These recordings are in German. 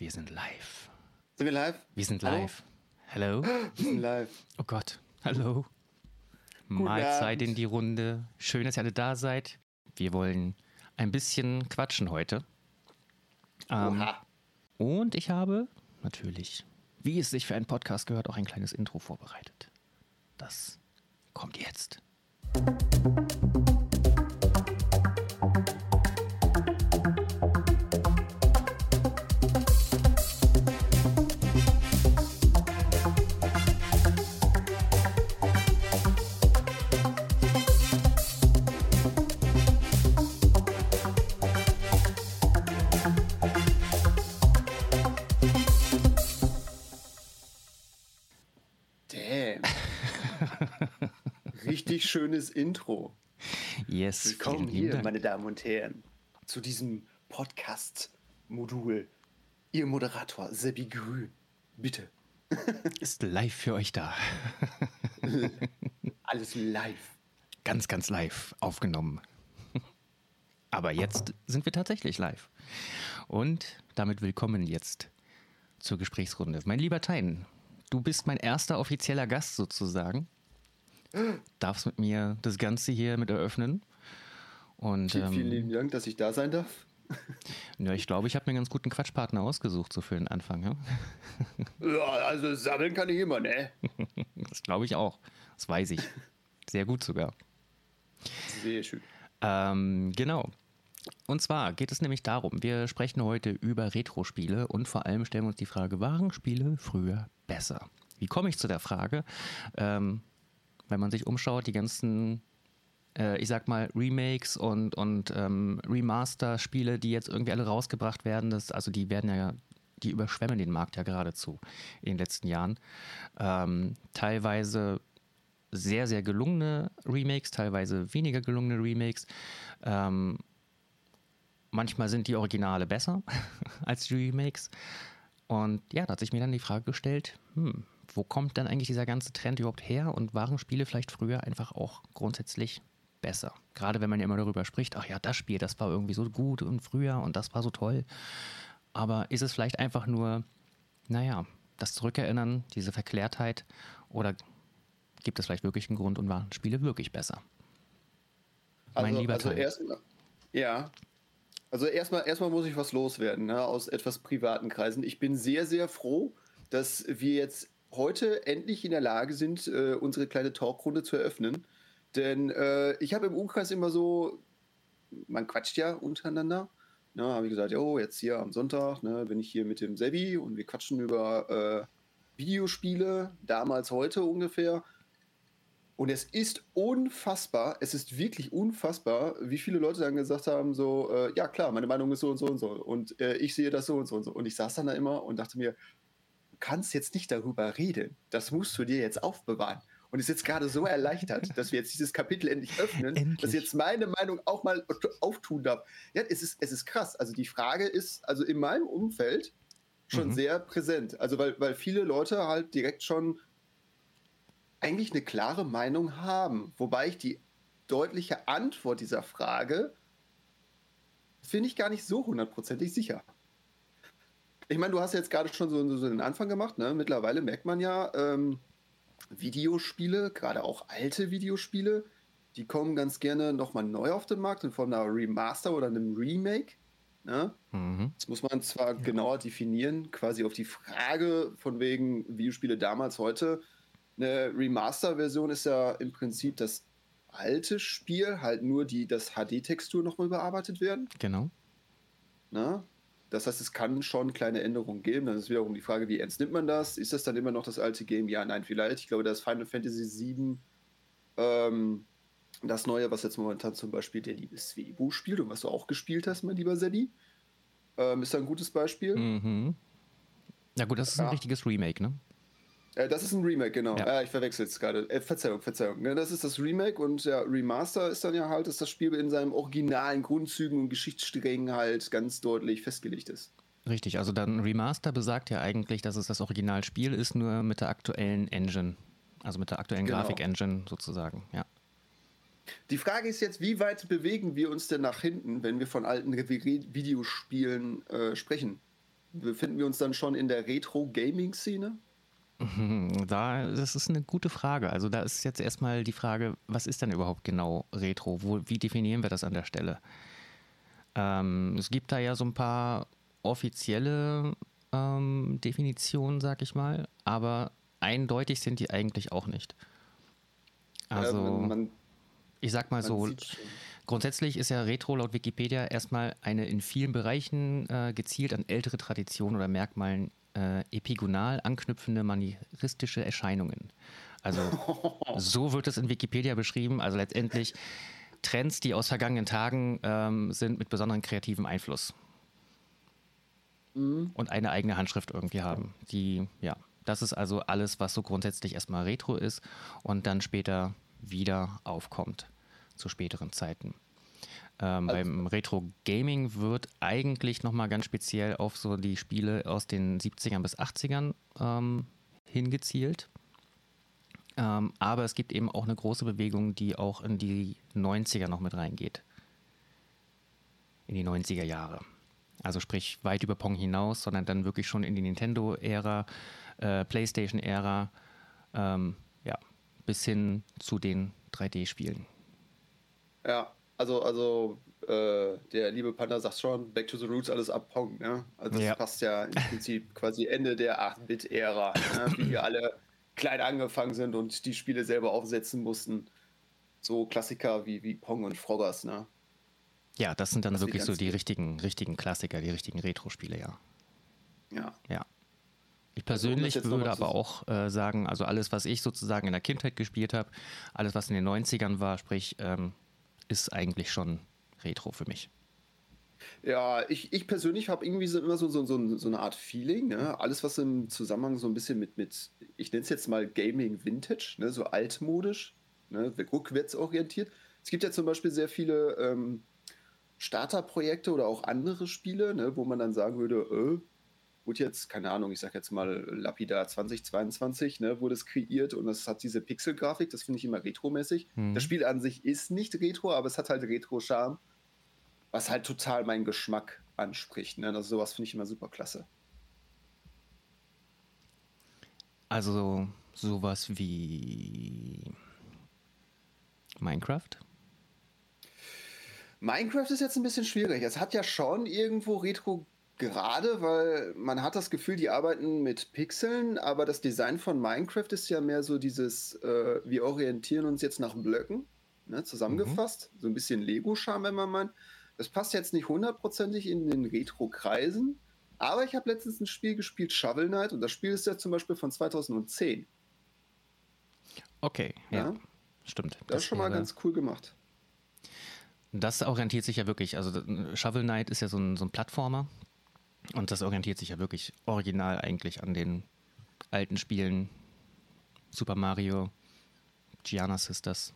Wir sind live. Sind wir live? Wir sind live. Hallo? Wir sind live. Oh Gott. Hallo. Guten Mahlzeit Abend. in die Runde. Schön, dass ihr alle da seid. Wir wollen ein bisschen quatschen heute. Ähm, Oha. und ich habe natürlich, wie es sich für einen Podcast gehört, auch ein kleines Intro vorbereitet. Das kommt jetzt. Damn. Schönes Intro. Yes. Willkommen hier, Dank. meine Damen und Herren, zu diesem Podcast-Modul. Ihr Moderator, Seppi Grün. Bitte. Ist live für euch da. Alles live. ganz, ganz live aufgenommen. Aber jetzt sind wir tatsächlich live. Und damit willkommen jetzt zur Gesprächsrunde. Mein lieber Tein, du bist mein erster offizieller Gast sozusagen. Darfst mit mir das Ganze hier mit eröffnen. Und Vielen, vielen ähm, lieben Dank, dass ich da sein darf. ja, ich glaube, ich habe mir einen ganz guten Quatschpartner ausgesucht, so für den Anfang. Ja? Ja, also sammeln kann ich immer, ne? Das glaube ich auch. Das weiß ich. Sehr gut sogar. Sehr schön. Ähm, genau. Und zwar geht es nämlich darum, wir sprechen heute über Retro-Spiele und vor allem stellen wir uns die Frage, waren Spiele früher besser? Wie komme ich zu der Frage? Ähm, wenn man sich umschaut, die ganzen, äh, ich sag mal, Remakes und, und ähm, Remaster-Spiele, die jetzt irgendwie alle rausgebracht werden, das, also die werden ja, die überschwemmen den Markt ja geradezu in den letzten Jahren. Ähm, teilweise sehr, sehr gelungene Remakes, teilweise weniger gelungene Remakes. Ähm, manchmal sind die Originale besser als die Remakes. Und ja, da hat sich mir dann die Frage gestellt, hm, wo kommt denn eigentlich dieser ganze Trend überhaupt her und waren Spiele vielleicht früher einfach auch grundsätzlich besser? Gerade wenn man ja immer darüber spricht, ach ja, das Spiel, das war irgendwie so gut und früher und das war so toll. Aber ist es vielleicht einfach nur, naja, das Zurückerinnern, diese Verklärtheit oder gibt es vielleicht wirklich einen Grund und waren Spiele wirklich besser? Mein Also, lieber also erstmal, ja. Also erstmal, erstmal muss ich was loswerden, ne, aus etwas privaten Kreisen. Ich bin sehr, sehr froh, dass wir jetzt heute endlich in der Lage sind, äh, unsere kleine Talkrunde zu eröffnen. Denn äh, ich habe im Umkreis immer so, man quatscht ja untereinander. Ne, habe ich gesagt, oh, jetzt hier am Sonntag ne, bin ich hier mit dem Sebi und wir quatschen über äh, Videospiele, damals, heute ungefähr. Und es ist unfassbar, es ist wirklich unfassbar, wie viele Leute dann gesagt haben, so, äh, ja klar, meine Meinung ist so und so und so. Und äh, ich sehe das so und so und so. Und ich saß dann da immer und dachte mir, kannst jetzt nicht darüber reden. Das musst du dir jetzt aufbewahren. Und ist jetzt gerade so erleichtert, dass wir jetzt dieses Kapitel endlich öffnen, Endlich. dass jetzt meine Meinung auch mal auftun darf. Ja, es ist, es ist krass. Also die Frage ist, also in meinem Umfeld schon Mhm. sehr präsent. Also weil, weil viele Leute halt direkt schon eigentlich eine klare Meinung haben. Wobei ich die deutliche Antwort dieser Frage finde ich gar nicht so hundertprozentig sicher. Ich meine, du hast jetzt gerade schon so, so den Anfang gemacht. Ne? Mittlerweile merkt man ja, ähm, Videospiele, gerade auch alte Videospiele, die kommen ganz gerne nochmal neu auf den Markt in Form einer Remaster oder einem Remake. Ne? Mhm. Das muss man zwar genauer definieren, quasi auf die Frage von wegen Videospiele damals, heute. Eine Remaster-Version ist ja im Prinzip das alte Spiel, halt nur die, das HD-Textur nochmal überarbeitet werden. Genau. Ne? Das heißt, es kann schon kleine Änderungen geben. Dann ist wiederum die Frage, wie ernst nimmt man das? Ist das dann immer noch das alte Game? Ja, nein, vielleicht. Ich glaube, das Final Fantasy VII, ähm, das neue, was jetzt momentan zum Beispiel der liebe Svebu spielt und was du auch gespielt hast, mein lieber Sebi, ähm, ist da ein gutes Beispiel. Mhm. Ja gut, das ist ein Ja. richtiges Remake, ne? Äh, das ist ein Remake, genau. Ja. Äh, ich verwechsel es gerade. Äh, Verzeihung, Verzeihung. Das ist das Remake und der Remaster ist dann ja halt, dass das Spiel in seinen originalen Grundzügen und Geschichtssträngen halt ganz deutlich festgelegt ist. Richtig, also dann Remaster besagt ja eigentlich, dass es das Originalspiel ist, nur mit der aktuellen Engine. Also mit der aktuellen Genau. Grafik-Engine sozusagen, ja. Die Frage ist jetzt, wie weit bewegen wir uns denn nach hinten, wenn wir von alten Videospielen äh, sprechen? Befinden wir uns dann schon in der Retro-Gaming-Szene? Da, das ist eine gute Frage. Also da ist jetzt erstmal die Frage, was ist denn überhaupt genau Retro? Wo, wie definieren wir das an der Stelle? Ähm, es gibt da ja so ein paar offizielle ähm, Definitionen, sag ich mal, aber eindeutig sind die eigentlich auch nicht. Also, ja, man, man, ich sag mal so, grundsätzlich ist ja Retro laut Wikipedia erstmal eine in vielen Bereichen äh, gezielt an ältere Traditionen oder Merkmalen äh, epigonal anknüpfende manieristische Erscheinungen. Also so wird es in Wikipedia beschrieben. Also letztendlich Trends, die aus vergangenen Tagen ähm, sind mit besonderem kreativen Einfluss. Mhm. Und eine eigene Handschrift irgendwie haben. Die, ja, das ist also alles, was so grundsätzlich erstmal Retro ist und dann später wieder aufkommt zu späteren Zeiten. Ähm, also, beim Retro Gaming wird eigentlich nochmal ganz speziell auf so die Spiele aus den 70ern bis 80ern ähm, hingezielt. Ähm, aber es gibt eben auch eine große Bewegung, die auch in die 90er noch mit reingeht. In die 90er Jahre. Also sprich weit über Pong hinaus, sondern dann wirklich schon in die Nintendo-Ära, äh, PlayStation-Ära, ähm, ja, bis hin zu den 3D-Spielen. Ja, also, also äh, der liebe Panda sagt schon, Back to the Roots, alles ab Pong. Ne? Also das ja. passt ja im Prinzip quasi Ende der 8-Bit-Ära, ne? wie wir alle klein angefangen sind und die Spiele selber aufsetzen mussten. So Klassiker wie, wie Pong und Froggers, ne? Ja, das sind dann das wirklich so die richtigen, richtigen Klassiker, die richtigen Retro-Spiele, ja. Ja. Ja. Ich persönlich also, würde aber auch äh, sagen, also alles, was ich sozusagen in der Kindheit gespielt habe, alles, was in den 90ern war, sprich ähm, ist eigentlich schon Retro für mich. Ja, ich, ich persönlich habe irgendwie so, immer so, so, so, so eine Art Feeling. Ne? Alles, was im Zusammenhang so ein bisschen mit, mit ich nenne es jetzt mal Gaming Vintage, ne? so altmodisch, ne? rückwärts orientiert. Es gibt ja zum Beispiel sehr viele ähm, Starterprojekte oder auch andere Spiele, ne? wo man dann sagen würde, äh, wurde jetzt, keine Ahnung, ich sag jetzt mal Lapidar 2022, ne, wurde es kreiert und es hat diese Pixel-Grafik, das finde ich immer retromäßig. Mhm. Das Spiel an sich ist nicht retro, aber es hat halt Retro-Charme, was halt total meinen Geschmack anspricht. Ne? Also sowas finde ich immer super klasse. Also sowas wie Minecraft? Minecraft ist jetzt ein bisschen schwierig. Es hat ja schon irgendwo Retro Gerade, weil man hat das Gefühl, die arbeiten mit Pixeln, aber das Design von Minecraft ist ja mehr so dieses, äh, wir orientieren uns jetzt nach Blöcken, ne, zusammengefasst. Mhm. So ein bisschen Lego-Charme, wenn man meint. Das passt jetzt nicht hundertprozentig in den Retro-Kreisen, aber ich habe letztens ein Spiel gespielt, Shovel Knight, und das Spiel ist ja zum Beispiel von 2010. Okay, ja, ja. stimmt. Das, das ist schon mal ganz cool gemacht. Das orientiert sich ja wirklich, also Shovel Knight ist ja so ein, so ein Plattformer, und das orientiert sich ja wirklich original eigentlich an den alten Spielen. Super Mario, Gianna Sisters.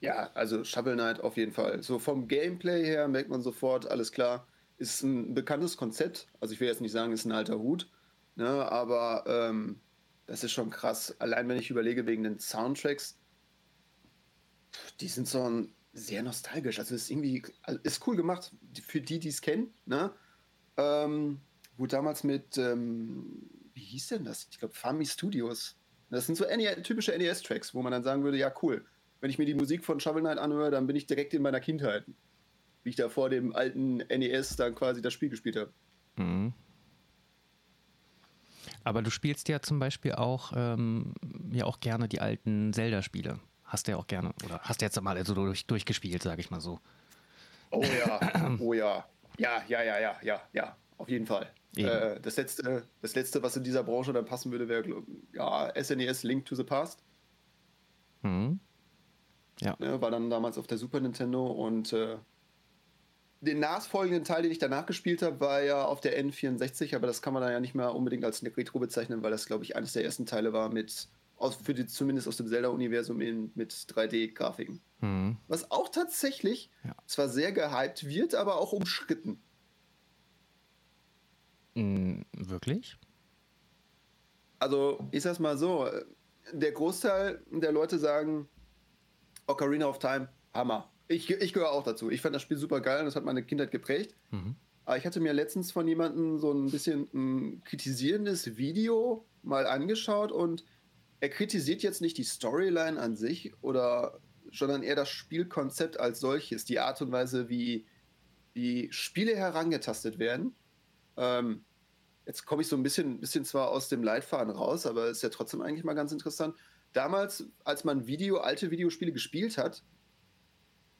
Ja, also Shovel Knight auf jeden Fall. So vom Gameplay her merkt man sofort, alles klar, ist ein bekanntes Konzept. Also ich will jetzt nicht sagen, ist ein alter Hut, ne, aber ähm, das ist schon krass. Allein wenn ich überlege wegen den Soundtracks, die sind so sehr nostalgisch. Also ist irgendwie, also ist cool gemacht für die, die es kennen, ne? Ähm, wurde damals mit, ähm, wie hieß denn das? Ich glaube, Fami Studios. Das sind so NES, typische NES-Tracks, wo man dann sagen würde, ja cool, wenn ich mir die Musik von Shovel Knight anhöre, dann bin ich direkt in meiner Kindheit. Wie ich da vor dem alten NES dann quasi das Spiel gespielt habe. Mhm. Aber du spielst ja zum Beispiel auch, ähm, ja auch gerne die alten Zelda-Spiele. Hast du ja auch gerne, oder hast du jetzt mal also durch, durchgespielt, sage ich mal so. Oh ja, oh ja. Ja, ja, ja, ja, ja, ja, auf jeden Fall. Äh, das, letzte, das letzte, was in dieser Branche dann passen würde, wäre ja, SNES e Link to the Past. Mhm. Ja. Ne, war dann damals auf der Super Nintendo und äh, den nachfolgenden Teil, den ich danach gespielt habe, war ja auf der N64, aber das kann man dann ja nicht mehr unbedingt als Retro bezeichnen, weil das, glaube ich, eines der ersten Teile war mit, aus, für die, zumindest aus dem Zelda-Universum mit 3D-Grafiken. Mhm. Was auch tatsächlich ja. zwar sehr gehypt wird, aber auch umschritten. Mhm, wirklich? Also, ich sag's mal so: Der Großteil der Leute sagen, Ocarina of Time, Hammer. Ich, ich gehöre auch dazu. Ich fand das Spiel super geil und das hat meine Kindheit geprägt. Mhm. Aber ich hatte mir letztens von jemandem so ein bisschen ein kritisierendes Video mal angeschaut und er kritisiert jetzt nicht die Storyline an sich oder sondern eher das Spielkonzept als solches, die Art und Weise, wie die Spiele herangetastet werden. Ähm, jetzt komme ich so ein bisschen, bisschen zwar aus dem Leitfaden raus, aber ist ja trotzdem eigentlich mal ganz interessant. Damals, als man Video, alte Videospiele gespielt hat,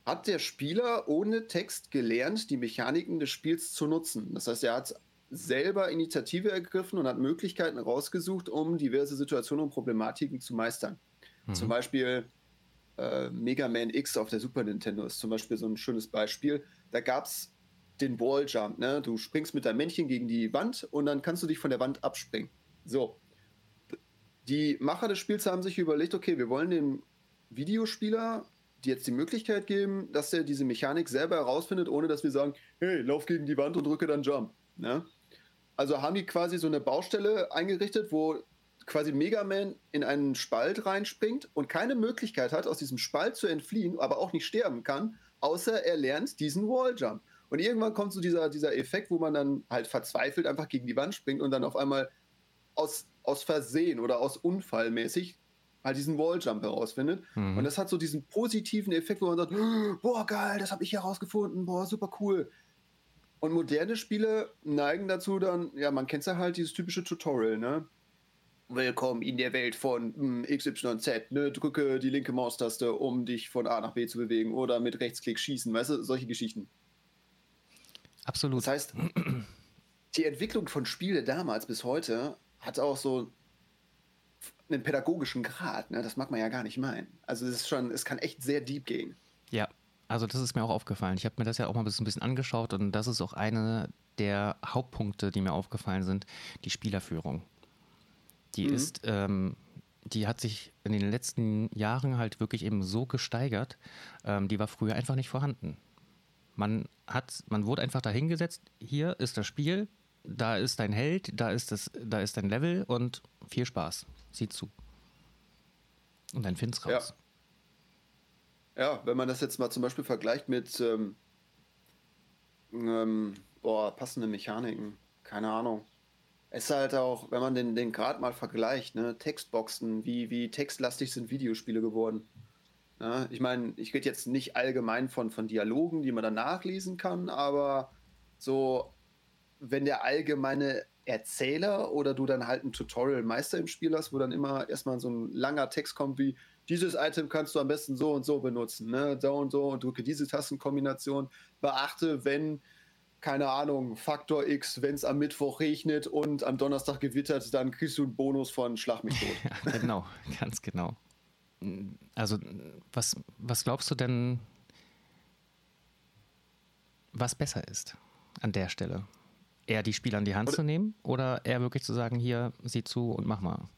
hat der Spieler ohne Text gelernt, die Mechaniken des Spiels zu nutzen. Das heißt, er hat selber Initiative ergriffen und hat Möglichkeiten rausgesucht, um diverse Situationen und Problematiken zu meistern. Mhm. Zum Beispiel äh, Mega Man X auf der Super Nintendo ist zum Beispiel so ein schönes Beispiel. Da gab es den Walljump. Ne? Du springst mit deinem Männchen gegen die Wand und dann kannst du dich von der Wand abspringen. So. Die Macher des Spiels haben sich überlegt, okay, wir wollen dem Videospieler die jetzt die Möglichkeit geben, dass er diese Mechanik selber herausfindet, ohne dass wir sagen, hey, lauf gegen die Wand und drücke dann Jump. Ne? Also haben die quasi so eine Baustelle eingerichtet, wo quasi Mega Man in einen Spalt reinspringt und keine Möglichkeit hat, aus diesem Spalt zu entfliehen, aber auch nicht sterben kann, außer er lernt diesen Walljump. Und irgendwann kommt so dieser, dieser Effekt, wo man dann halt verzweifelt einfach gegen die Wand springt und dann auf einmal aus, aus Versehen oder aus Unfall mäßig halt diesen Walljump herausfindet. Mhm. Und das hat so diesen positiven Effekt, wo man sagt, boah, geil, das habe ich herausgefunden, boah, super cool. Und moderne Spiele neigen dazu dann, ja, man kennt ja halt dieses typische Tutorial, ne? Willkommen in der Welt von hm, XYZ, ne? Drücke die linke Maustaste, um dich von A nach B zu bewegen oder mit Rechtsklick schießen, weißt du, solche Geschichten. Absolut. Das heißt, die Entwicklung von Spiele damals bis heute hat auch so einen pädagogischen Grad, ne? Das mag man ja gar nicht meinen. Also es ist schon, es kann echt sehr deep gehen. Ja, also das ist mir auch aufgefallen. Ich habe mir das ja auch mal ein bisschen angeschaut und das ist auch eine der Hauptpunkte, die mir aufgefallen sind, die Spielerführung. Die mhm. ist, ähm, die hat sich in den letzten Jahren halt wirklich eben so gesteigert, ähm, die war früher einfach nicht vorhanden. Man hat, man wurde einfach dahingesetzt, hier ist das Spiel, da ist dein Held, da ist das, da ist dein Level und viel Spaß. Sieh zu. Und dann find's raus. Ja. Ja, wenn man das jetzt mal zum Beispiel vergleicht mit ähm, ähm, boah, passende Mechaniken, keine Ahnung. Es ist halt auch, wenn man den, den Grad mal vergleicht, ne, Textboxen, wie, wie textlastig sind Videospiele geworden. Ja, ich meine, ich rede jetzt nicht allgemein von, von Dialogen, die man dann nachlesen kann, aber so, wenn der allgemeine Erzähler oder du dann halt ein Tutorial-Meister im Spiel hast, wo dann immer erstmal so ein langer Text kommt wie, dieses Item kannst du am besten so und so benutzen, ne? So und so und drücke diese Tastenkombination. Beachte, wenn, keine Ahnung, Faktor X, wenn es am Mittwoch regnet und am Donnerstag gewittert, dann kriegst du einen Bonus von Schlag mich tot. ja, genau, ganz genau. Also, was, was glaubst du denn, was besser ist an der Stelle? Eher die Spiele an die Hand oder zu nehmen oder eher wirklich zu sagen, hier, sieh zu und mach mal?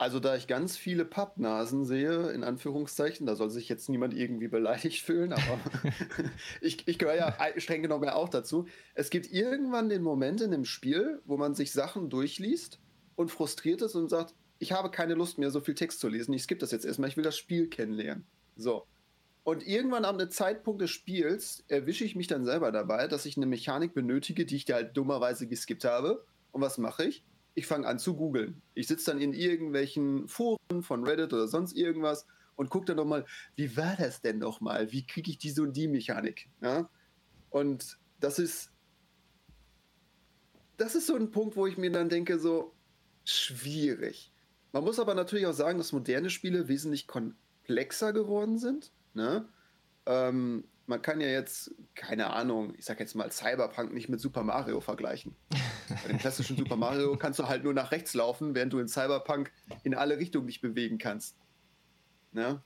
Also da ich ganz viele Pappnasen sehe, in Anführungszeichen, da soll sich jetzt niemand irgendwie beleidigt fühlen, aber ich, ich gehöre ja streng genommen auch dazu. Es gibt irgendwann den Moment in dem Spiel, wo man sich Sachen durchliest und frustriert ist und sagt, ich habe keine Lust mehr, so viel Text zu lesen, ich skippe das jetzt erstmal, ich will das Spiel kennenlernen. So. Und irgendwann am Zeitpunkt des Spiels erwische ich mich dann selber dabei, dass ich eine Mechanik benötige, die ich da halt dummerweise geskippt habe. Und was mache ich? Ich fange an zu googeln. Ich sitze dann in irgendwelchen Foren von Reddit oder sonst irgendwas und gucke dann nochmal, wie war das denn nochmal? Wie kriege ich diese und die Mechanik? Ja? Und das ist, das ist so ein Punkt, wo ich mir dann denke, so schwierig. Man muss aber natürlich auch sagen, dass moderne Spiele wesentlich komplexer geworden sind. Ne? Ähm, man kann ja jetzt, keine Ahnung, ich sag jetzt mal Cyberpunk nicht mit Super Mario vergleichen. Bei dem klassischen Super Mario kannst du halt nur nach rechts laufen, während du in Cyberpunk in alle Richtungen dich bewegen kannst. Ne?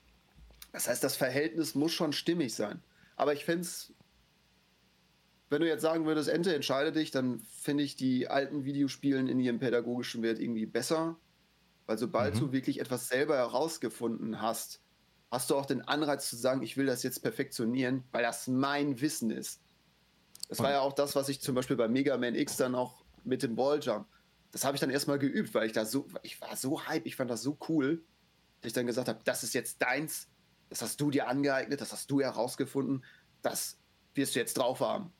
Das heißt, das Verhältnis muss schon stimmig sein. Aber ich fände es, wenn du jetzt sagen würdest, Ente, entscheide dich, dann finde ich die alten Videospielen in ihrem pädagogischen Wert irgendwie besser. Weil sobald mhm. du wirklich etwas selber herausgefunden hast, hast du auch den Anreiz zu sagen, ich will das jetzt perfektionieren, weil das mein Wissen ist. Das war ja auch das, was ich zum Beispiel bei Mega Man X dann auch mit dem Balljump, das habe ich dann erstmal geübt, weil ich da so, ich war so hype, ich fand das so cool, dass ich dann gesagt habe, das ist jetzt deins, das hast du dir angeeignet, das hast du herausgefunden, das wirst du jetzt drauf haben.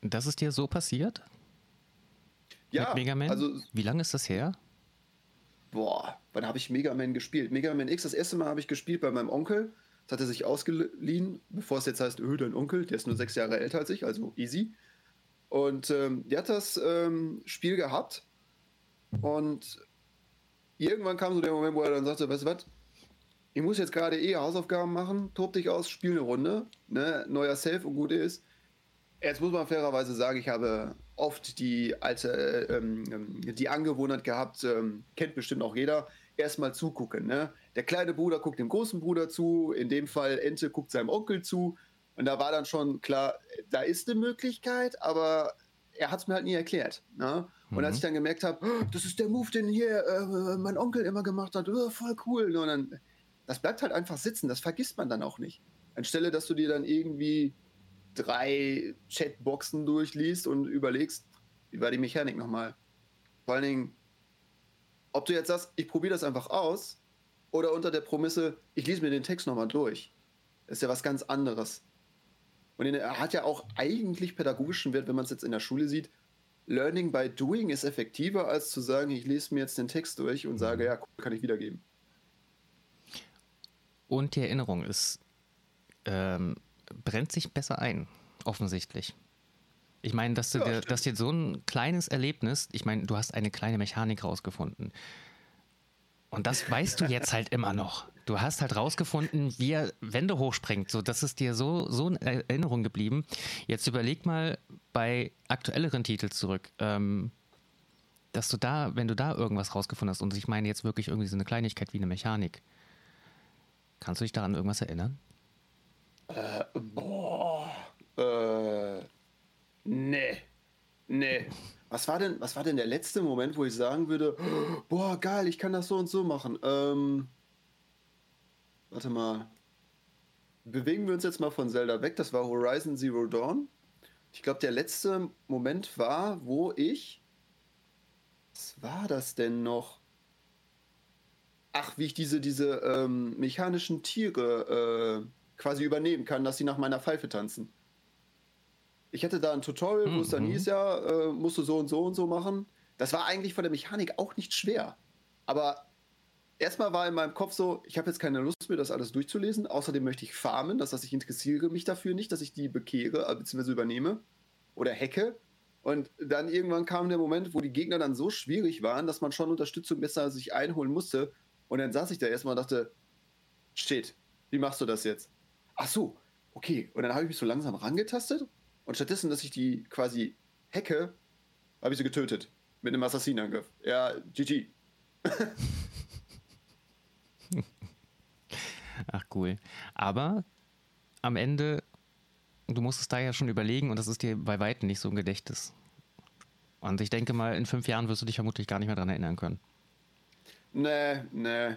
Das ist dir so passiert? Ja, Mit Mega Man? also Wie lange ist das her? boah, wann habe ich Mega Man gespielt? Mega Man X, das erste Mal habe ich gespielt bei meinem Onkel. Das hat er sich ausgeliehen, bevor es jetzt heißt, öh, dein Onkel, der ist nur sechs Jahre älter als ich, also easy. Und ähm, der hat das ähm, Spiel gehabt und irgendwann kam so der Moment, wo er dann sagte, weißt du was, ich muss jetzt gerade eh Hausaufgaben machen, tob dich aus, spiel eine Runde, ne? neuer Safe und gut ist. Jetzt muss man fairerweise sagen, ich habe oft die alte, äh, ähm, die Angewohnheit gehabt, ähm, kennt bestimmt auch jeder, erstmal zugucken. Ne? Der kleine Bruder guckt dem großen Bruder zu, in dem Fall Ente guckt seinem Onkel zu. Und da war dann schon klar, da ist eine Möglichkeit, aber er hat es mir halt nie erklärt. Ne? Und Mhm. als ich dann gemerkt habe, oh, das ist der Move, den hier äh, mein Onkel immer gemacht hat, oh, voll cool. Und dann, das bleibt halt einfach sitzen, das vergisst man dann auch nicht. Anstelle, dass du dir dann irgendwie drei Chatboxen durchliest und überlegst, wie war die Mechanik nochmal. Vor allen Dingen, ob du jetzt sagst, ich probiere das einfach aus, oder unter der Prämisse, ich lese mir den Text nochmal durch. Das ist ja was ganz anderes. Und er hat ja auch eigentlich pädagogischen Wert, wenn man es jetzt in der Schule sieht. Learning by doing ist effektiver, als zu sagen, ich lese mir jetzt den Text durch und sage, ja, cool, kann ich wiedergeben. Und die Erinnerung ist, ähm, brennt sich besser ein, offensichtlich. Ich meine, dass, du Ja, dir, stimmt. dass dir so ein kleines Erlebnis, ich meine, du hast eine kleine Mechanik rausgefunden. Und das weißt du jetzt halt immer noch. Du hast halt rausgefunden, wie er Wände hochsprengt. So, das ist dir so, so in Erinnerung geblieben. Jetzt überleg mal bei aktuelleren Titeln zurück, ähm, dass du da, wenn du da irgendwas rausgefunden hast, und ich meine jetzt wirklich irgendwie so eine Kleinigkeit wie eine Mechanik, kannst du dich daran irgendwas erinnern? Boah. Äh. Nee. Nee. Was war denn, was war denn der letzte Moment, wo ich sagen würde, boah, geil, ich kann das so und so machen? Ähm. Warte mal. Bewegen wir uns jetzt mal von Zelda weg. Das war Horizon Zero Dawn. Ich glaube, der letzte Moment war, wo ich. Was war das denn noch? Ach, wie ich diese, diese ähm, mechanischen Tiere äh, quasi übernehmen kann, dass sie nach meiner Pfeife tanzen. Ich hatte da ein Tutorial, wo es dann Mhm. hieß, ja, äh, musst du so und so und so machen. Das war eigentlich von der Mechanik auch nicht schwer. Aber erstmal war in meinem Kopf so, ich habe jetzt keine Lust mehr, das alles durchzulesen. Außerdem möchte ich farmen. Das heißt, ich interessiere mich dafür nicht, dass ich die bekehre äh, bzw. übernehme oder hacke. Und dann irgendwann kam der Moment, wo die Gegner dann so schwierig waren, dass man schon Unterstützung besser sich einholen musste. Und dann saß ich da erstmal und dachte, shit, wie machst du das jetzt? Ach so, okay. Und dann habe ich mich so langsam rangetastet und stattdessen, dass ich die quasi hacke, habe ich sie getötet. Mit einem Assassinenangriff. Ja, GG. Ach cool. Aber am Ende, du musst es da ja schon überlegen und das ist dir bei Weitem nicht so ein Gedächtnis. Und ich denke mal, in fünf Jahren wirst du dich vermutlich gar nicht mehr daran erinnern können. Nee, nee,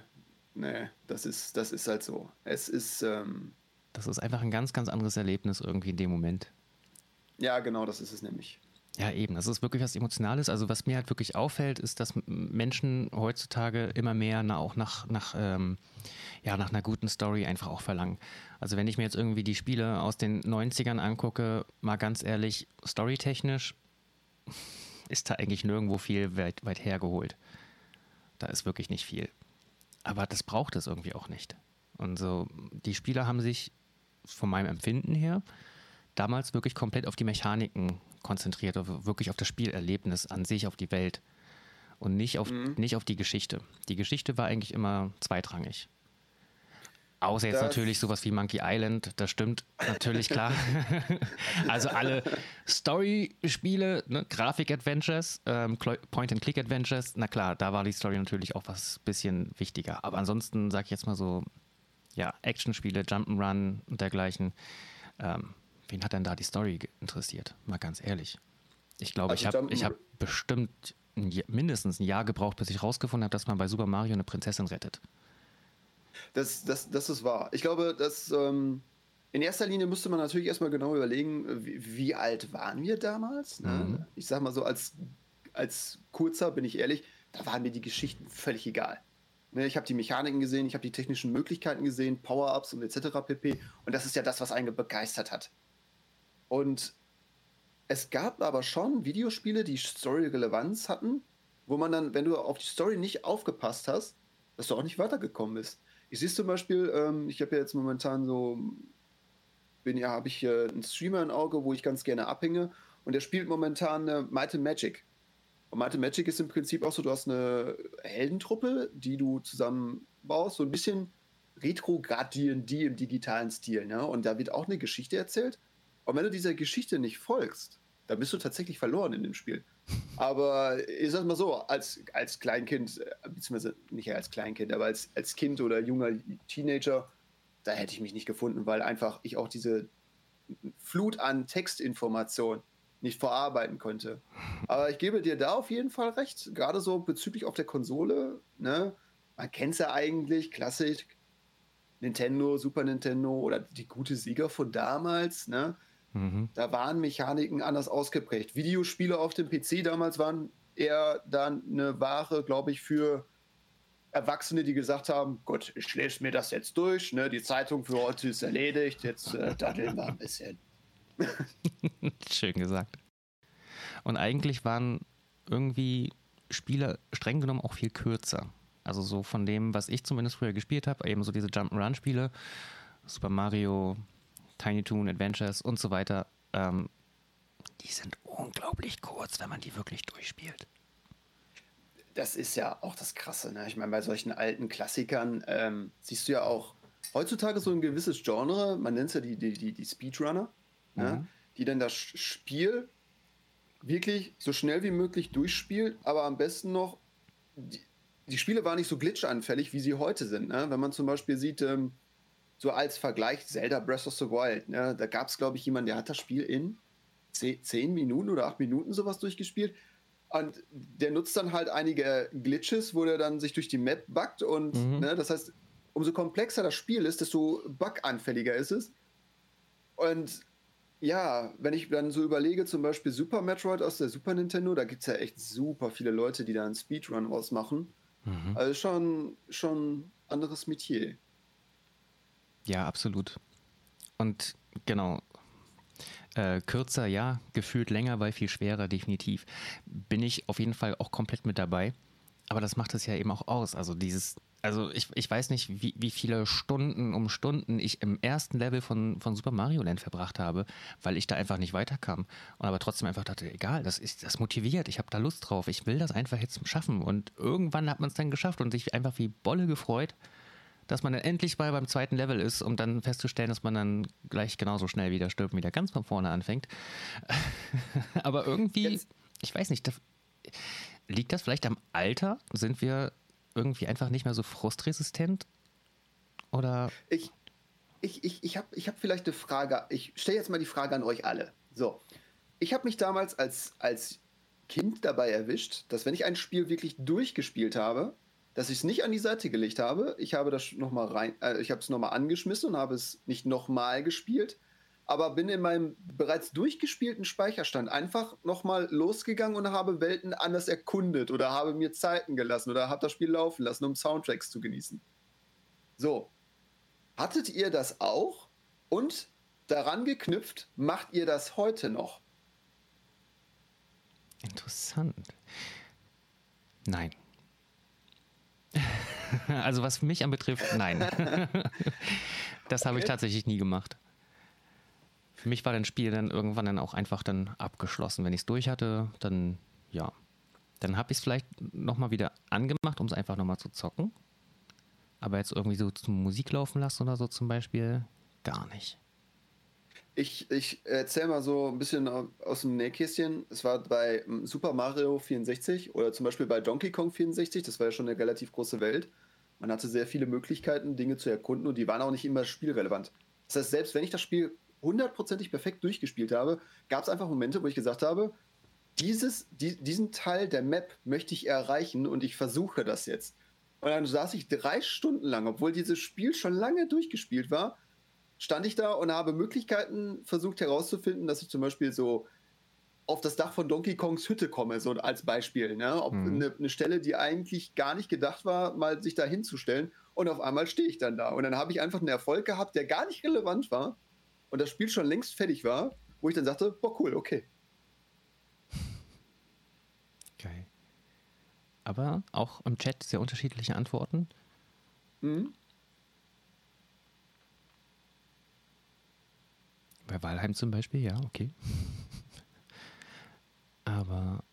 nee. Das ist, das ist halt so. Es ist, ähm, Das ist einfach ein ganz, ganz anderes Erlebnis irgendwie in dem Moment. ja, genau, das ist es nämlich. Ja, eben. Das ist wirklich was Emotionales. Also, was mir halt wirklich auffällt, ist, dass Menschen heutzutage immer mehr na, auch nach, nach, ähm, ja, nach einer guten Story einfach auch verlangen. Also, wenn ich mir jetzt irgendwie die Spiele aus den 90ern angucke, mal ganz ehrlich, storytechnisch ist da eigentlich nirgendwo viel weit, weit hergeholt. Da ist wirklich nicht viel. Aber das braucht es irgendwie auch nicht. Und so, die Spieler haben sich von meinem Empfinden her damals wirklich komplett auf die Mechaniken konzentriert, wirklich auf das Spielerlebnis an sich, auf die Welt und nicht auf, nicht auf die Geschichte. Die Geschichte war eigentlich immer zweitrangig. Außer jetzt Das- natürlich sowas wie Monkey Island, das stimmt natürlich klar. also alle Story-Spiele, ne, Grafik-Adventures, ähm, Point-and-Click-Adventures, na klar, da war die Story natürlich auch was bisschen wichtiger. Aber ansonsten sag ich jetzt mal so, ja, Actionspiele, Jump'n'Run und dergleichen. Ähm, wen hat denn da die Story interessiert? Mal ganz ehrlich. Ich glaube, Also ich habe ich hab bestimmt ein, Jahr- mindestens ein Jahr gebraucht, bis ich rausgefunden habe, dass man bei Super Mario eine Prinzessin rettet. Das, das, das ist wahr. Ich glaube, dass ähm, in erster Linie müsste man natürlich erstmal genau überlegen, wie, wie alt waren wir damals? Ne? Mhm. Ich sag mal so, als, als Kurzer bin ich ehrlich, da waren mir die Geschichten völlig egal. Ne, ich habe die Mechaniken gesehen, ich habe die technischen Möglichkeiten gesehen, Power-Ups und etc. pp. Und das ist ja das, was einen begeistert hat. Und es gab aber schon Videospiele, die Story-Relevanz hatten, wo man dann, wenn du auf die Story nicht aufgepasst hast, dass du auch nicht weitergekommen bist. Ich sehe zum Beispiel, ähm, ich habe ja jetzt momentan so, bin ja, habe ich äh, einen Streamer im Auge, wo ich ganz gerne abhänge und der spielt momentan äh, Might and Magic. Und Might and Magic ist im Prinzip auch so, du hast eine Heldentruppe, die du zusammenbaust, so ein bisschen Retro-Grad D&D im digitalen Stil, ne? Und da wird auch eine Geschichte erzählt. Und wenn du dieser Geschichte nicht folgst, dann bist du tatsächlich verloren in dem Spiel. Aber ich sag mal so, als, als Kleinkind, äh, beziehungsweise nicht als Kleinkind, aber als, als Kind oder junger Teenager, da hätte ich mich nicht gefunden, weil einfach ich auch diese Flut an Textinformationen nicht verarbeiten konnte. Aber ich gebe dir da auf jeden Fall recht, gerade so bezüglich auf der Konsole, ne? Man kennt es ja eigentlich, Klassik, Nintendo, Super Nintendo oder die gute Sieger von damals, ne? Mhm. Da waren Mechaniken anders ausgeprägt. Videospiele auf dem PC damals waren eher dann eine Ware, glaube ich, für Erwachsene, die gesagt haben, Gott, ich lese mir das jetzt durch, ne? die Zeitung für heute ist erledigt, jetzt äh, daddeln wir ein bisschen. Schön gesagt. Und eigentlich waren irgendwie Spiele streng genommen auch viel kürzer. Also so von dem, was ich zumindest früher gespielt habe, eben so diese Jump'n'Run-Spiele, Super Mario, Tiny Toon Adventures und so weiter, ähm, die sind unglaublich kurz, wenn man die wirklich durchspielt. Das ist ja auch das Krasse. Ne? Ich meine, bei solchen alten Klassikern ähm, siehst du ja auch heutzutage so ein gewisses Genre, man nennt es ja die, die, die, die Speedrunner, ne? mhm. ne? die dann das Spiel wirklich so schnell wie möglich durchspielt, aber am besten noch, die, die Spiele waren nicht so glitchanfällig, wie sie heute sind. Ne? Wenn man zum Beispiel sieht, ähm, so als Vergleich Zelda Breath of the Wild. Ne? Da gab es, glaube ich, jemanden, der hat das Spiel in zehn Minuten oder acht Minuten sowas durchgespielt. Und der nutzt dann halt einige Glitches, wo der dann sich durch die Map buggt. Und mhm. ne, das heißt, umso komplexer das Spiel ist, desto buganfälliger ist es. Und ja, wenn ich dann so überlege, zum Beispiel Super Metroid aus der Super Nintendo, da gibt es ja echt super viele Leute, die da einen Speedrun ausmachen. Mhm. Also schon, schon anderes Metier. Ja, absolut. Und genau. Äh, kürzer, ja, gefühlt länger, weil viel schwerer, definitiv. Bin ich auf jeden Fall auch komplett mit dabei. Aber das macht es ja eben auch aus. Also dieses, also ich, ich weiß nicht, wie, wie viele Stunden um Stunden ich im ersten Level von, von Super Mario Land verbracht habe, weil ich da einfach nicht weiterkam. Und aber trotzdem einfach dachte, egal, das ist das motiviert, ich habe da Lust drauf, ich will das einfach jetzt schaffen. Und irgendwann hat man es dann geschafft und sich einfach wie Bolle gefreut dass man dann endlich mal beim zweiten Level ist, um dann festzustellen, dass man dann gleich genauso schnell wieder stirbt, wieder ganz von vorne anfängt. Aber irgendwie, Jetzt. ich weiß nicht, liegt das vielleicht am Alter? Sind wir irgendwie einfach nicht mehr so frustresistent? Oder? Ich, ich, ich, ich habe ich hab vielleicht eine Frage. Ich stelle jetzt mal die Frage an euch alle. So, ich habe mich damals als, als Kind dabei erwischt, dass wenn ich ein Spiel wirklich durchgespielt habe, dass ich es nicht an die Seite gelegt habe. Ich habe das noch mal rein, äh, ich habe es nochmal angeschmissen und habe es nicht nochmal gespielt, aber bin in meinem bereits durchgespielten Speicherstand einfach nochmal losgegangen und habe Welten anders erkundet oder habe mir Zeiten gelassen oder habe das Spiel laufen lassen, um Soundtracks zu genießen. So. Hattet ihr das auch? Und daran geknüpft, macht ihr das heute noch? Interessant. Nein. also was mich anbetrifft, nein. das habe okay. ich tatsächlich nie gemacht. Für mich war das Spiel dann irgendwann dann auch einfach dann abgeschlossen. Wenn ich es durch hatte, dann ja. Dann habe ich es vielleicht nochmal wieder angemacht, um es einfach nochmal zu zocken. Aber jetzt irgendwie so zum Musik laufen lassen oder so zum Beispiel, gar nicht. Ich, ich erzähle mal so ein bisschen aus dem Nähkästchen. Es war bei Super Mario 64 oder zum Beispiel bei Donkey Kong 64, das war ja schon eine relativ große Welt. Man hatte sehr viele Möglichkeiten, Dinge zu erkunden und die waren auch nicht immer spielrelevant. Das heißt, selbst wenn ich das Spiel hundertprozentig perfekt durchgespielt habe, gab es einfach Momente, wo ich gesagt habe, dieses, die, diesen Teil der Map möchte ich erreichen und ich versuche das jetzt. Und dann saß ich drei Stunden lang, obwohl dieses Spiel schon lange durchgespielt war, stand ich da und habe Möglichkeiten versucht herauszufinden, dass ich zum Beispiel so auf das Dach von Donkey Kongs Hütte komme, so als Beispiel. Ne? Ob mhm. eine, eine, Stelle, die eigentlich gar nicht gedacht war, mal sich da hinzustellen. Und auf einmal stehe ich dann da. Und dann habe ich einfach einen Erfolg gehabt, der gar nicht relevant war und das Spiel schon längst fertig war, wo ich dann sagte, boah, cool, okay. Geil. Aber auch im Chat sehr unterschiedliche Antworten. Mhm. Bei Walheim zum Beispiel, ja, okay. Aber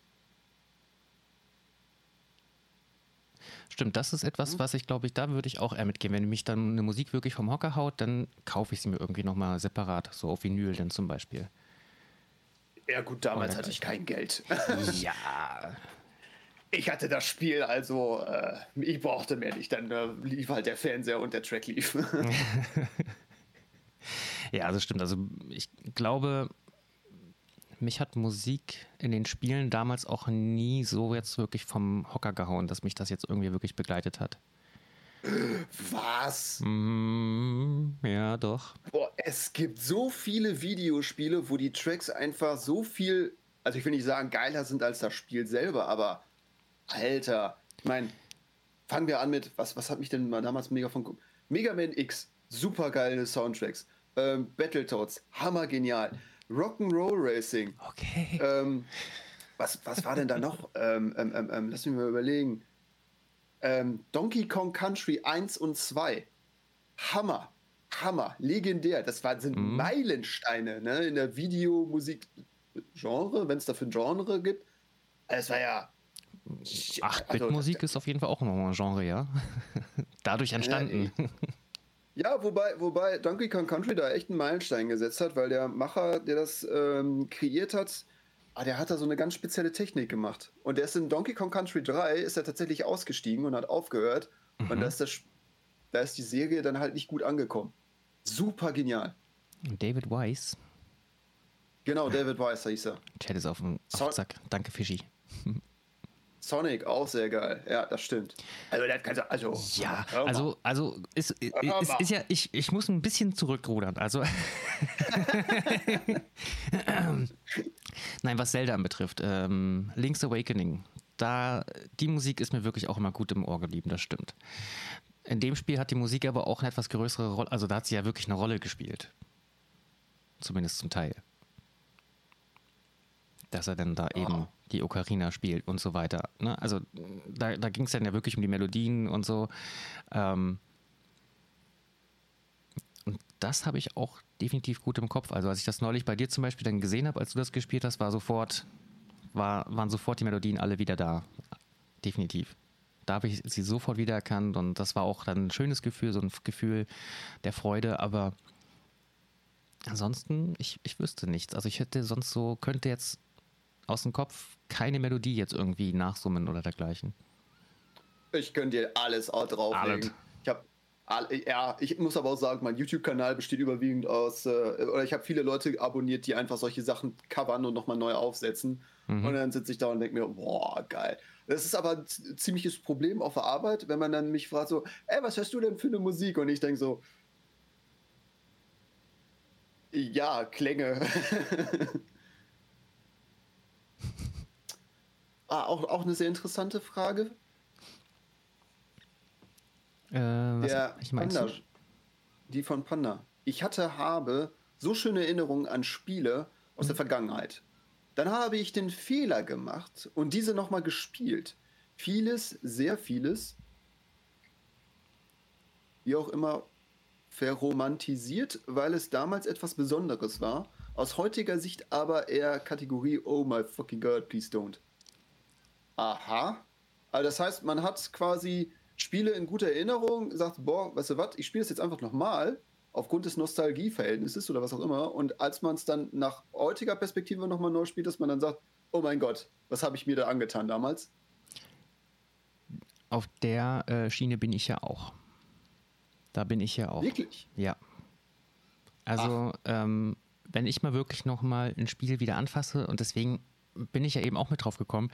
Stimmt, das ist etwas, mhm. was ich glaube ich, da würde ich auch eher mitgehen. Wenn mich dann eine Musik wirklich vom Hocker haut, dann kaufe ich sie mir irgendwie nochmal separat, so auf Vinyl dann zum Beispiel. Ja gut, damals hatte ich kein Geld. ja. Ich hatte das Spiel, also äh, ich brauchte mehr nicht. Dann äh, lief halt der Fernseher und der Track lief. ja, das stimmt. Also ich glaube, mich hat Musik in den Spielen damals auch nie so jetzt wirklich vom Hocker gehauen, dass mich das jetzt irgendwie wirklich begleitet hat. Was? Mm, ja, doch. Boah, es gibt so viele Videospiele, wo die Tracks einfach so viel, also ich will nicht sagen geiler sind als das Spiel selber, aber Alter, ich meine, fangen wir an mit, was, was hat mich denn mal damals mega von Mega Man X, super geile Soundtracks. Ähm, Battletoads, hammergenial. Rock'n'Roll Racing. Okay. Ähm, was, was war denn da noch? ähm, ähm, ähm, ähm lass mich mal überlegen. Ähm, Donkey Kong Country 1 und 2. Hammer. Hammer. Legendär. Das war, sind mhm. Meilensteine ne, in der Videomusik-Genre, wenn es dafür ein Genre gibt. Es war ja. 8-Bit-Musik also, ist auf jeden Fall auch nochmal ein Genre, ja. Dadurch entstanden. Ja, ja, wobei, wobei Donkey Kong Country da echt einen Meilenstein gesetzt hat, weil der Macher, der das ähm, kreiert hat, ah, der hat da so eine ganz spezielle Technik gemacht. Und der ist in Donkey Kong Country 3 ist er tatsächlich ausgestiegen und hat aufgehört. Mhm. Und da ist, das, da ist die Serie dann halt nicht gut angekommen. Super genial. David Weiss. Genau, David Weiss hieß er. Chat ist auf dem Zack. Danke, Fischi. Sonic auch sehr geil. Ja, das stimmt. Also, der hat also ja, also also ist, ist, ist, ist, ja ich, ich muss ein bisschen zurückrudern. Also Nein, was Zelda betrifft, ähm, Link's Awakening, da die Musik ist mir wirklich auch immer gut im Ohr geblieben, das stimmt. In dem Spiel hat die Musik aber auch eine etwas größere Rolle, also da hat sie ja wirklich eine Rolle gespielt. Zumindest zum Teil. Dass er dann da oh. eben die Ocarina spielt und so weiter. Ne? Also da, da ging es dann ja wirklich um die Melodien und so. Ähm, und das habe ich auch definitiv gut im Kopf. Also als ich das neulich bei dir zum Beispiel dann gesehen habe, als du das gespielt hast, war sofort, war, waren sofort die Melodien alle wieder da. Definitiv. Da habe ich sie sofort wiedererkannt und das war auch dann ein schönes Gefühl, so ein Gefühl der Freude, aber ansonsten, ich, ich wüsste nichts. Also ich hätte sonst so, könnte jetzt aus dem Kopf keine Melodie jetzt irgendwie nachsummen oder dergleichen. Ich könnte dir alles drauflegen. Ich habe ja, ich muss aber auch sagen, mein YouTube-Kanal besteht überwiegend aus, äh, oder ich habe viele Leute abonniert, die einfach solche Sachen covern und nochmal neu aufsetzen. Mhm. Und dann sitze ich da und denke mir, boah, geil. Das ist aber ein ziemliches Problem auf der Arbeit, wenn man dann mich fragt so, ey, was hörst du denn für eine Musik? Und ich denke so, ja, Klänge. Ah, auch, auch eine sehr interessante Frage. Äh, was Der ich Panda, die von Panda. Ich hatte, habe so schöne Erinnerungen an Spiele aus mhm. der Vergangenheit. Dann habe ich den Fehler gemacht und diese nochmal gespielt. Vieles, sehr vieles, wie auch immer, verromantisiert, weil es damals etwas Besonderes war. Aus heutiger Sicht aber eher Kategorie Oh my fucking God, please don't. Aha. Also das heißt, man hat quasi Spiele in guter Erinnerung, sagt, boah, weißt du was, ich spiele es jetzt einfach nochmal, aufgrund des Nostalgieverhältnisses oder was auch immer. Und als man es dann nach heutiger Perspektive nochmal neu spielt, dass man dann sagt, oh mein Gott, was habe ich mir da angetan damals? Auf der äh, Schiene bin ich ja auch. Da bin ich ja auch. Wirklich? Ja. Also, ähm, wenn ich mal wirklich nochmal ein Spiel wieder anfasse, und deswegen bin ich ja eben auch mit drauf gekommen,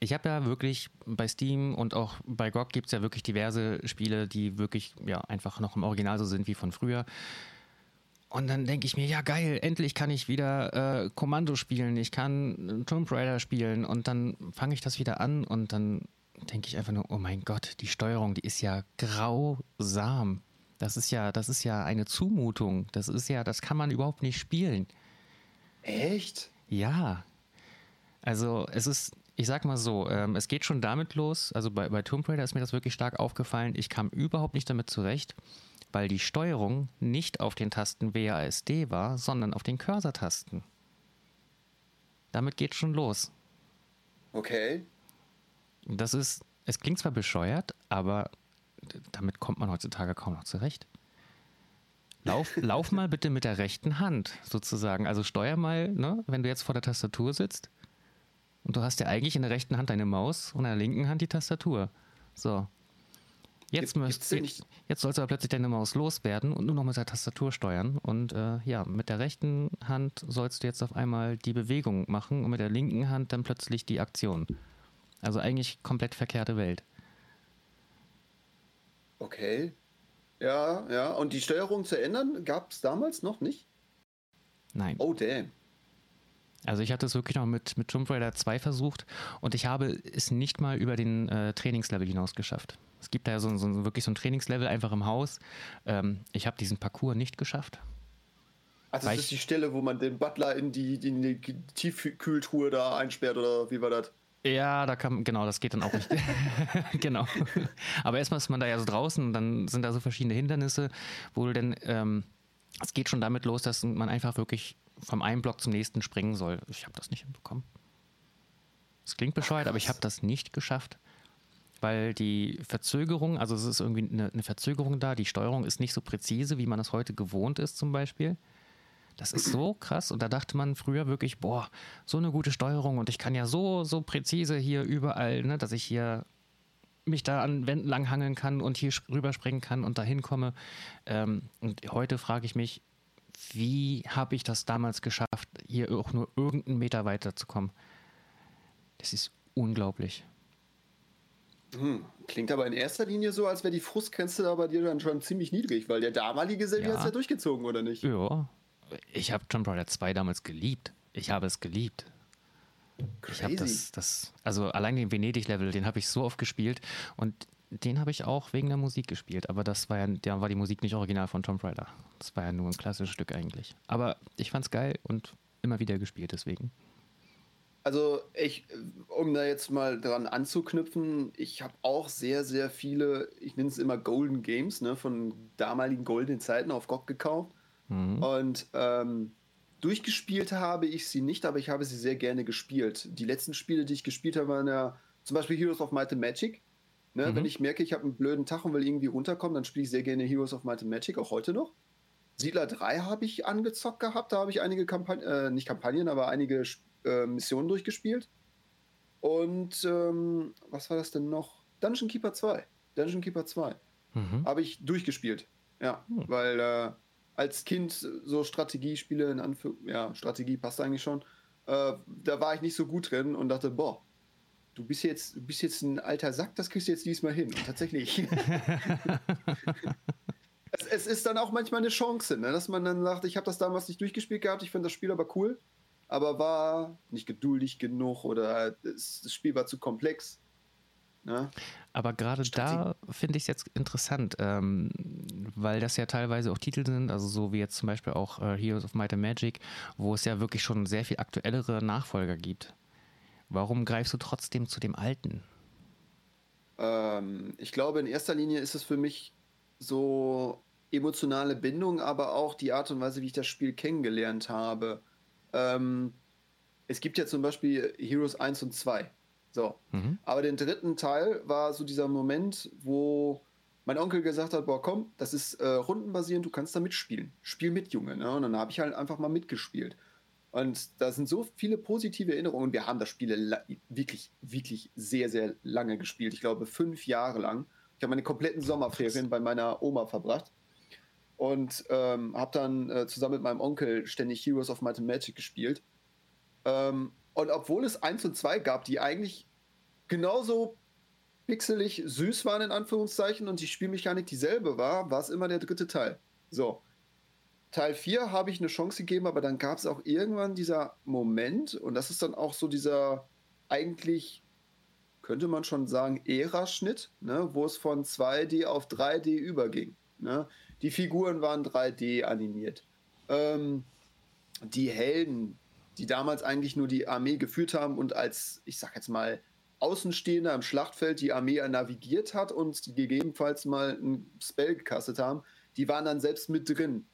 ich habe ja wirklich bei Steam und auch bei GOG gibt es ja wirklich diverse Spiele, die wirklich ja einfach noch im Original so sind wie von früher. Und dann denke ich mir, ja geil, endlich kann ich wieder äh, Kommando spielen, ich kann Tomb Raider spielen und dann fange ich das wieder an und dann denke ich einfach nur, oh mein Gott, die Steuerung, die ist ja grausam. Das ist ja, das ist ja eine Zumutung. Das ist ja, das kann man überhaupt nicht spielen. Echt? Ja. Also es ist ich sag mal so, ähm, es geht schon damit los, also bei, bei Tomb Raider ist mir das wirklich stark aufgefallen, ich kam überhaupt nicht damit zurecht, weil die Steuerung nicht auf den Tasten WASD war, sondern auf den Cursor-Tasten. Damit geht schon los. Okay. Das ist, es klingt zwar bescheuert, aber damit kommt man heutzutage kaum noch zurecht. Lauf, lauf mal bitte mit der rechten Hand sozusagen. Also steuer mal, ne, wenn du jetzt vor der Tastatur sitzt und du hast ja eigentlich in der rechten Hand deine Maus und in der linken Hand die Tastatur. So. Jetzt, möchtest, jetzt, jetzt sollst du aber plötzlich deine Maus loswerden und nur noch mit der Tastatur steuern. Und äh, ja, mit der rechten Hand sollst du jetzt auf einmal die Bewegung machen und mit der linken Hand dann plötzlich die Aktion. Also eigentlich komplett verkehrte Welt. Okay. Ja, ja. Und die Steuerung zu ändern gab es damals noch nicht? Nein. Oh, damn. Also ich hatte es wirklich noch mit, mit Tomb Raider 2 versucht und ich habe es nicht mal über den äh, Trainingslevel hinaus geschafft. Es gibt da ja so, so, wirklich so ein Trainingslevel einfach im Haus. Ähm, ich habe diesen Parcours nicht geschafft. Also das ist die Stelle, wo man den Butler in die, in die Tiefkühltruhe da einsperrt oder wie war das? Ja, da kann, genau, das geht dann auch nicht. genau. Aber erstmal ist man da ja so draußen und dann sind da so verschiedene Hindernisse, wo du denn, ähm, es geht schon damit los, dass man einfach wirklich vom einen Block zum nächsten springen soll. Ich habe das nicht hinbekommen. Es klingt bescheuert, aber ich habe das nicht geschafft, weil die Verzögerung, also es ist irgendwie eine, eine Verzögerung da, die Steuerung ist nicht so präzise, wie man es heute gewohnt ist zum Beispiel. Das ist so krass. Und da dachte man früher wirklich, boah, so eine gute Steuerung und ich kann ja so, so präzise hier überall, ne, dass ich hier mich da an Wänden langhangeln kann und hier rüberspringen kann und dahin komme. Ähm, und heute frage ich mich, wie habe ich das damals geschafft, hier auch nur irgendeinen Meter weiter zu kommen? Das ist unglaublich. Hm, klingt aber in erster Linie so, als wäre die Frustgrenze da bei dir dann schon ziemlich niedrig, weil der damalige Xavier ja. hat es ja durchgezogen, oder nicht? Ja, ich habe Tomb Raider 2 damals geliebt. Ich habe es geliebt. Crazy. Ich habe das, das, also allein den Venedig-Level, den habe ich so oft gespielt und den habe ich auch wegen der Musik gespielt, aber das war ja, da war die Musik nicht original von Tomb Raider. Das war ja nur ein klassisches Stück eigentlich. Aber ich fand's geil und immer wieder gespielt deswegen. Also ich, um da jetzt mal dran anzuknüpfen, ich habe auch sehr, sehr viele, ich nenne es immer Golden Games, ne, von damaligen goldenen Zeiten auf GOG gekauft. Mhm. Und ähm, durchgespielt habe ich sie nicht, aber ich habe sie sehr gerne gespielt. Die letzten Spiele, die ich gespielt habe, waren ja zum Beispiel Heroes of Might and Magic. Ne, mhm. Wenn ich merke, ich habe einen blöden Tag und will irgendwie runterkommen, dann spiele ich sehr gerne Heroes of Might and Magic, auch heute noch. Siedler 3 habe ich angezockt gehabt, da habe ich einige Kampagnen, äh, nicht Kampagnen, aber einige äh, Missionen durchgespielt. Und ähm, was war das denn noch? Dungeon Keeper 2. Dungeon Keeper 2. Mhm. Habe ich durchgespielt. Ja, mhm. weil äh, als Kind so Strategiespiele in Anführ ja, Strategie passt eigentlich schon. Äh, da war ich nicht so gut drin und dachte, boah, du bist jetzt, du bist jetzt ein alter Sack, das kriegst du jetzt diesmal hin. Und tatsächlich. es, es, ist dann auch manchmal eine Chance, ne? dass man dann sagt, ich habe das damals nicht durchgespielt gehabt, ich finde das Spiel aber cool, aber war nicht geduldig genug oder das Spiel war zu komplex. Ne? Aber gerade da finde ich es jetzt interessant, ähm, weil das ja teilweise auch Titel sind, also so wie jetzt zum Beispiel auch äh, Heroes of Might and Magic, wo es ja wirklich schon sehr viel aktuellere Nachfolger gibt. Warum greifst du trotzdem zu dem Alten? Ähm, ich glaube, in erster Linie ist es für mich so emotionale Bindung, aber auch die Art und Weise, wie ich das Spiel kennengelernt habe. Ähm, es gibt ja zum Beispiel Heroes 1 und 2. So. Mhm. Aber den dritten Teil war so dieser Moment, wo mein Onkel gesagt hat: Boah, komm, das ist äh, rundenbasierend, du kannst da mitspielen. Spiel mit, Junge. Ne? Und dann habe ich halt einfach mal mitgespielt. Und da sind so viele positive Erinnerungen. Wir haben das Spiel wirklich, wirklich sehr, sehr lange gespielt. Ich glaube, fünf Jahre lang. Ich habe meine kompletten Sommerferien bei meiner Oma verbracht und ähm, habe dann äh, zusammen mit meinem Onkel ständig Heroes of Might and Magic gespielt. Ähm, und obwohl es 1 und 2 gab, die eigentlich genauso pixelig süß waren, in Anführungszeichen, und die Spielmechanik dieselbe war, war es immer der dritte Teil. So. Teil 4 habe ich eine Chance gegeben, aber dann gab es auch irgendwann dieser Moment, und das ist dann auch so dieser eigentlich, könnte man schon sagen, Ära-Schnitt, ne, wo es von 2D auf 3D überging. Ne? Die Figuren waren 3D animiert. Ähm, die Helden, die damals eigentlich nur die Armee geführt haben und als, ich sag jetzt mal, Außenstehender im Schlachtfeld die Armee navigiert hat und gegebenenfalls mal ein Spell gekastet haben, die waren dann selbst mit drin.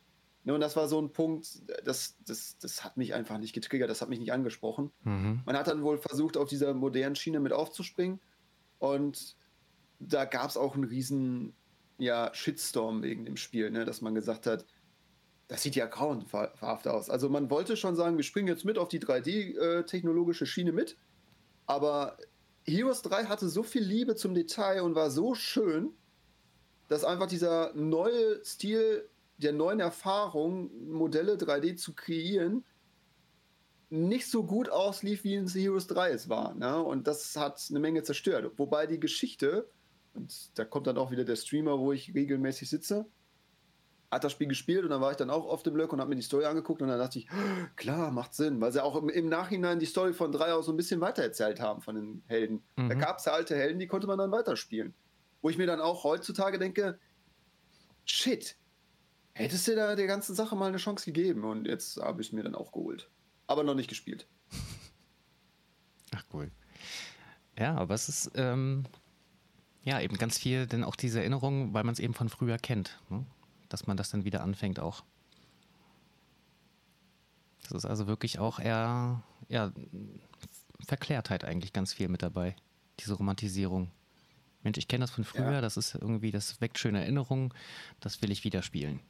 Ne, und das war so ein Punkt, das, das, das hat mich einfach nicht getriggert, das hat mich nicht angesprochen. Mhm. Man hat dann wohl versucht, auf dieser modernen Schiene mit aufzuspringen. Und da gab es auch einen riesen ja, Shitstorm wegen dem Spiel, ne? dass man gesagt hat, das sieht ja grauenhaft aus. Also man wollte schon sagen, wir springen jetzt mit auf die 3D-technologische äh, Schiene mit, aber Heroes 3 hatte so viel Liebe zum Detail und war so schön, dass einfach dieser neue Stil der neuen Erfahrung, Modelle 3D zu kreieren, nicht so gut auslief, wie in Heroes 3 es war. Ne? Und das hat eine Menge zerstört. Wobei die Geschichte, und da kommt dann auch wieder der Streamer, wo ich regelmäßig sitze, hat das Spiel gespielt und dann war ich dann auch auf dem Blöck und habe mir die Story angeguckt und dann dachte ich, klar, macht Sinn, weil sie auch im, im Nachhinein die Story von 3 aus so ein bisschen weitererzählt haben von den Helden. Mhm. Da gab es ja alte Helden, die konnte man dann weiterspielen. Wo ich mir dann auch heutzutage denke, shit, hättest du da der ganzen Sache mal eine Chance gegeben und jetzt habe ich es mir dann auch geholt aber noch nicht gespielt. Ach cool. Ja, aber es ist ähm, ja eben ganz viel, denn auch diese Erinnerung, weil man es eben von früher kennt, ne? dass man das dann wieder anfängt auch. Das ist also wirklich auch eher ja, Verklärtheit eigentlich ganz viel mit dabei, diese Romantisierung. Mensch, ich kenne das von früher, ja. das ist irgendwie, das weckt schöne Erinnerungen, das will ich wieder spielen.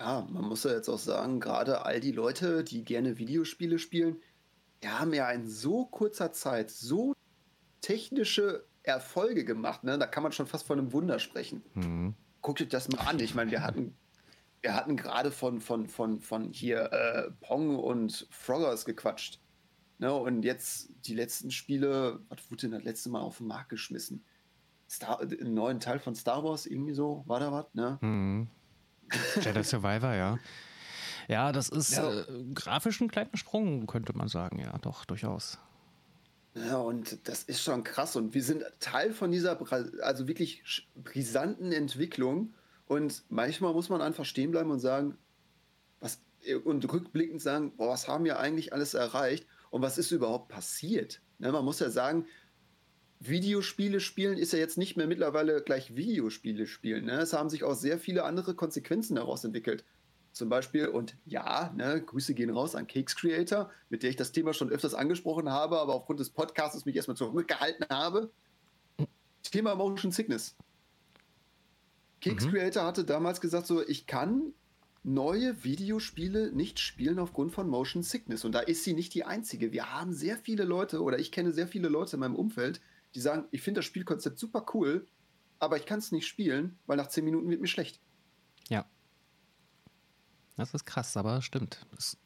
Ja, man muss ja jetzt auch sagen, gerade all die Leute, die gerne Videospiele spielen, die haben ja in so kurzer Zeit so technische Erfolge gemacht. Ne? Da kann man schon fast von einem Wunder sprechen. Mhm. Guckt euch das mal an. Ich meine, wir hatten, wir hatten gerade von, von, von, von hier äh, Pong und Froggers gequatscht. Ne? Und jetzt die letzten Spiele, was wurde denn das letzte Mal auf den Markt geschmissen? Star, einen neuen Teil von Star Wars, irgendwie so, war da was, ne? Mhm. Jedi Survivor, ja. Ja, das ist ja. Äh, grafisch ein kleiner Sprung, könnte man sagen, ja, doch, durchaus. Ja, und das ist schon krass. Und wir sind Teil von dieser, also wirklich brisanten Entwicklung. Und manchmal muss man einfach stehen bleiben und sagen, was, und rückblickend sagen, boah, was haben wir eigentlich alles erreicht und was ist überhaupt passiert? Ne, man muss ja sagen, Videospiele spielen ist ja jetzt nicht mehr mittlerweile gleich Videospiele spielen. Ne? Es haben sich auch sehr viele andere Konsequenzen daraus entwickelt. Zum Beispiel, und ja, ne, Grüße gehen raus an Cakes Creator, mit der ich das Thema schon öfters angesprochen habe, aber aufgrund des Podcasts mich erstmal zurückgehalten habe. Thema Motion Sickness. Cakes mhm. Creator hatte damals gesagt, so, ich kann neue Videospiele nicht spielen aufgrund von Motion Sickness. Und da ist sie nicht die einzige. Wir haben sehr viele Leute, oder ich kenne sehr viele Leute in meinem Umfeld, die sagen, ich finde das Spielkonzept super cool, aber ich kann es nicht spielen, weil nach zehn Minuten wird mir schlecht. Ja. Das ist krass, aber stimmt. Es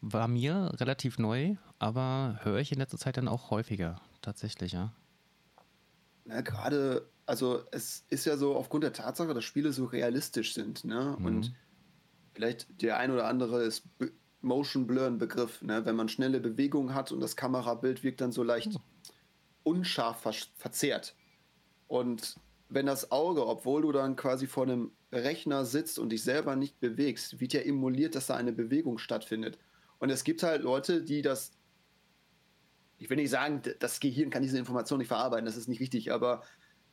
war mir relativ neu, aber höre ich in letzter Zeit dann auch häufiger, tatsächlich, ja. Na, gerade, also es ist ja so aufgrund der Tatsache, dass Spiele so realistisch sind, ne? Mhm. Und vielleicht der ein oder andere ist Motion Blur ein Begriff, ne? Wenn man schnelle Bewegungen hat und das Kamerabild wirkt dann so leicht. Oh unscharf ver verzerrt. Und wenn das Auge, obwohl du dann quasi vor einem Rechner sitzt und dich selber nicht bewegst, wird ja emuliert, dass da eine Bewegung stattfindet. Und es gibt halt Leute, die das, ich will nicht sagen, das Gehirn kann diese Information nicht verarbeiten, das ist nicht richtig, aber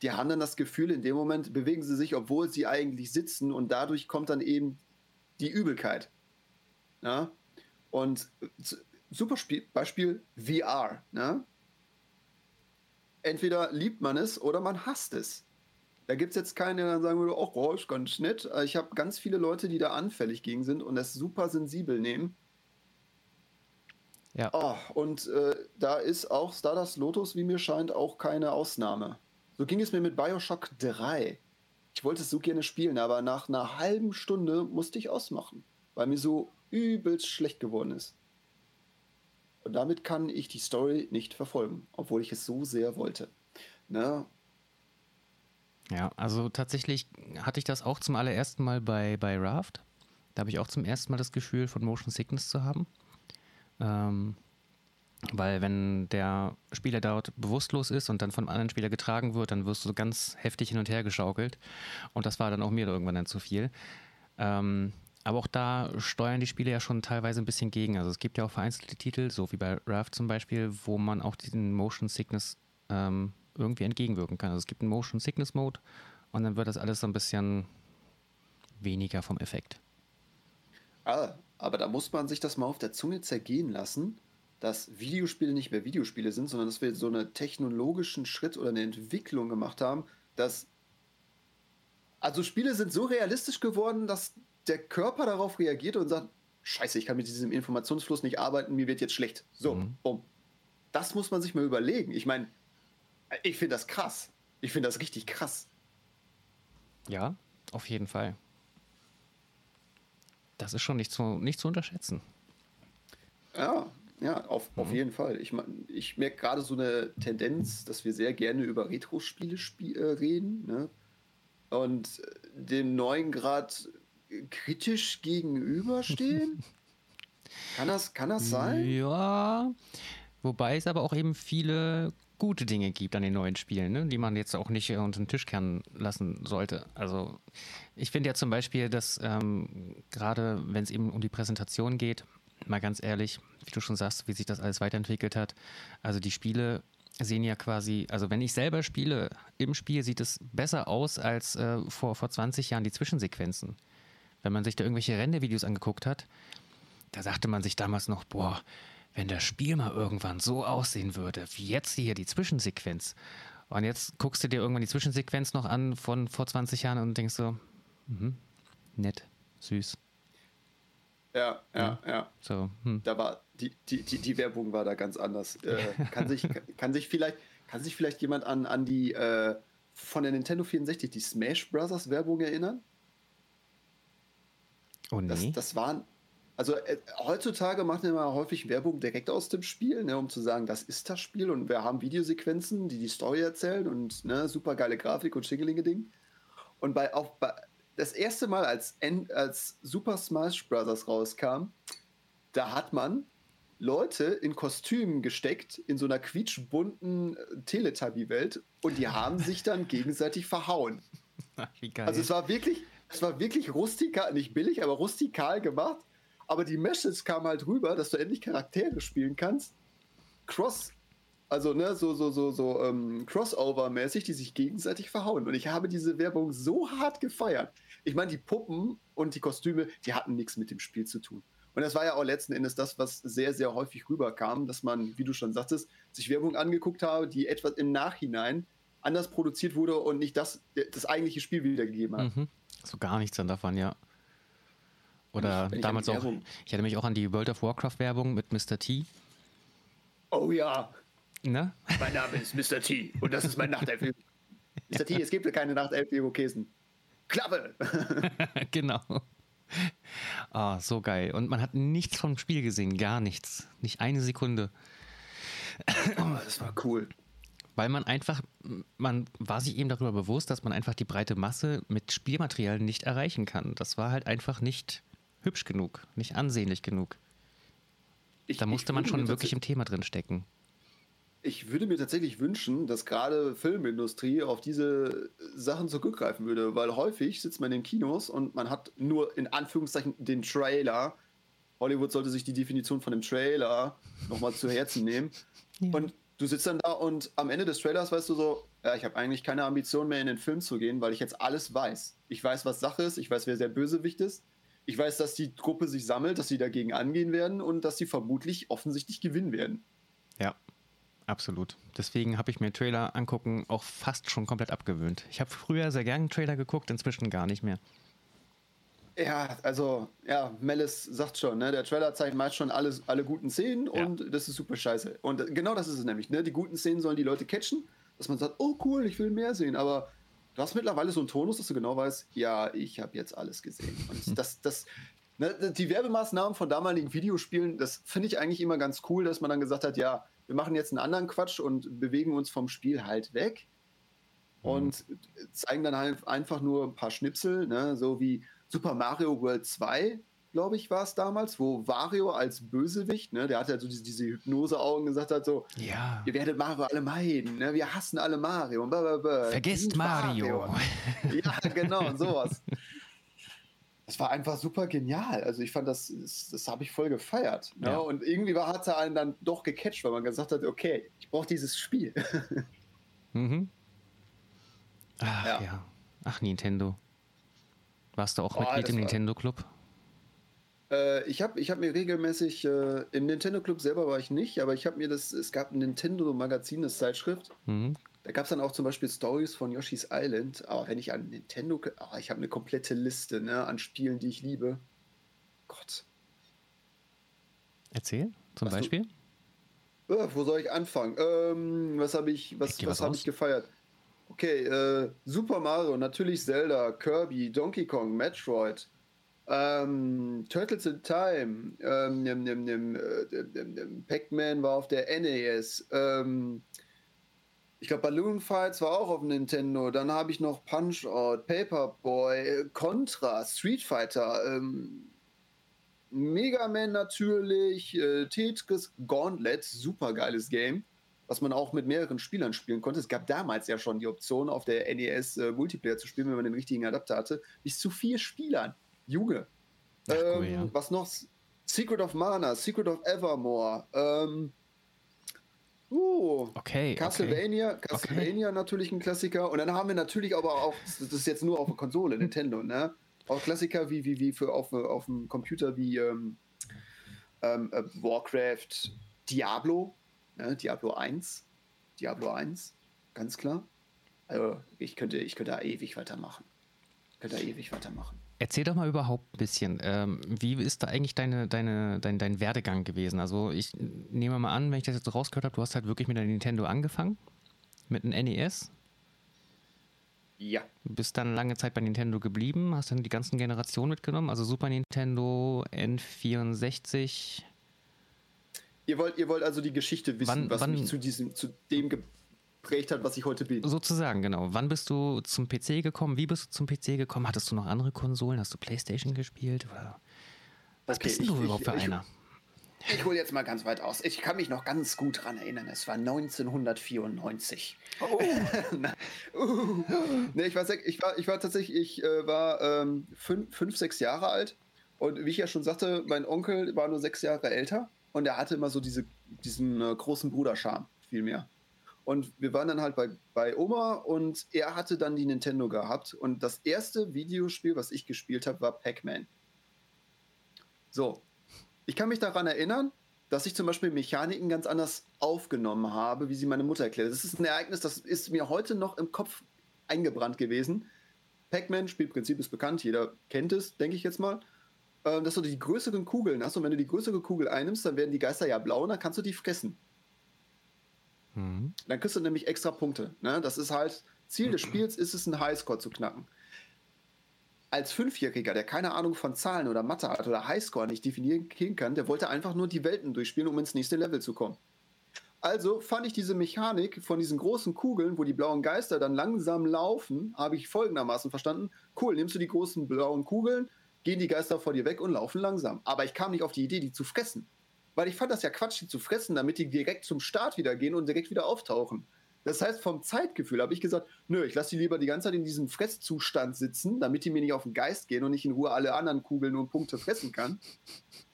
die haben dann das Gefühl, in dem Moment bewegen sie sich, obwohl sie eigentlich sitzen und dadurch kommt dann eben die Übelkeit. Ja? Und super Spiel, Beispiel VR. Ne? Entweder liebt man es oder man hasst es. Da gibt es jetzt keinen, der dann sagen würde, oh, ist ganz nett. Ich habe ganz viele Leute, die da anfällig gegen sind und das super sensibel nehmen. Ja. Oh, und äh, da ist auch Stardust Lotus, wie mir scheint, auch keine Ausnahme. So ging es mir mit Bioshock 3. Ich wollte es so gerne spielen, aber nach einer halben Stunde musste ich ausmachen, weil mir so übelst schlecht geworden ist. Und damit kann ich die Story nicht verfolgen, obwohl ich es so sehr wollte. Ne? Ja, also tatsächlich hatte ich das auch zum allerersten Mal bei, bei Raft. Da habe ich auch zum ersten Mal das Gefühl von Motion Sickness zu haben. Ähm, weil wenn der Spieler dort bewusstlos ist und dann von einem anderen Spieler getragen wird, dann wirst du ganz heftig hin und her geschaukelt. Und das war dann auch mir irgendwann dann zu viel. Ähm, Aber auch da steuern die Spiele ja schon teilweise ein bisschen gegen. Also es gibt ja auch vereinzelte Titel, so wie bei Raft zum Beispiel, wo man auch diesen Motion Sickness ähm, irgendwie entgegenwirken kann. Also es gibt einen Motion Sickness Mode und dann wird das alles so ein bisschen weniger vom Effekt. Ah, aber da muss man sich das mal auf der Zunge zergehen lassen, dass Videospiele nicht mehr Videospiele sind, sondern dass wir so einen technologischen Schritt oder eine Entwicklung gemacht haben, dass also Spiele sind so realistisch geworden, dass der Körper darauf reagiert und sagt, scheiße, ich kann mit diesem Informationsfluss nicht arbeiten, mir wird jetzt schlecht. So, mhm. bumm. Das muss man sich mal überlegen. Ich meine, ich finde das krass. Ich finde das richtig krass. Ja, auf jeden Fall. Das ist schon nicht zu, nicht zu unterschätzen. Ja, ja, auf, mhm. auf jeden Fall. Ich, ich merke gerade so eine Tendenz, dass wir sehr gerne über Retro-Spiele spiel, äh, reden ne? und dem neuen Grad kritisch gegenüberstehen. kann, das, kann das sein? Ja, wobei es aber auch eben viele gute Dinge gibt an den neuen Spielen, ne? die man jetzt auch nicht unter den Tisch kehren lassen sollte. Also ich finde ja zum Beispiel, dass ähm, gerade wenn es eben um die Präsentation geht, mal ganz ehrlich, wie du schon sagst, wie sich das alles weiterentwickelt hat, also die Spiele sehen ja quasi, also wenn ich selber spiele, im Spiel sieht es besser aus als äh, vor, vor 20 Jahren die Zwischensequenzen. Wenn man sich da irgendwelche Rendervideos angeguckt hat, da sagte man sich damals noch, boah, wenn das Spiel mal irgendwann so aussehen würde, wie jetzt hier die Zwischensequenz. Und jetzt guckst du dir irgendwann die Zwischensequenz noch an von vor 20 Jahren und denkst so, mh, nett, süß. Ja, ja, ja. So, hm. Da war die, die, die, die, Werbung war da ganz anders. Äh, kann, sich, kann, sich vielleicht, kann sich vielleicht jemand an, an die äh, von der Nintendo 64, die Smash Brothers Werbung erinnern? Oh nee. Das, das waren, also äh, heutzutage machen wir mal häufig Werbung direkt aus dem Spiel, ne, um zu sagen, das ist das Spiel und wir haben Videosequenzen, die die Story erzählen und ne, super geile Grafik und Schingelinge-Ding. Und bei, auch bei, das erste Mal, als, als Super Smash Bros. rauskam, da hat man Leute in Kostümen gesteckt, in so einer quietschbunten äh, Teletubby-Welt und die haben sich dann gegenseitig verhauen. Wie geil. Also es war wirklich, es war wirklich rustikal, nicht billig, aber rustikal gemacht aber die Message kam halt rüber, dass du endlich Charaktere spielen kannst. Cross, also ne, so, so, so, so ähm, Crossover-mäßig, die sich gegenseitig verhauen. Und ich habe diese Werbung so hart gefeiert. Ich meine, die Puppen und die Kostüme, die hatten nichts mit dem Spiel zu tun. Und das war ja auch letzten Endes das, was sehr, sehr häufig rüberkam, dass man, wie du schon sagtest, sich Werbung angeguckt habe, die etwas im Nachhinein anders produziert wurde und nicht das, das eigentliche Spiel wiedergegeben hat. Mhm. So gar nichts dann davon, ja. Oder ich, damals auch, ich erinnere mich auch an die World of Warcraft Werbung mit Mr. T. Oh ja. Ne? Mein Name ist Mr. T und das ist mein Nachtelf. Mr. T, es gibt keine Nachtelf-Irokesen. Klappe! genau. Ah, oh, so geil. Und man hat nichts vom Spiel gesehen, gar nichts. Nicht eine Sekunde. oh, das war cool. Weil man einfach, man war sich eben darüber bewusst, dass man einfach die breite Masse mit Spielmaterial nicht erreichen kann. Das war halt einfach nicht hübsch genug, nicht ansehnlich genug. Ich, da musste man schon wirklich im Thema drin stecken. Ich würde mir tatsächlich wünschen, dass gerade Filmindustrie auf diese Sachen zurückgreifen würde, weil häufig sitzt man in Kinos und man hat nur in Anführungszeichen den Trailer. Hollywood sollte sich die Definition von dem Trailer nochmal zu Herzen nehmen. Ja. Und du sitzt dann da und am Ende des Trailers weißt du so, ja, ich habe eigentlich keine Ambition mehr in den Film zu gehen, weil ich jetzt alles weiß. Ich weiß, was Sache ist, ich weiß, wer der Bösewicht ist, ich weiß, dass die Gruppe sich sammelt, dass sie dagegen angehen werden und dass sie vermutlich offensichtlich gewinnen werden. Ja, absolut. Deswegen habe ich mir Trailer angucken auch fast schon komplett abgewöhnt. Ich habe früher sehr gerne Trailer geguckt, inzwischen gar nicht mehr. Ja, also, ja, Melis sagt schon, ne, der Trailer zeigt meist schon alles, alle guten Szenen ja. und das ist super scheiße. Und genau das ist es nämlich, ne? Die guten Szenen sollen die Leute catchen, dass man sagt, oh cool, ich will mehr sehen, aber du hast mittlerweile so einen Tonus, dass du genau weißt, ja, ich habe jetzt alles gesehen. Und das, das, ne, die Werbemaßnahmen von damaligen Videospielen, das finde ich eigentlich immer ganz cool, dass man dann gesagt hat, ja, wir machen jetzt einen anderen Quatsch und bewegen uns vom Spiel halt weg mhm. und zeigen dann halt einfach nur ein paar Schnipsel, ne, so wie Super Mario World 2 glaube ich, war es damals, wo Wario als Bösewicht, ne, der hat ja so diese, diese Hypnose-Augen gesagt hat, so, ja. ihr werdet Mario alle meiden, ne, wir hassen alle Mario. Und blablabla. Vergesst Mario. Mario. ja, genau, und sowas. das war einfach super genial. Also ich fand das, das, das habe ich voll gefeiert. Ne? Ja. Und irgendwie hat er einen dann doch gecatcht, weil man gesagt hat, okay, ich brauche dieses Spiel. mhm. Ach ja. ja. Ach, Nintendo. Warst du auch oh, Mitglied im Nintendo Club? Äh, ich habe ich hab mir regelmäßig, äh, im Nintendo Club selber war ich nicht, aber ich habe mir das, es gab ein Nintendo Magazin, das Zeitschrift. Mhm. Da gab es dann auch zum Beispiel Stories von Yoshi's Island. Aber wenn ich an Nintendo, oh, ich habe eine komplette Liste ne, an Spielen, die ich liebe. Gott. Erzähl, zum was Beispiel. Du, äh, wo soll ich anfangen? Ähm, was habe ich, was, was habe ich gefeiert? Okay, äh, Super Mario, natürlich Zelda, Kirby, Donkey Kong, Metroid, ähm, Turtles in Time, ähm, nimm, nimm, nimm, äh, Pac-Man war auf der NES, ähm, ich glaube, Balloon Fights war auch auf Nintendo. Dann habe ich noch Punch Out, Paperboy, Contra, Street Fighter, ähm, Mega Man natürlich, äh, Tetris, Gauntlet, super geiles Game, was man auch mit mehreren Spielern spielen konnte. Es gab damals ja schon die Option, auf der NES äh, Multiplayer zu spielen, wenn man den richtigen Adapter hatte. Bis zu vier Spielern. Junge. Ach, cool, ähm, ja. Was noch? Secret of Mana, Secret of Evermore, ähm, Uh, okay. Castlevania, okay. Castlevania okay. natürlich ein Klassiker. Und dann haben wir natürlich aber auch, das ist jetzt nur auf der Konsole, Nintendo, ne? Auch Klassiker wie, wie, wie für auf, auf dem Computer wie ähm, ähm, äh, Warcraft, Diablo, ne? Diablo 1. Diablo 1, ganz klar. Also ich könnte, ich könnte da ewig weitermachen. Ich könnte da ewig weitermachen. Erzähl doch mal überhaupt ein bisschen, ähm, wie ist da eigentlich deine, deine, dein, dein Werdegang gewesen? Also ich nehme mal an, wenn ich das jetzt rausgehört habe, du hast halt wirklich mit der Nintendo angefangen, mit einem NES. Ja. Du bist dann lange Zeit bei Nintendo geblieben, hast dann die ganzen Generationen mitgenommen, also Super Nintendo, N64. Ihr wollt, ihr wollt also die Geschichte wissen, wann, was wann, mich zu diesem, zu dem geprägt hat, was ich heute bin. Sozusagen, genau. Wann bist du zum PC gekommen? Wie bist du zum PC gekommen? Hattest du noch andere Konsolen? Hast du Playstation gespielt? Oder was okay, bist ich, du überhaupt für ich, einer? Ich, ich hole jetzt mal ganz weit aus. Ich kann mich noch ganz gut daran erinnern. Es war 1994. Oh. uh. nee, ich, war, ich, war, ich war tatsächlich, ich äh, war ähm, fünf, fünf, sechs Jahre alt. Und wie ich ja schon sagte, mein Onkel war nur sechs Jahre älter. Und er hatte immer so diese, diesen äh, großen Bruderscham, viel mehr. Und wir waren dann halt bei, bei Oma und er hatte dann die Nintendo gehabt. Und das erste Videospiel, was ich gespielt habe, war Pac-Man. So. Ich kann mich daran erinnern, dass ich zum Beispiel Mechaniken ganz anders aufgenommen habe, wie sie meine Mutter erklärt. Das ist ein Ereignis, das ist mir heute noch im Kopf eingebrannt gewesen. Pac-Man, Spielprinzip ist bekannt, jeder kennt es, denke ich jetzt mal. Ähm, dass du die größeren Kugeln hast und wenn du die größere Kugel einnimmst, dann werden die Geister ja blau und dann kannst du die fressen. Mhm. Dann kriegst du nämlich extra Punkte. Ne? Das ist halt, Ziel des Spiels ist es, einen Highscore zu knacken. Als Fünfjähriger, der keine Ahnung von Zahlen oder Mathe hat oder Highscore nicht definieren kann, der wollte einfach nur die Welten durchspielen, um ins nächste Level zu kommen. Also fand ich diese Mechanik von diesen großen Kugeln, wo die blauen Geister dann langsam laufen, habe ich folgendermaßen verstanden. Cool, nimmst du die großen blauen Kugeln, gehen die Geister vor dir weg und laufen langsam. Aber ich kam nicht auf die Idee, die zu fressen weil ich fand das ja Quatsch, die zu fressen, damit die direkt zum Start wieder gehen und direkt wieder auftauchen. Das heißt, vom Zeitgefühl habe ich gesagt, nö, ich lasse die lieber die ganze Zeit in diesem Fresszustand sitzen, damit die mir nicht auf den Geist gehen und nicht in Ruhe alle anderen Kugeln und Punkte fressen kann.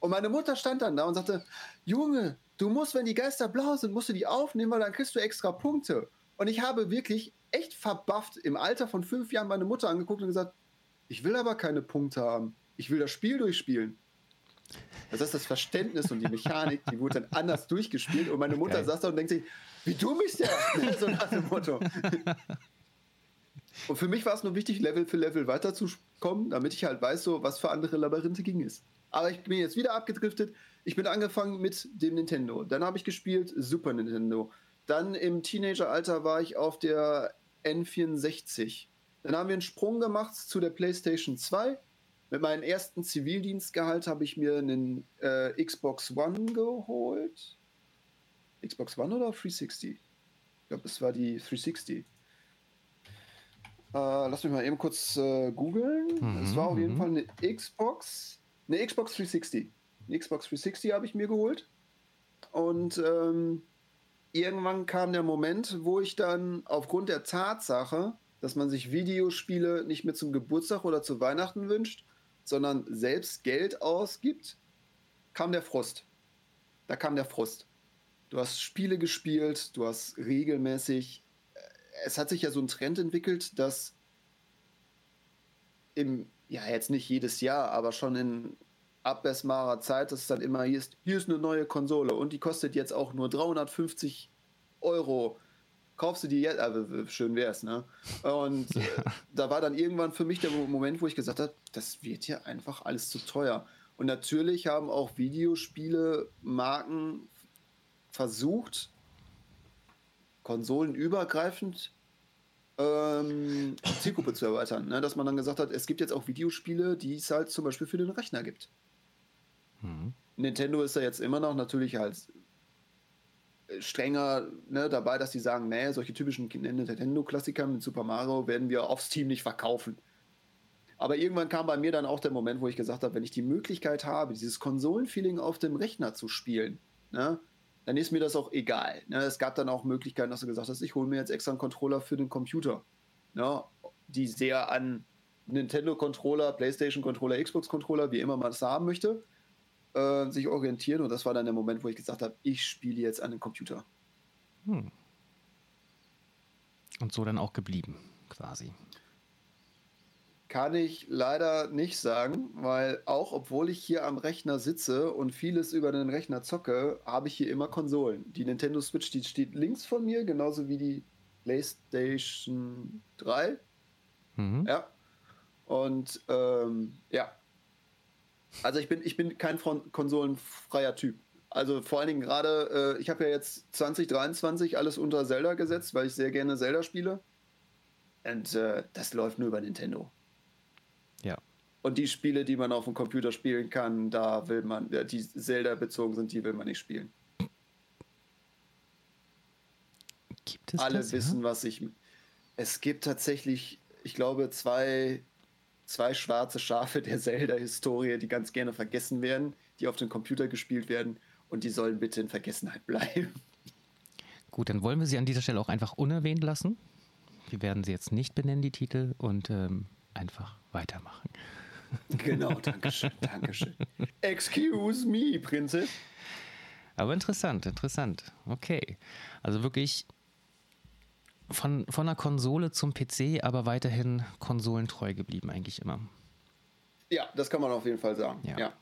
Und meine Mutter stand dann da und sagte, Junge, du musst, wenn die Geister blau sind, musst du die aufnehmen, weil dann kriegst du extra Punkte. Und ich habe wirklich echt verbufft im Alter von fünf Jahren meine Mutter angeguckt und gesagt, ich will aber keine Punkte haben. Ich will das Spiel durchspielen. Das heißt, das Verständnis und die Mechanik, die wurde dann anders durchgespielt und meine Mutter okay. saß da und denkt sich, wie dumm ist der? so nach dem Motto. Und für mich war es nur wichtig, Level für Level weiterzukommen, damit ich halt weiß, so, was für andere Labyrinthe ging es. Aber ich bin jetzt wieder abgedriftet. Ich bin angefangen mit dem Nintendo. Dann habe ich gespielt Super Nintendo. Dann im Teenageralter war ich auf der N64. Dann haben wir einen Sprung gemacht zu der PlayStation 2. Mit meinem ersten Zivildienstgehalt habe ich mir einen äh, Xbox One geholt. Xbox One oder 360? Ich glaube, es war die 360. Äh, lass mich mal eben kurz äh, googeln. Mhm, es war auf jeden mhm. Fall eine Xbox, eine Xbox 360. Eine Xbox 360 habe ich mir geholt. Und ähm, irgendwann kam der Moment, wo ich dann aufgrund der Tatsache, dass man sich Videospiele nicht mehr zum Geburtstag oder zu Weihnachten wünscht, sondern selbst Geld ausgibt, kam der Frust. Da kam der Frust. Du hast Spiele gespielt, du hast regelmäßig. Äh, es hat sich ja so ein Trend entwickelt, dass im, ja, jetzt nicht jedes Jahr, aber schon in abmessbarer Zeit, dass es dann immer hier ist, hier ist eine neue Konsole und die kostet jetzt auch nur 350 Euro. Kaufst du die jetzt? Aber schön wär's, ne? Und ja. äh, da war dann irgendwann für mich der Moment, wo ich gesagt habe, das wird hier einfach alles zu teuer. Und natürlich haben auch Videospiele, Marken versucht, konsolenübergreifend ähm, die Zielgruppe zu erweitern. Ne? Dass man dann gesagt hat, es gibt jetzt auch Videospiele, die es halt zum Beispiel für den Rechner gibt. Mhm. Nintendo ist da jetzt immer noch natürlich halt strenger ne, dabei, dass die sagen, nee, solche typischen Nintendo-Klassiker mit Super Mario werden wir auf Steam nicht verkaufen. Aber irgendwann kam bei mir dann auch der Moment, wo ich gesagt habe, wenn ich die Möglichkeit habe, dieses Konsolenfeeling auf dem Rechner zu spielen, ne, dann ist mir das auch egal. Ne? Es gab dann auch Möglichkeiten, dass du gesagt hast, ich hole mir jetzt extra einen Controller für den Computer, ne? die sehr an Nintendo-Controller, PlayStation-Controller, Xbox-Controller, wie immer man das haben möchte, äh, sich orientieren. Und das war dann der Moment, wo ich gesagt habe, ich spiele jetzt an den Computer. Hm. Und so dann auch geblieben, quasi. Kann ich leider nicht sagen, weil auch obwohl ich hier am Rechner sitze und vieles über den Rechner zocke, habe ich hier immer Konsolen. Die Nintendo Switch, die steht links von mir, genauso wie die PlayStation 3. Mhm. Ja. Und ähm, ja. Also ich bin, ich bin kein konsolenfreier Typ. Also vor allen Dingen gerade, äh, ich habe ja jetzt 2023 alles unter Zelda gesetzt, weil ich sehr gerne Zelda spiele. Und äh, das läuft nur über Nintendo. Ja. Und die Spiele, die man auf dem Computer spielen kann, da will man, die Zelda bezogen sind, die will man nicht spielen. Gibt es Alle das, wissen, ja? was ich. Es gibt tatsächlich, ich glaube, zwei, zwei schwarze Schafe der Zelda-Historie, die ganz gerne vergessen werden, die auf dem Computer gespielt werden und die sollen bitte in Vergessenheit bleiben. Gut, dann wollen wir sie an dieser Stelle auch einfach unerwähnt lassen. Wir werden sie jetzt nicht benennen, die Titel, und ähm, einfach weitermachen. Genau, danke schön, danke schön. Excuse me, Prinzess. Aber interessant, interessant. Okay. Also wirklich von, von der Konsole zum PC, aber weiterhin konsolentreu geblieben, eigentlich immer. Ja, das kann man auf jeden Fall sagen. Ja. ja.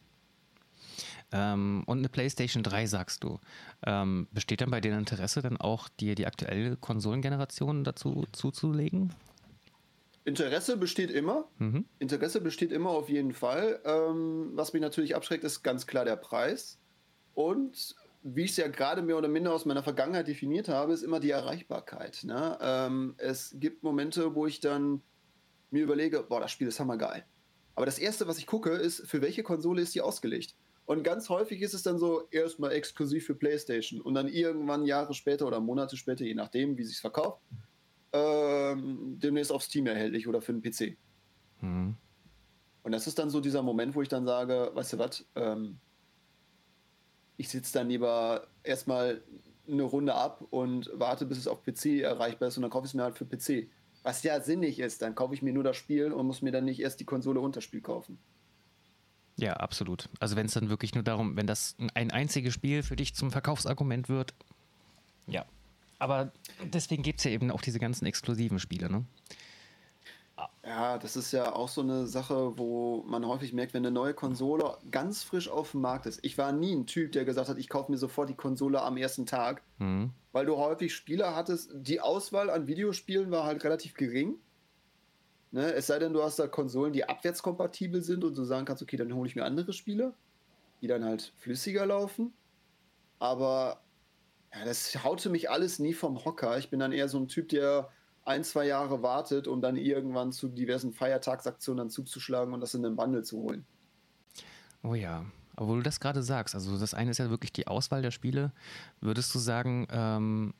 Ähm, und eine PlayStation 3, sagst du. Ähm, besteht dann bei dir Interesse, dann auch dir die aktuelle Konsolengeneration dazu zuzulegen? Interesse besteht immer. Mhm. Interesse besteht immer auf jeden Fall. Ähm, was mich natürlich abschreckt, ist ganz klar der Preis. Und wie ich es ja gerade mehr oder minder aus meiner Vergangenheit definiert habe, ist immer die Erreichbarkeit. Ne? Ähm, es gibt Momente, wo ich dann mir überlege, boah, das Spiel ist hammergeil. Aber das Erste, was ich gucke, ist, für welche Konsole ist die ausgelegt? Und ganz häufig ist es dann so, erstmal exklusiv für PlayStation und dann irgendwann Jahre später oder Monate später, je nachdem, wie sich verkauft, ähm, demnächst auf Steam erhältlich oder für den PC. Mhm. Und das ist dann so dieser Moment, wo ich dann sage, weißt du was, ähm, ich sitze dann lieber erstmal eine Runde ab und warte, bis es auf PC erreichbar ist und dann kaufe ich es mir halt für PC. Was ja sinnig ist, dann kaufe ich mir nur das Spiel und muss mir dann nicht erst die Konsole und das Spiel kaufen. Ja, absolut. Also wenn es dann wirklich nur darum, wenn das ein einziges Spiel für dich zum Verkaufsargument wird, ja, aber deswegen gibt es ja eben auch diese ganzen exklusiven Spiele, ne? Ja, das ist ja auch so eine Sache, wo man häufig merkt, wenn eine neue Konsole ganz frisch auf dem Markt ist. Ich war nie ein Typ, der gesagt hat, ich kaufe mir sofort die Konsole am ersten Tag, mhm. weil du häufig Spieler hattest. Die Auswahl an Videospielen war halt relativ gering. Ne? Es sei denn, du hast da Konsolen, die abwärtskompatibel sind und du sagen kannst, okay, dann hole ich mir andere Spiele, die dann halt flüssiger laufen. Aber ja, das haute mich alles nie vom Hocker. Ich bin dann eher so ein Typ, der ein, zwei Jahre wartet, um dann irgendwann zu diversen Feiertagsaktionen dann zuzuschlagen und das in den Bundle zu holen. Oh ja, aber wo du das gerade sagst, also das eine ist ja wirklich die Auswahl der Spiele. Würdest du sagen, ähm,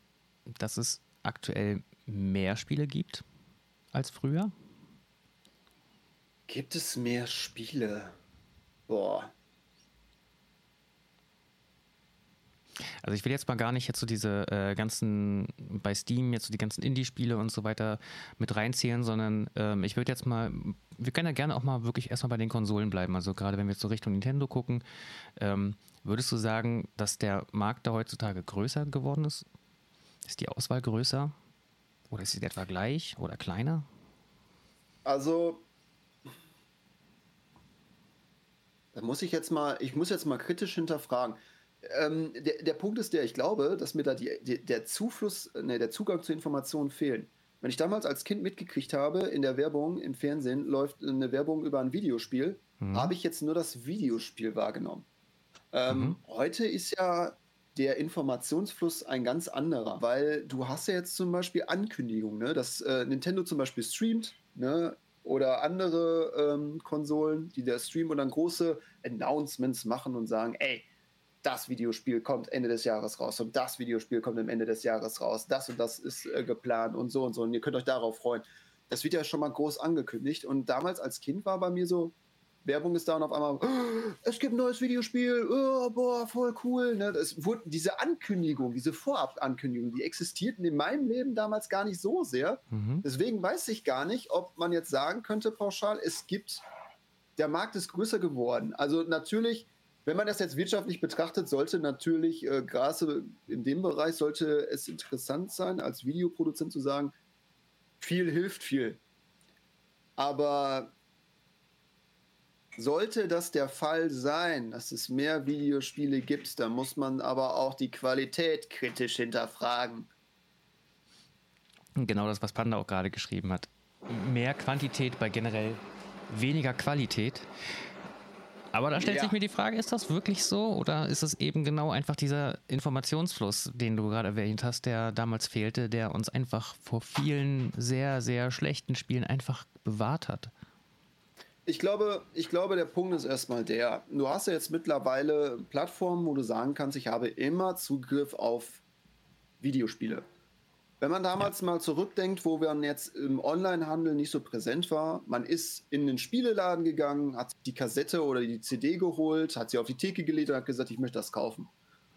dass es aktuell mehr Spiele gibt als früher? Gibt es mehr Spiele? Boah, Also ich will jetzt mal gar nicht jetzt so diese äh, ganzen, bei Steam jetzt so die ganzen Indie-Spiele und so weiter mit reinzählen, sondern ähm, ich würde jetzt mal wir können ja gerne auch mal wirklich erstmal bei den Konsolen bleiben. Also gerade wenn wir jetzt so Richtung Nintendo gucken, ähm, würdest du sagen, dass der Markt da heutzutage größer geworden ist? Ist die Auswahl größer? Oder ist sie etwa gleich oder kleiner? Also, da muss ich jetzt mal, ich muss jetzt mal kritisch hinterfragen. Ähm, der, der Punkt ist der, ich glaube, dass mir da die, die, der Zufluss, ne, der Zugang zu Informationen fehlen. Wenn ich damals als Kind mitgekriegt habe, in der Werbung, im Fernsehen läuft eine Werbung über ein Videospiel, mhm. habe ich jetzt nur das Videospiel wahrgenommen. Ähm, mhm. Heute ist ja der Informationsfluss ein ganz anderer, weil du hast ja jetzt zum Beispiel Ankündigungen, ne? dass äh, Nintendo zum Beispiel streamt, ne? oder andere ähm, Konsolen, die da streamen und dann große Announcements machen und sagen, ey, das Videospiel kommt Ende des Jahres raus und das Videospiel kommt am Ende des Jahres raus, das und das ist äh, geplant und so und so und ihr könnt euch darauf freuen. Das wird ja schon mal groß angekündigt und damals als Kind war bei mir so, Werbung ist da und auf einmal, oh, es gibt ein neues Videospiel, oh, boah, voll cool. Ne? Das wurde, diese Ankündigung, diese Vorab-Ankündigung, die existierten in meinem Leben damals gar nicht so sehr. Mhm. Deswegen weiß ich gar nicht, ob man jetzt sagen könnte pauschal, es gibt, der Markt ist größer geworden. Also natürlich, wenn man das jetzt wirtschaftlich betrachtet, sollte natürlich, äh, gerade in dem Bereich, sollte es interessant sein, als Videoproduzent zu sagen, viel hilft viel. Aber sollte das der Fall sein, dass es mehr Videospiele gibt, dann muss man aber auch die Qualität kritisch hinterfragen. Genau das, was Panda auch gerade geschrieben hat. Mehr Quantität bei generell weniger Qualität. Aber da stellt ja. sich mir die Frage, ist das wirklich so oder ist es eben genau einfach dieser Informationsfluss, den du gerade erwähnt hast, der damals fehlte, der uns einfach vor vielen sehr, sehr schlechten Spielen einfach bewahrt hat? Ich glaube, ich glaube, der Punkt ist erstmal der, du hast ja jetzt mittlerweile Plattformen, wo du sagen kannst, ich habe immer Zugriff auf Videospiele. Wenn man damals ja. mal zurückdenkt, wo man jetzt im Onlinehandel nicht so präsent war, man ist in den Spieleladen gegangen, hat die Kassette oder die CD geholt, hat sie auf die Theke gelegt und hat gesagt, ich möchte das kaufen.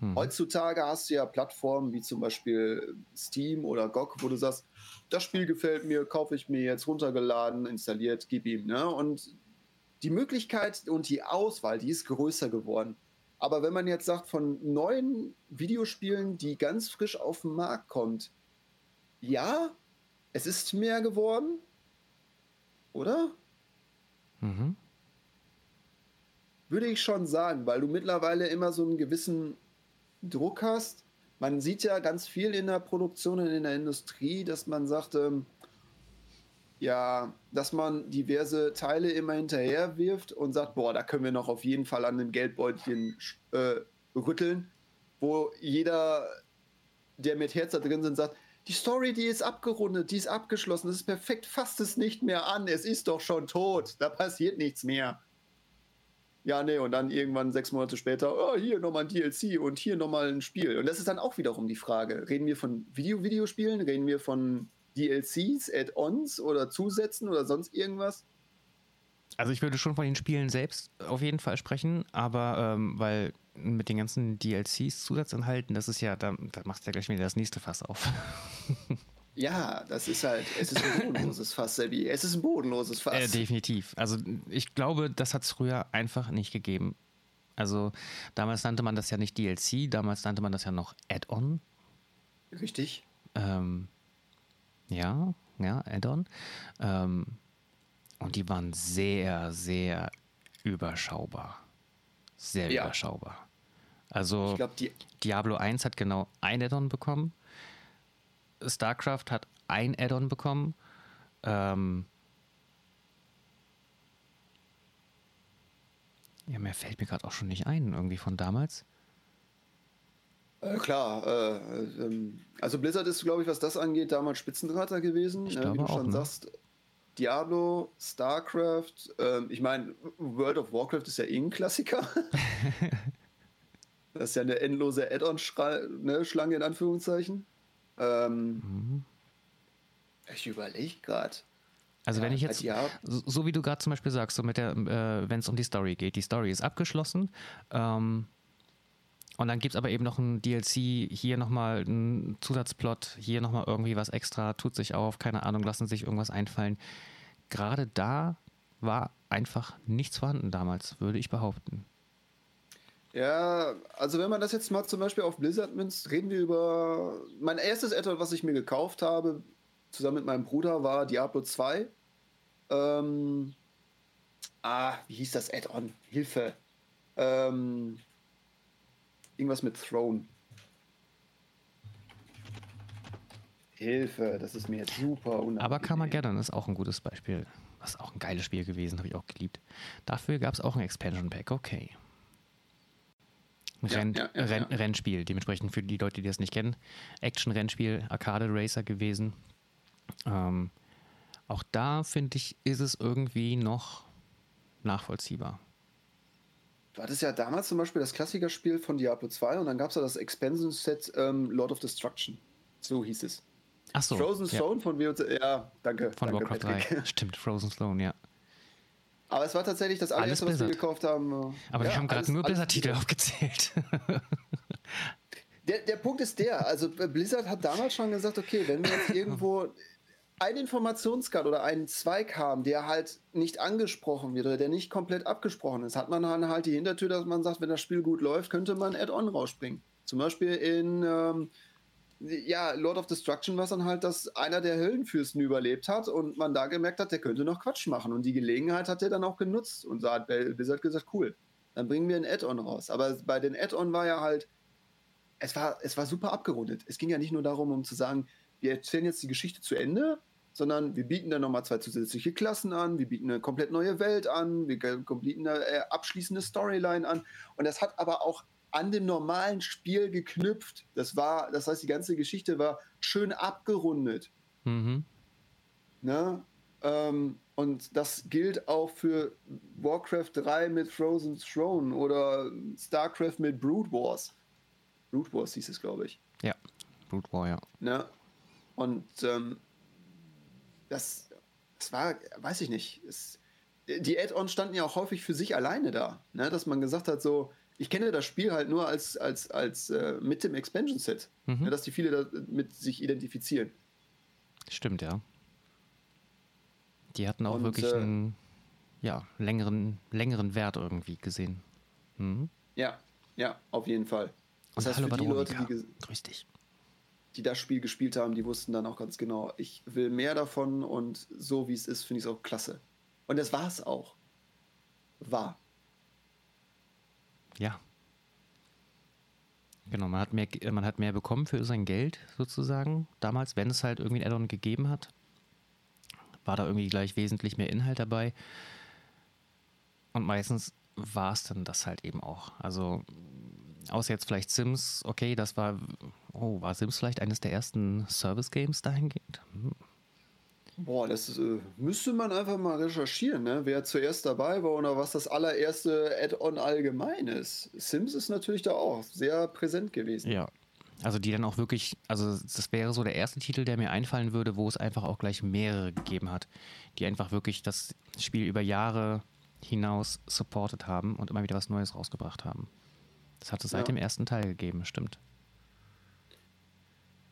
Hm. Heutzutage hast du ja Plattformen wie zum Beispiel Steam oder GOG, wo du sagst, das Spiel gefällt mir, kaufe ich mir jetzt runtergeladen, installiert, gib ihm. Ne? Und die Möglichkeit und die Auswahl, die ist größer geworden. Aber wenn man jetzt sagt, von neuen Videospielen, die ganz frisch auf den Markt kommt, ja, es ist mehr geworden, oder? Mhm. Würde ich schon sagen, weil du mittlerweile immer so einen gewissen Druck hast. Man sieht ja ganz viel in der Produktion und in der Industrie, dass man sagt, ähm, ja, dass man diverse Teile immer hinterher wirft und sagt, boah, da können wir noch auf jeden Fall an dem Geldbeutelchen äh, rütteln, wo jeder, der mit Herz da drin sind, sagt, die Story, die ist abgerundet, die ist abgeschlossen, das ist perfekt, fasst es nicht mehr an, es ist doch schon tot, da passiert nichts mehr. Ja, nee, und dann irgendwann sechs Monate später, oh, hier nochmal ein DLC und hier nochmal ein Spiel. Und das ist dann auch wiederum die Frage. Reden wir von Video-Videospielen? Reden wir von DLCs, Add-ons oder Zusätzen oder sonst irgendwas? Also ich würde schon von den Spielen selbst auf jeden Fall sprechen, aber ähm, weil mit den ganzen DLCs Zusatzinhalten, das ist ja, da, da machst du ja gleich wieder das nächste Fass auf. Ja, das ist halt, es ist ein bodenloses Fass, Sebi. Es ist ein bodenloses Fass. Äh, definitiv. Also ich glaube, das hat es früher einfach nicht gegeben. Also damals nannte man das ja nicht DLC, damals nannte man das ja noch Add-on. Richtig. Ähm, ja, ja, Add-on. Ähm, und die waren sehr, sehr überschaubar. Sehr ja. überschaubar. Also glaub, Diablo 1 hat genau ein Add-on bekommen. StarCraft hat ein Add-on bekommen. Ähm ja, mehr fällt mir gerade auch schon nicht ein, irgendwie von damals. Äh, klar, äh, ähm, also Blizzard ist, glaube ich, was das angeht, damals Spitzenreiter gewesen. Ich äh, wie du auch, schon ne? sagst, Diablo, StarCraft, ähm, ich meine, World of Warcraft ist ja eh ein Klassiker. das ist ja eine endlose Add-on-Schlange ne, in Anführungszeichen. Ähm, mhm. Ich überlege gerade. Also wenn ich jetzt, so, so, wie du gerade zum Beispiel sagst, so mit der, äh, wenn es um die Story geht, die Story ist abgeschlossen. Ähm, und dann gibt es aber eben noch ein DLC, hier nochmal ein Zusatzplot, hier nochmal irgendwie was extra, tut sich auf, keine Ahnung, lassen sich irgendwas einfallen. Gerade da war einfach nichts vorhanden damals, würde ich behaupten. Ja, also wenn man das jetzt mal zum Beispiel auf Blizzard münzt, reden wir über mein erstes Add-on, was ich mir gekauft habe, zusammen mit meinem Bruder, war Diablo 2. Ähm, ah, wie hieß das Add-on? Hilfe. Ähm, irgendwas mit Throne. Hilfe, das ist mir jetzt super unangenehm. Aber Carmageddon ist auch ein gutes Beispiel. Das ist auch ein geiles Spiel gewesen, habe ich auch geliebt. Dafür gab es auch ein Expansion Pack, okay. Renn, ja, ja, ja, Renn, Rennspiel, dementsprechend für die Leute, die das nicht kennen. Action-Rennspiel, Arcade Racer gewesen. Ähm, auch da finde ich, ist es irgendwie noch nachvollziehbar. Du hattest ja damals zum Beispiel das Klassikerspiel von Diablo 2 und dann gab es ja das Expansion Set ähm, Lord of Destruction. So hieß es. Ach so. Frozen Stone von WOC. Ja, danke. Von danke, Warcraft Patrick. 3. Stimmt, Frozen Stone, ja. Aber es war tatsächlich das allererste, was wir gekauft haben. Äh, Aber ja, wir haben gerade nur Blizzard-Titel aufgezählt. der, der Punkt ist der, also Blizzard hat damals schon gesagt, okay, wenn wir jetzt irgendwo einen Informationsgrad oder einen Zweig haben, der halt nicht angesprochen wird oder der nicht komplett abgesprochen ist, hat man dann halt die Hintertür, dass man sagt, wenn das Spiel gut läuft, könnte man Add-on rausspringen. Zum Beispiel in ähm, ja, Lord of Destruction war es dann halt, dass einer der Höllenfürsten überlebt hat und man da gemerkt hat, der könnte noch Quatsch machen. Und die Gelegenheit hat er dann auch genutzt und so hat Blizzard gesagt, cool, dann bringen wir ein Add-on raus. Aber bei den Add-on war ja halt, es war, es war super abgerundet. Es ging ja nicht nur darum, um zu sagen, wir erzählen jetzt die Geschichte zu Ende, sondern wir bieten dann nochmal zwei zusätzliche Klassen an, wir bieten eine komplett neue Welt an, wir bieten eine äh, abschließende Storyline an. Und das hat aber auch an dem normalen Spiel geknüpft. Das war, das heißt, die ganze Geschichte war schön abgerundet. Mhm. Ne? Ähm, und das gilt auch für Warcraft 3 mit Frozen Throne oder StarCraft mit Brood Wars. Brood Wars hieß es, glaube ich. Ja, Brood War, ja. Ne? Und ähm, das, das war, weiß ich nicht. Es, die Add-ons standen ja auch häufig für sich alleine da. Ne? Dass man gesagt hat, so, ich kenne das Spiel halt nur als, als, als äh, mit dem Expansion Set, mhm. ja, dass die viele damit sich identifizieren. Stimmt, ja. Die hatten auch Und, wirklich äh, einen ja, längeren, längeren Wert irgendwie gesehen. Mhm. Ja, ja, auf jeden Fall. Das Und heißt, für die Leute, die, Grüß dich. die das Spiel gespielt haben, die wussten dann auch ganz genau, ich will mehr davon und so wie es ist, finde ich es auch klasse. Und das war es auch. War. Ja. Genau, man hat, mehr, man hat mehr bekommen für sein Geld sozusagen. Damals, wenn es halt irgendwie ein Addon gegeben hat, war da irgendwie gleich wesentlich mehr Inhalt dabei. Und meistens war es dann das halt eben auch. Also, außer jetzt vielleicht Sims, okay, das war, oh, war Sims vielleicht eines der ersten Service-Games dahingehend? Hm. Boah, das äh, müsste man einfach mal recherchieren, ne? wer zuerst dabei war oder was das allererste Add-on allgemein ist. Sims ist natürlich da auch sehr präsent gewesen. Ja. Also die dann auch wirklich, also das wäre so der erste Titel, der mir einfallen würde, wo es einfach auch gleich mehrere gegeben hat, die einfach wirklich das Spiel über Jahre hinaus supportet haben und immer wieder was Neues rausgebracht haben. Das hat es seit ja. dem ersten Teil gegeben, stimmt.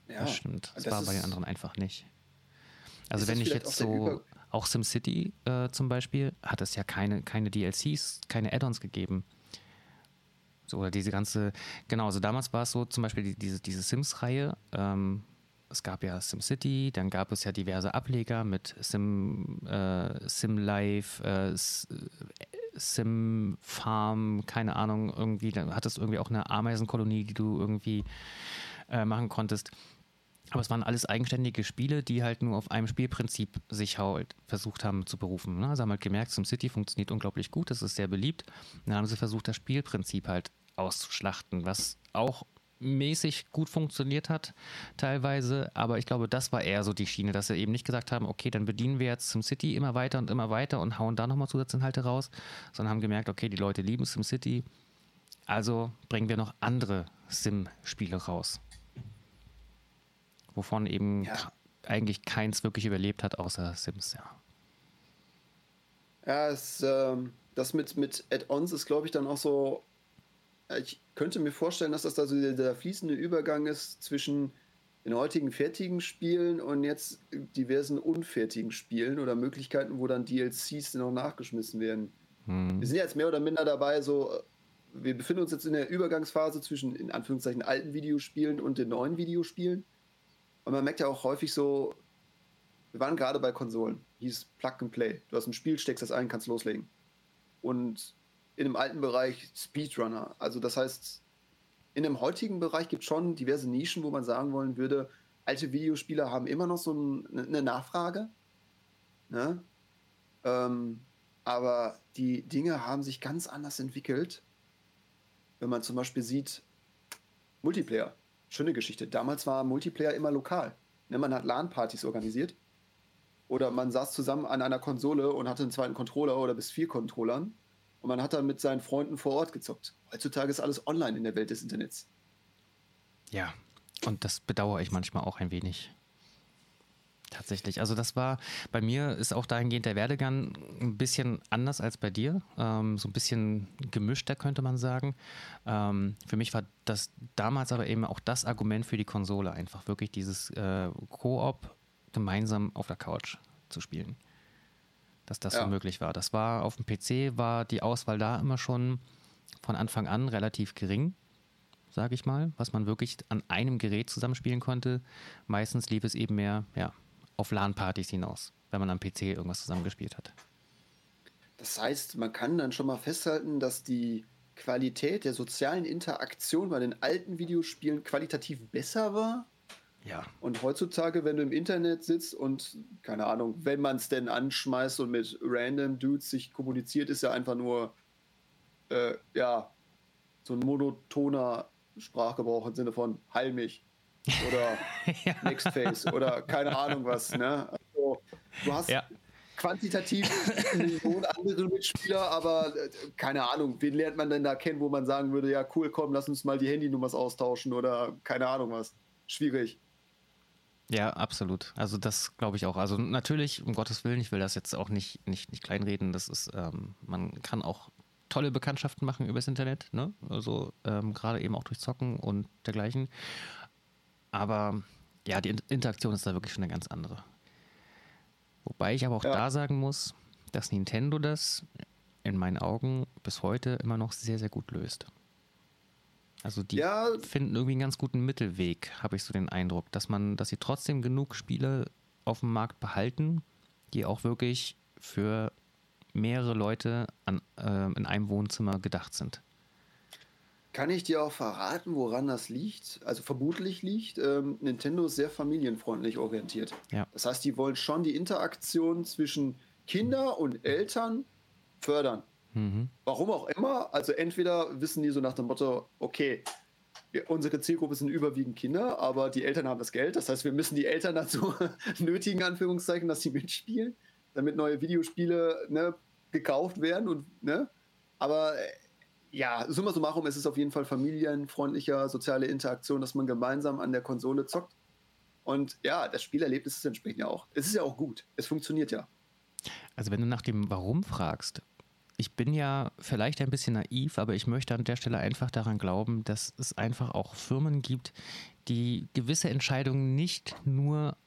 Ja, das stimmt. Das, das war bei den anderen einfach nicht. Also wenn ich jetzt so, auch SimCity äh, zum Beispiel, hat es ja keine, keine DLCs, keine Add-ons gegeben. So, oder diese ganze, genau, also damals war es so, zum Beispiel die, diese, diese Sims-Reihe, ähm, es gab ja SimCity, dann gab es ja diverse Ableger mit Sim, äh, Sim Life, äh, Sim Farm, keine Ahnung, irgendwie, da hattest du irgendwie auch eine Ameisenkolonie, die du irgendwie äh, machen konntest. Aber es waren alles eigenständige Spiele, die halt nur auf einem Spielprinzip sich halt versucht haben zu berufen. Ne? Sie haben halt gemerkt, SimCity funktioniert unglaublich gut, das ist sehr beliebt. Dann haben sie versucht, das Spielprinzip halt auszuschlachten, was auch mäßig gut funktioniert hat, teilweise. Aber ich glaube, das war eher so die Schiene, dass sie eben nicht gesagt haben, okay, dann bedienen wir jetzt SimCity immer weiter und immer weiter und hauen da nochmal Zusatzinhalte raus, sondern haben gemerkt, okay, die Leute lieben SimCity, also bringen wir noch andere Sim-Spiele raus wovon eben ja. eigentlich keins wirklich überlebt hat, außer Sims, ja. Ja, es, äh, das mit, mit Add-ons ist, glaube ich, dann auch so. Ich könnte mir vorstellen, dass das da so der, der fließende Übergang ist zwischen den heutigen fertigen Spielen und jetzt diversen unfertigen Spielen oder Möglichkeiten, wo dann DLCs noch nachgeschmissen werden. Hm. Wir sind jetzt mehr oder minder dabei, so, wir befinden uns jetzt in der Übergangsphase zwischen, in Anführungszeichen, alten Videospielen und den neuen Videospielen. Und man merkt ja auch häufig so, wir waren gerade bei Konsolen, hieß Plug and Play. Du hast ein Spiel, steckst das ein, kannst loslegen. Und in dem alten Bereich Speedrunner. Also das heißt, in dem heutigen Bereich gibt es schon diverse Nischen, wo man sagen wollen würde, alte Videospieler haben immer noch so ein, ne, eine Nachfrage. Ne? Ähm, aber die Dinge haben sich ganz anders entwickelt. Wenn man zum Beispiel sieht, Multiplayer, schöne Geschichte. Damals war Multiplayer immer lokal. Ne? Man hat LAN-Partys organisiert. Oder man saß zusammen an einer Konsole und hatte einen zweiten Controller oder bis vier Controllern und man hat dann mit seinen Freunden vor Ort gezockt. Heutzutage ist alles online in der Welt des Internets. Ja, und das bedauere ich manchmal auch ein wenig. Tatsächlich. Also das war, bei mir ist auch dahingehend der Werdegang ein bisschen anders als bei dir. Ähm, so ein bisschen gemischter könnte man sagen. Ähm, für mich war das damals aber eben auch das Argument für die Konsole, einfach wirklich dieses äh, Koop gemeinsam auf der Couch zu spielen dass das ja. so möglich war. Das war auf dem PC, war die Auswahl da immer schon von Anfang an relativ gering, sage ich mal, was man wirklich an einem Gerät zusammenspielen konnte. Meistens lief es eben mehr ja, auf LAN-Partys hinaus, wenn man am PC irgendwas zusammengespielt hat. Das heißt, man kann dann schon mal festhalten, dass die Qualität der sozialen Interaktion bei den alten Videospielen qualitativ besser war ja. Und heutzutage, wenn du im Internet sitzt und, keine Ahnung, wenn man es denn anschmeißt und mit random Dudes sich kommuniziert, ist ja einfach nur, äh, ja, so ein monotoner Sprachgebrauch im Sinne von heil mich oder ja. Next Face oder keine Ahnung was. Ne? Also, du hast ja. quantitativ Millionen andere Mitspieler, aber äh, keine Ahnung, wen lernt man denn da kennen, wo man sagen würde, ja cool, komm, lass uns mal die Handynummers austauschen oder keine Ahnung was. Schwierig. Ja, absolut. Also das glaube ich auch. Also natürlich, um Gottes Willen, ich will das jetzt auch nicht, nicht, nicht kleinreden. Das ist, ähm, man kann auch tolle Bekanntschaften machen übers Internet, ne? Also ähm, gerade eben auch durch Zocken und dergleichen. Aber ja, die Interaktion ist da wirklich schon eine ganz andere. Wobei ich aber auch ja. da sagen muss, dass Nintendo das in meinen Augen bis heute immer noch sehr, sehr gut löst. Also die ja. finden irgendwie einen ganz guten Mittelweg, habe ich so den Eindruck, dass man, dass sie trotzdem genug Spiele auf dem Markt behalten, die auch wirklich für mehrere Leute an, äh, in einem Wohnzimmer gedacht sind. Kann ich dir auch verraten, woran das liegt? Also vermutlich liegt, ähm, Nintendo ist sehr familienfreundlich orientiert. Ja. Das heißt, die wollen schon die Interaktion zwischen Kinder und Eltern fördern. Mhm. Warum auch immer. Also entweder wissen die so nach dem Motto, okay, wir, unsere Zielgruppe sind überwiegend Kinder, aber die Eltern haben das Geld. Das heißt, wir müssen die Eltern dazu nötigen, Anführungszeichen, dass sie mitspielen, damit neue Videospiele ne, gekauft werden. Und, ne? Aber äh, ja, summa summarum ist es auf jeden Fall familienfreundlicher, soziale Interaktion, dass man gemeinsam an der Konsole zockt. Und ja, das Spielerlebnis ist entsprechend ja auch. Es ist ja auch gut. Es funktioniert ja. Also wenn du nach dem Warum fragst, ich bin ja vielleicht ein bisschen naiv, aber ich möchte an der Stelle einfach daran glauben, dass es einfach auch Firmen gibt, die gewisse Entscheidungen nicht nur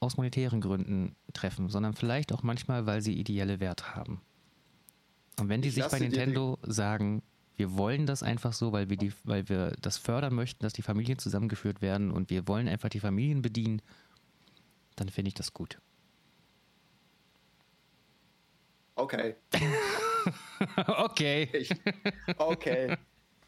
aus monetären Gründen treffen, sondern vielleicht auch manchmal, weil sie ideelle Werte haben. Und wenn die ich sich bei Nintendo sagen, wir wollen das einfach so, weil wir, die, weil wir das fördern möchten, dass die Familien zusammengeführt werden und wir wollen einfach die Familien bedienen, dann finde ich das gut. Okay. okay. Ich, okay.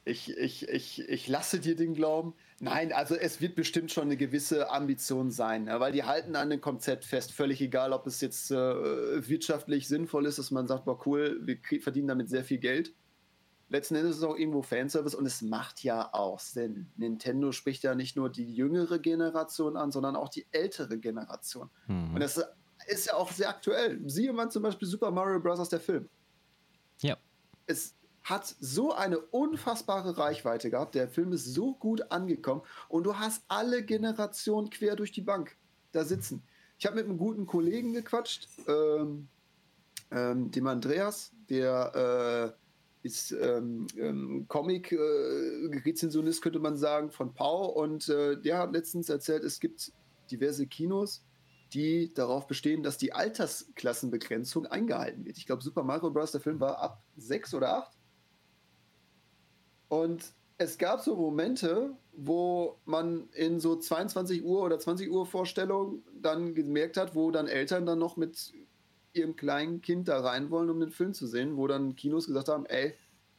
Ich, ich, ich, ich lasse dir den Glauben. Nein, also es wird bestimmt schon eine gewisse Ambition sein, ne? weil die halten an dem Konzept fest. Völlig egal, ob es jetzt äh, wirtschaftlich sinnvoll ist, dass man sagt, boah, cool, wir verdienen damit sehr viel Geld. Letzten Endes ist es auch irgendwo Fanservice und es macht ja auch Sinn. Nintendo spricht ja nicht nur die jüngere Generation an, sondern auch die ältere Generation. Mhm. Und das ist ja auch sehr aktuell. Siehe man zum Beispiel Super Mario Bros. der Film. Ja. Es hat so eine unfassbare Reichweite gehabt. Der Film ist so gut angekommen und du hast alle Generationen quer durch die Bank da sitzen. Ich habe mit einem guten Kollegen gequatscht, ähm, ähm, dem Andreas, der äh, ist ähm, ähm, Comic-Rezensionist, äh, könnte man sagen, von Pau. Und äh, der hat letztens erzählt, es gibt diverse Kinos, die darauf bestehen, dass die Altersklassenbegrenzung eingehalten wird. Ich glaube, Super Mario Bros., der Film war ab sechs oder acht. Und es gab so Momente, wo man in so 22 Uhr oder 20 Uhr Vorstellungen dann gemerkt hat, wo dann Eltern dann noch mit ihrem kleinen Kind da rein wollen, um den Film zu sehen, wo dann Kinos gesagt haben, ey,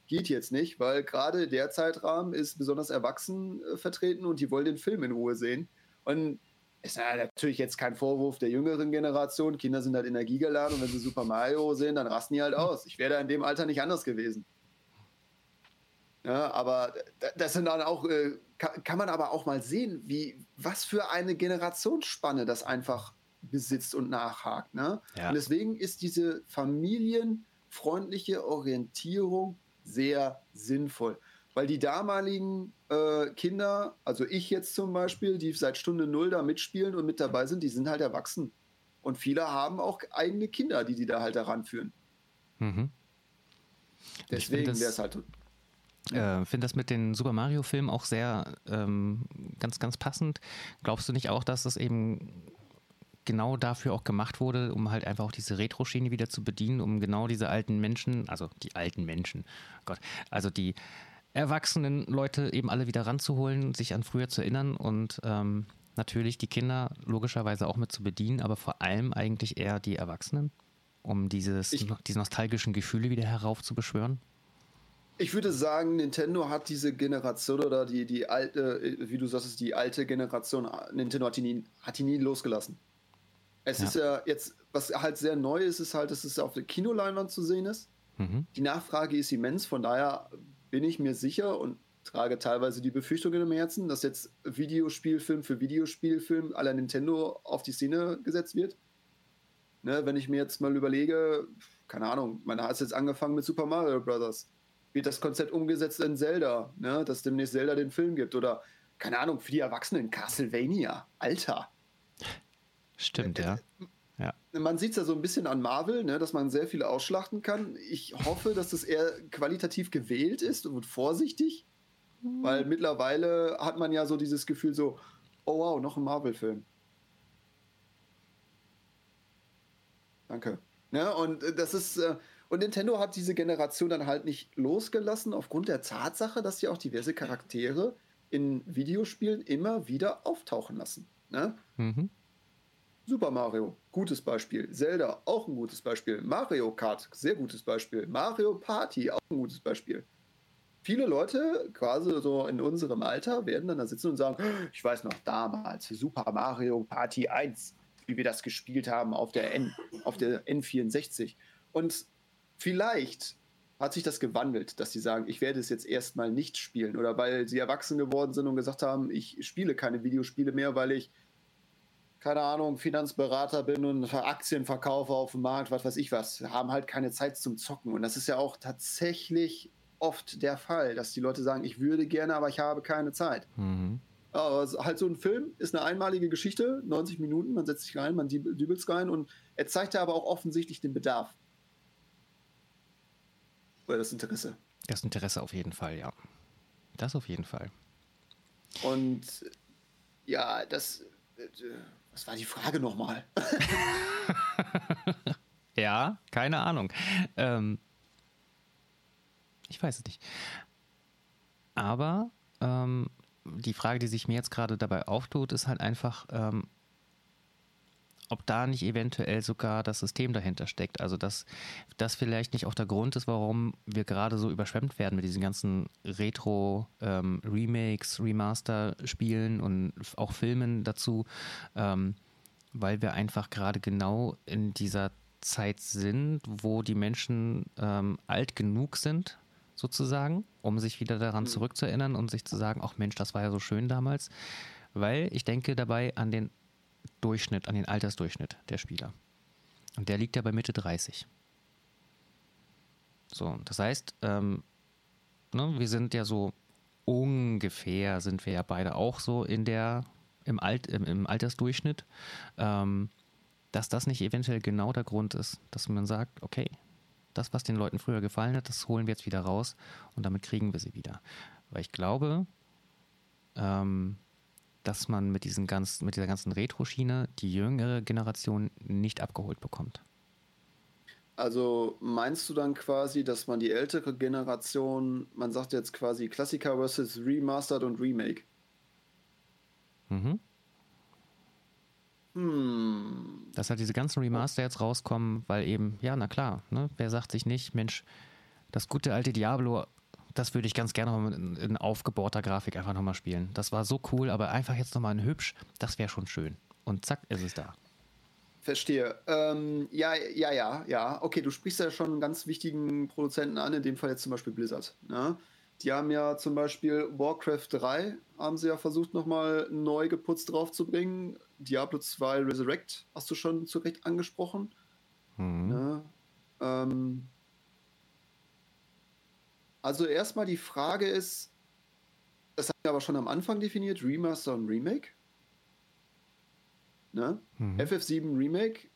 geht jetzt nicht, weil gerade der Zeitrahmen ist besonders erwachsen äh, vertreten und die wollen den Film in Ruhe sehen. Und ist ja natürlich jetzt kein Vorwurf der jüngeren Generation. Kinder sind halt energiegeladen und wenn sie Super Mario sehen, dann rasten die halt aus. Ich wäre da in dem Alter nicht anders gewesen. Ja, aber das sind dann auch, äh, kann, man aber auch mal sehen, wie, was für eine Generationsspanne das einfach besitzt und nachhakt. Ne? Ja. Und deswegen ist diese familienfreundliche Orientierung sehr sinnvoll. Weil die damaligen äh, Kinder, also ich jetzt zum Beispiel, die seit Stunde Null da mitspielen und mit dabei sind, die sind halt erwachsen. Und viele haben auch eigene Kinder, die die da halt heranführen. Mhm. Deswegen wäre es halt äh, finde das mit den Super Mario-Filmen auch sehr ähm, ganz, ganz passend. Glaubst du nicht auch, dass es eben genau dafür auch gemacht wurde, um halt einfach auch diese Retro-Schiene wieder zu bedienen, um genau diese alten Menschen, also die alten Menschen, Gott, also die erwachsenen Leute eben alle wieder ranzuholen, sich an früher zu erinnern und ähm, natürlich die Kinder logischerweise auch mit zu bedienen, aber vor allem eigentlich eher die Erwachsenen, um dieses, ich, diese nostalgischen Gefühle wieder heraufzubeschwören? Ich würde sagen, Nintendo hat diese Generation oder die, die alte, wie du sagst, die alte Generation, Nintendo hat die nie, hat die nie losgelassen. Es ja. ist ja jetzt, was halt sehr neu ist, ist halt, dass es auf der Kinoleinwand zu sehen ist. Mhm. Die Nachfrage ist immens, von daher bin ich mir sicher und trage teilweise die Befürchtung im Herzen, dass jetzt Videospielfilm für Videospielfilm aller Nintendo auf die Szene gesetzt wird. Ne, wenn ich mir jetzt mal überlege, keine Ahnung, man hat jetzt angefangen mit Super Mario Bros wird das Konzept umgesetzt in Zelda, ne? dass demnächst Zelda den Film gibt oder keine Ahnung, für die Erwachsenen Castlevania, Alter. Stimmt, ja. ja. Man sieht es ja so ein bisschen an Marvel, ne, dass man sehr viel ausschlachten kann. Ich hoffe, dass das eher qualitativ gewählt ist und vorsichtig, mhm. weil mittlerweile hat man ja so dieses Gefühl so, oh wow, noch ein Marvel-Film. Danke. Ne, und das ist, äh, und Nintendo hat diese Generation dann halt nicht losgelassen, aufgrund der Tatsache, dass sie auch diverse Charaktere in Videospielen immer wieder auftauchen lassen. Ne? Mhm. Super Mario, gutes Beispiel. Zelda, auch ein gutes Beispiel. Mario Kart, sehr gutes Beispiel. Mario Party, auch ein gutes Beispiel. Viele Leute, quasi so in unserem Alter, werden dann da sitzen und sagen: Ich weiß noch damals, Super Mario Party 1, wie wir das gespielt haben auf der, N, auf der N64. Und Vielleicht hat sich das gewandelt, dass sie sagen, ich werde es jetzt erstmal nicht spielen oder weil sie erwachsen geworden sind und gesagt haben, ich spiele keine Videospiele mehr, weil ich keine Ahnung, Finanzberater bin und Aktien verkaufe auf dem Markt, was weiß ich was, haben halt keine Zeit zum Zocken. Und das ist ja auch tatsächlich oft der Fall, dass die Leute sagen, ich würde gerne, aber ich habe keine Zeit. Mhm. Aber halt so ein Film ist eine einmalige Geschichte, 90 Minuten, man setzt sich rein, man dübelt es rein und er zeigt ja aber auch offensichtlich den Bedarf. Oder das Interesse. Das Interesse auf jeden Fall, ja. Das auf jeden Fall. Und ja, das. Was war die Frage nochmal? ja, keine Ahnung. Ähm, ich weiß es nicht. Aber ähm, die Frage, die sich mir jetzt gerade dabei auftut, ist halt einfach, ähm, ob da nicht eventuell sogar das System dahinter steckt. Also dass das vielleicht nicht auch der Grund ist, warum wir gerade so überschwemmt werden mit diesen ganzen Retro-Remakes, ähm, Remaster-Spielen und auch Filmen dazu, ähm, weil wir einfach gerade genau in dieser Zeit sind, wo die Menschen ähm, alt genug sind, sozusagen, um sich wieder daran mhm. zurückzuerinnern und sich zu sagen, ach Mensch, das war ja so schön damals. Weil ich denke dabei an den Durchschnitt, an den Altersdurchschnitt der Spieler. Und der liegt ja bei Mitte 30. So, das heißt, ähm, ne, wir sind ja so ungefähr, sind wir ja beide auch so in der, im, Alt, im, im Altersdurchschnitt, ähm, dass das nicht eventuell genau der Grund ist, dass man sagt, okay, das, was den Leuten früher gefallen hat, das holen wir jetzt wieder raus und damit kriegen wir sie wieder. Weil ich glaube, ähm, dass man mit, diesen ganz, mit dieser ganzen Retro-Schiene die jüngere Generation nicht abgeholt bekommt. Also meinst du dann quasi, dass man die ältere Generation, man sagt jetzt quasi Klassiker versus Remastered und Remake? Mhm. Hm. Dass halt diese ganzen Remaster jetzt rauskommen, weil eben, ja, na klar, ne? wer sagt sich nicht, Mensch, das gute alte Diablo das würde ich ganz gerne mal in, in aufgebohrter Grafik einfach nochmal spielen. Das war so cool, aber einfach jetzt nochmal ein hübsch, das wäre schon schön. Und zack, ist es da. Verstehe. Ähm, ja, ja, ja, ja. Okay, du sprichst ja schon einen ganz wichtigen Produzenten an, in dem Fall jetzt zum Beispiel Blizzard. Ne? Die haben ja zum Beispiel Warcraft 3, haben sie ja versucht nochmal neu geputzt draufzubringen. Diablo 2 Resurrect hast du schon zu Recht angesprochen. Mhm. Ne? Ähm, also erstmal die Frage ist, das haben wir aber schon am Anfang definiert, Remaster und Remake. Ne? Mhm. FF7 Remake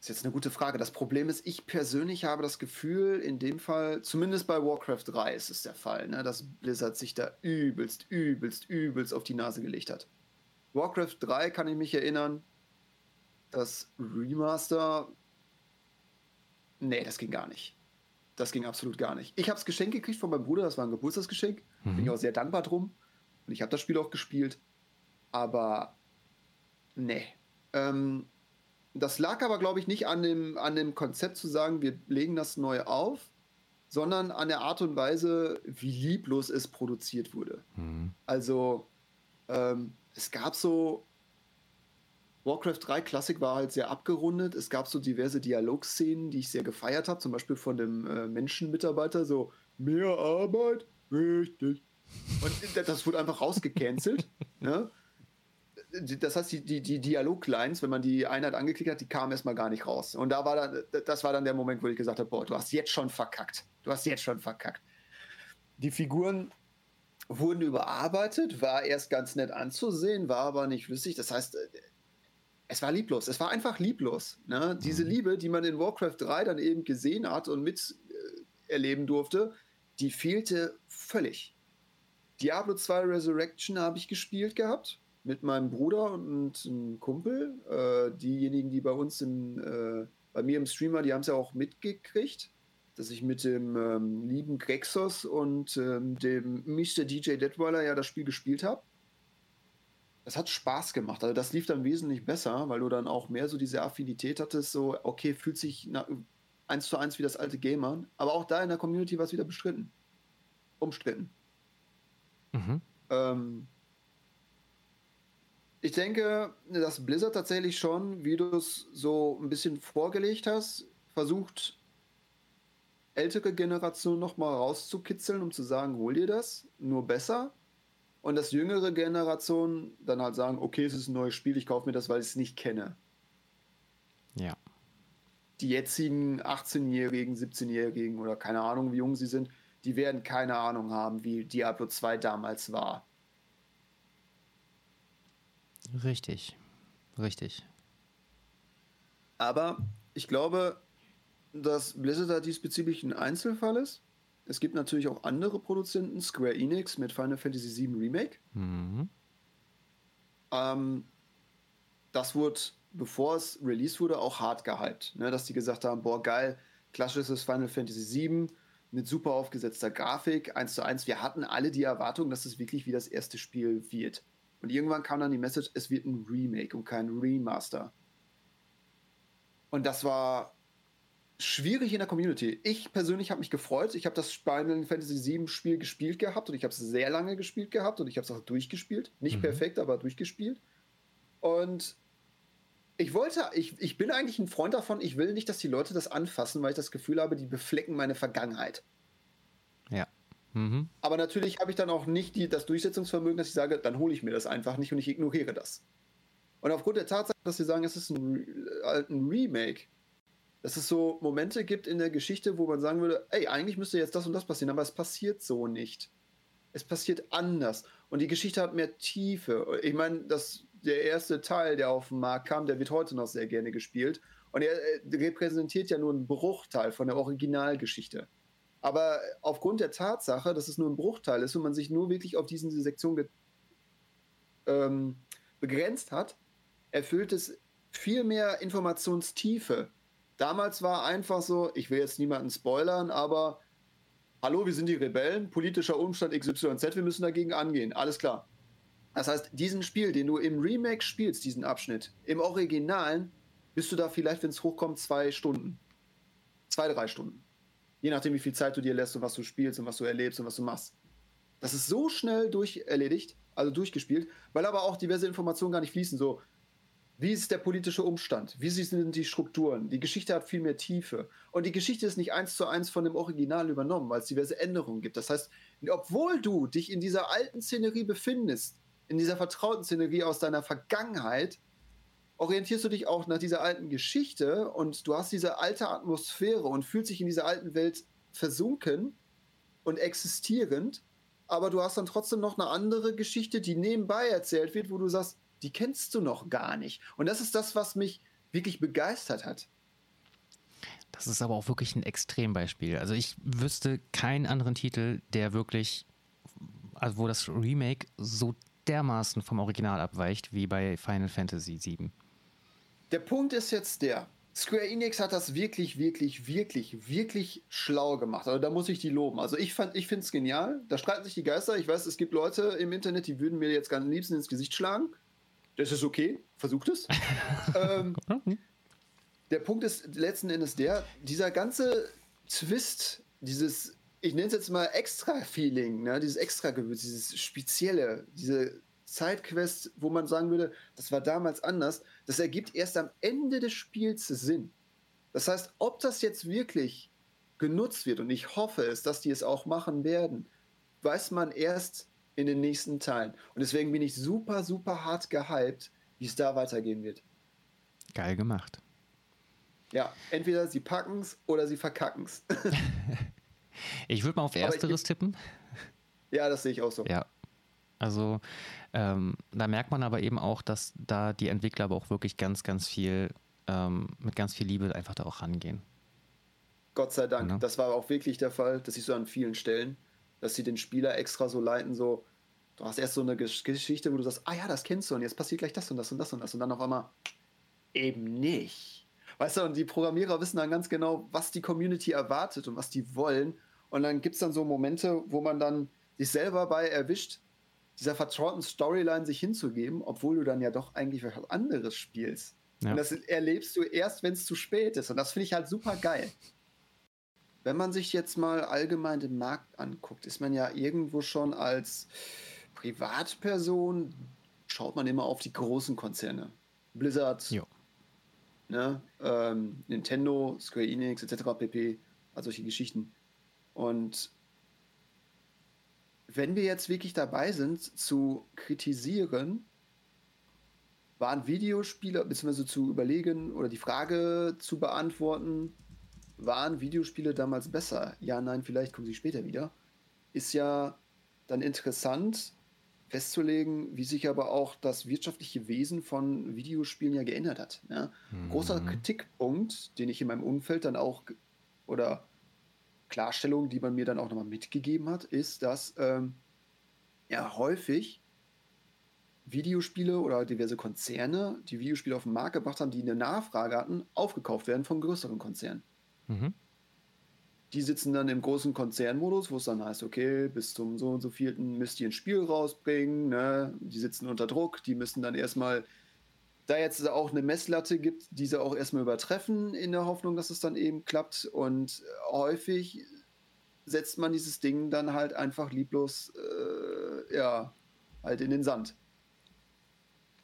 ist jetzt eine gute Frage. Das Problem ist, ich persönlich habe das Gefühl, in dem Fall, zumindest bei Warcraft 3 ist es der Fall, ne, dass Blizzard sich da übelst, übelst, übelst auf die Nase gelegt hat. Warcraft 3 kann ich mich erinnern, das Remaster, nee, das ging gar nicht. Das ging absolut gar nicht. Ich habe es Geschenk gekriegt von meinem Bruder, das war ein Geburtstagsgeschenk. Mhm. Bin ich auch sehr dankbar drum. Und ich habe das Spiel auch gespielt. Aber nee. Ähm, das lag aber, glaube ich, nicht an dem, an dem Konzept zu sagen, wir legen das neu auf, sondern an der Art und Weise, wie lieblos es produziert wurde. Mhm. Also, ähm, es gab so Warcraft 3 Classic war halt sehr abgerundet. Es gab so diverse Dialogszenen, die ich sehr gefeiert habe, zum Beispiel von dem äh, Menschenmitarbeiter, so mehr Arbeit, richtig. Und das wurde einfach rausgecancelt. ne? Das heißt, die, die, die Dialoglines, wenn man die Einheit angeklickt hat, die kamen erstmal gar nicht raus. Und da war dann, das war dann der Moment, wo ich gesagt habe, boah, du hast jetzt schon verkackt. Du hast jetzt schon verkackt. Die Figuren wurden überarbeitet, war erst ganz nett anzusehen, war aber nicht flüssig. Das heißt, es war lieblos. Es war einfach lieblos. Ne? Diese mhm. Liebe, die man in Warcraft 3 dann eben gesehen hat und miterleben äh, durfte, die fehlte völlig. Diablo 2 Resurrection habe ich gespielt gehabt mit meinem Bruder und einem Kumpel. Äh, diejenigen, die bei uns im, äh, bei mir im Streamer, die haben es ja auch mitgekriegt, dass ich mit dem ähm, lieben Grexos und ähm, dem Mr. DJ Detweiler ja das Spiel gespielt habe das hat Spaß gemacht. Also das lief dann wesentlich besser, weil du dann auch mehr so diese Affinität hattest, so, okay, fühlt sich na, eins zu eins wie das alte Game an. Aber auch da in der Community war es wieder bestritten. Umstritten. Mhm. Ähm, ich denke, dass Blizzard tatsächlich schon, wie du es so ein bisschen vorgelegt hast, versucht, ältere Generationen nochmal rauszukitzeln, um zu sagen, hol dir das, nur besser. Und dass jüngere Generationen dann halt sagen, okay, es ist ein neues Spiel, ich kaufe mir das, weil ich es nicht kenne. Ja. Die jetzigen 18-Jährigen, 17-Jährigen oder keine Ahnung, wie jung sie sind, die werden keine Ahnung haben, wie Diablo 2 damals war. Richtig. Richtig. Aber ich glaube, dass Blizzard da diesbezüglich ein Einzelfall ist. Es gibt natürlich auch andere Produzenten, Square Enix mit Final Fantasy VII Remake. Mhm. Ähm, das wurde, bevor es released wurde, auch hart gehypt. Ne? Dass die gesagt haben, boah, geil, klassisches Final Fantasy VII mit super aufgesetzter Grafik, eins zu eins. Wir hatten alle die Erwartung, dass es wirklich wie das erste Spiel wird. Und irgendwann kam dann die Message, es wird ein Remake und kein Remaster. Und das war schwierig in der Community. Ich persönlich habe mich gefreut. Ich habe das Final Fantasy VII Spiel gespielt gehabt und ich habe es sehr lange gespielt gehabt und ich habe es auch durchgespielt. Nicht mhm. perfekt, aber durchgespielt. Und ich wollte, ich, ich bin eigentlich ein Freund davon, ich will nicht, dass die Leute das anfassen, weil ich das Gefühl habe, die beflecken meine Vergangenheit. Ja. Mhm. Aber natürlich habe ich dann auch nicht die, das Durchsetzungsvermögen, dass ich sage, dann hole ich mir das einfach nicht und ich ignoriere das. Und aufgrund der Tatsache, dass sie sagen, es ist ein, äh, ein Remake, dass es so Momente gibt in der Geschichte, wo man sagen würde, ey, eigentlich müsste jetzt das und das passieren, aber es passiert so nicht. Es passiert anders. Und die Geschichte hat mehr Tiefe. Ich meine, das, der erste Teil, der auf den Markt kam, der wird heute noch sehr gerne gespielt. Und er repräsentiert ja nur einen Bruchteil von der Originalgeschichte. Aber aufgrund der Tatsache, dass es nur ein Bruchteil ist und man sich nur wirklich auf diese Sektion ähm, begrenzt hat, erfüllt es viel mehr Informationstiefe. Damals war einfach so, ich will jetzt niemanden spoilern, aber hallo, wir sind die Rebellen, politischer Umstand XYZ, wir müssen dagegen angehen, alles klar. Das heißt, diesen Spiel, den du im Remake spielst, diesen Abschnitt, im Originalen bist du da vielleicht, wenn es hochkommt, zwei Stunden. Zwei, drei Stunden. Je nachdem, wie viel Zeit du dir lässt und was du spielst und was du erlebst und was du machst. Das ist so schnell durch erledigt, also durchgespielt, weil aber auch diverse Informationen gar nicht fließen. So, wie ist der politische Umstand? Wie sind die Strukturen? Die Geschichte hat viel mehr Tiefe. Und die Geschichte ist nicht eins zu eins von dem Original übernommen, weil es diverse Änderungen gibt. Das heißt, obwohl du dich in dieser alten Szenerie befindest, in dieser vertrauten Szenerie aus deiner Vergangenheit, orientierst du dich auch nach dieser alten Geschichte und du hast diese alte Atmosphäre und fühlst dich in dieser alten Welt versunken und existierend, aber du hast dann trotzdem noch eine andere Geschichte, die nebenbei erzählt wird, wo du sagst, die kennst du noch gar nicht. Und das ist das, was mich wirklich begeistert hat. Das ist aber auch wirklich ein Extrembeispiel. Also ich wüsste keinen anderen Titel, der wirklich, also wo das Remake so dermaßen vom Original abweicht wie bei Final Fantasy VII. Der Punkt ist jetzt der, Square Enix hat das wirklich, wirklich, wirklich, wirklich schlau gemacht. Also da muss ich die loben. Also ich ich finde es genial. Da streiten sich die Geister. Ich weiß, es gibt Leute im Internet, die würden mir jetzt ganz am liebsten ins Gesicht schlagen. Das ist okay. Versucht es. ähm, der Punkt ist letzten Endes der, dieser ganze Twist, dieses, ich nenne es jetzt mal Extra-Feeling, ne? dieses Extra-Gewürz, dieses Spezielle, diese Sidequest, wo man sagen würde, das war damals anders, das ergibt erst am Ende des Spiels Sinn. Das heißt, ob das jetzt wirklich genutzt wird, und ich hoffe es, dass die es auch machen werden, weiß man erst in den nächsten Teilen. Und deswegen bin ich super, super hart gehypt, wie es da weitergehen wird. Geil gemacht. Ja, entweder sie packen es oder sie verkacken es. ich würde mal auf Ersteres tippen. Ja, das sehe ich auch so. Ja. Also ähm, da merkt man aber eben auch, dass da die Entwickler aber auch wirklich ganz, ganz viel, ähm, mit ganz viel Liebe einfach da auch rangehen. Gott sei Dank. Ja. Das war auch wirklich der Fall. Das siehst du an vielen Stellen, dass sie den Spieler extra so leiten, so, du hast erst so eine Geschichte, wo du sagst, ah ja, das kennst du und jetzt passiert gleich das und das und das und das und dann auf einmal eben nicht. Weißt du, und die Programmierer wissen dann ganz genau, was die Community erwartet und was die wollen. Und dann gibt es dann so Momente, wo man dann sich selber bei erwischt, dieser vertrauten Storyline sich hinzugeben, obwohl du dann ja doch eigentlich was anderes spielst. Ja. Und das erlebst du erst, wenn es zu spät ist. Und das finde ich halt super geil. Wenn man sich jetzt mal allgemein den Markt anguckt, ist man ja irgendwo schon als Privatperson, schaut man immer auf die großen Konzerne. Blizzard, ne, ähm, Nintendo, Square Enix etc. pp. Also solche Geschichten. Und wenn wir jetzt wirklich dabei sind, zu kritisieren, waren Videospiele, beziehungsweise zu überlegen oder die Frage zu beantworten, waren Videospiele damals besser? Ja, nein, vielleicht kommen sie später wieder. Ist ja dann interessant festzulegen, wie sich aber auch das wirtschaftliche Wesen von Videospielen ja geändert hat. Ja? Mhm. Großer Kritikpunkt, den ich in meinem Umfeld dann auch oder Klarstellung, die man mir dann auch nochmal mitgegeben hat, ist, dass ähm, ja häufig Videospiele oder diverse Konzerne, die Videospiele auf den Markt gebracht haben, die eine Nachfrage hatten, aufgekauft werden von größeren Konzernen. Mhm. Die sitzen dann im großen Konzernmodus, wo es dann heißt, okay, bis zum so und so vierten müsst ihr ein Spiel rausbringen, ne? die sitzen unter Druck, die müssen dann erstmal da jetzt auch eine Messlatte gibt, diese auch erstmal übertreffen, in der Hoffnung, dass es dann eben klappt. Und häufig setzt man dieses Ding dann halt einfach lieblos, äh, ja, halt in den Sand.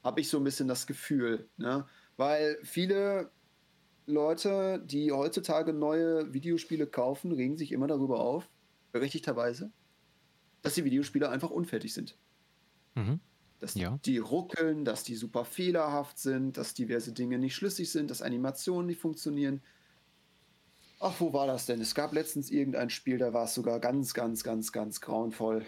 Habe ich so ein bisschen das Gefühl, ne? Weil viele Leute, die heutzutage neue Videospiele kaufen, regen sich immer darüber auf, berechtigterweise, dass die Videospiele einfach unfertig sind. Mhm dass ja. die ruckeln, dass die super fehlerhaft sind, dass diverse Dinge nicht schlüssig sind, dass Animationen nicht funktionieren. Ach, wo war das denn? Es gab letztens irgendein Spiel, da war es sogar ganz, ganz, ganz, ganz grauenvoll.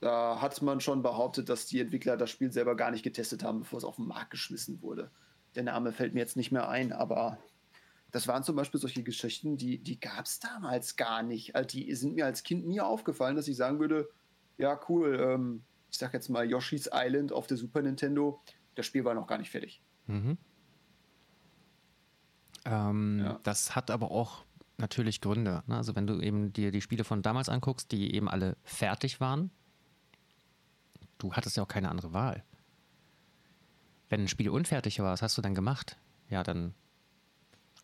Da hat man schon behauptet, dass die Entwickler das Spiel selber gar nicht getestet haben, bevor es auf den Markt geschmissen wurde. Der Name fällt mir jetzt nicht mehr ein, aber das waren zum Beispiel solche Geschichten, die, die gab es damals gar nicht. Also die sind mir als Kind nie aufgefallen, dass ich sagen würde, ja, cool, ähm, ich sag jetzt mal Yoshi's Island auf der Super Nintendo, das Spiel war noch gar nicht fertig. Mhm. Ähm, ja. Das hat aber auch natürlich Gründe. Ne? Also wenn du eben dir die Spiele von damals anguckst, die eben alle fertig waren, du hattest ja auch keine andere Wahl. Wenn ein Spiel unfertig war, was hast du dann gemacht? Ja, dann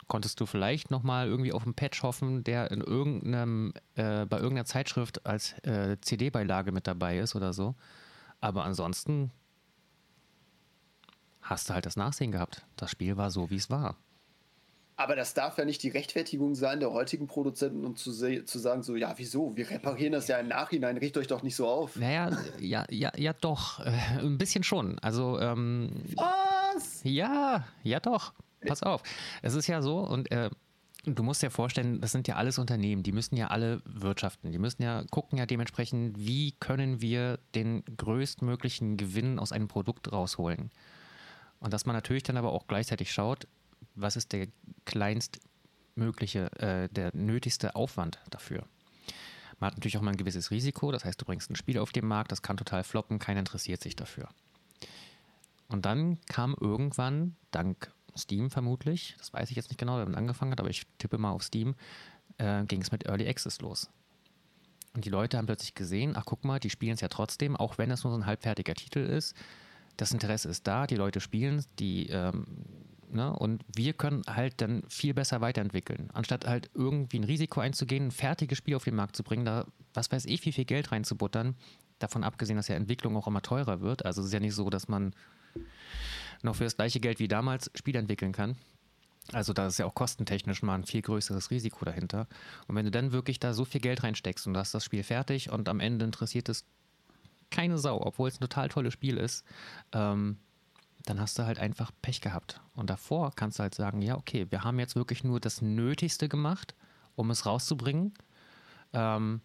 konntest du vielleicht nochmal irgendwie auf einen Patch hoffen, der in irgendeinem, äh, bei irgendeiner Zeitschrift als äh, CD-Beilage mit dabei ist oder so. Aber ansonsten hast du halt das Nachsehen gehabt. Das Spiel war so, wie es war. Aber das darf ja nicht die Rechtfertigung sein der heutigen Produzenten, um zu, zu sagen, so, ja, wieso? Wir reparieren das ja im Nachhinein, richtet euch doch nicht so auf. Naja, ja, ja, ja, doch. Äh, ein bisschen schon. Also, ähm, Was? Ja, ja, doch. Pass auf. Es ist ja so, und äh, du musst dir vorstellen, das sind ja alles Unternehmen, die müssen ja alle wirtschaften. Die müssen ja gucken ja dementsprechend, wie können wir den größtmöglichen Gewinn aus einem Produkt rausholen. Und dass man natürlich dann aber auch gleichzeitig schaut, was ist der kleinstmögliche, äh, der nötigste Aufwand dafür. Man hat natürlich auch mal ein gewisses Risiko, das heißt, du bringst ein Spiel auf den Markt, das kann total floppen, keiner interessiert sich dafür. Und dann kam irgendwann, dank Steam vermutlich, das weiß ich jetzt nicht genau, wer damit angefangen hat, aber ich tippe mal auf Steam, äh, ging es mit Early Access los. Und die Leute haben plötzlich gesehen, ach guck mal, die spielen es ja trotzdem, auch wenn es nur so ein halbfertiger Titel ist. Das Interesse ist da, die Leute spielen, die ähm, ne? und wir können halt dann viel besser weiterentwickeln. Anstatt halt irgendwie ein Risiko einzugehen, ein fertiges Spiel auf den Markt zu bringen, da was weiß ich, wie viel Geld reinzubuttern, davon abgesehen, dass ja Entwicklung auch immer teurer wird. Also es ist ja nicht so, dass man noch für das gleiche Geld wie damals Spiele entwickeln kann. Also da ist ja auch kostentechnisch mal ein viel größeres Risiko dahinter. Und wenn du dann wirklich da so viel Geld reinsteckst und du hast das Spiel fertig und am Ende interessiert es keine Sau, obwohl es ein total tolles Spiel ist, ähm, dann hast du halt einfach Pech gehabt. Und davor kannst du halt sagen, ja, okay, wir haben jetzt wirklich nur das Nötigste gemacht, um es rauszubringen. Ähm,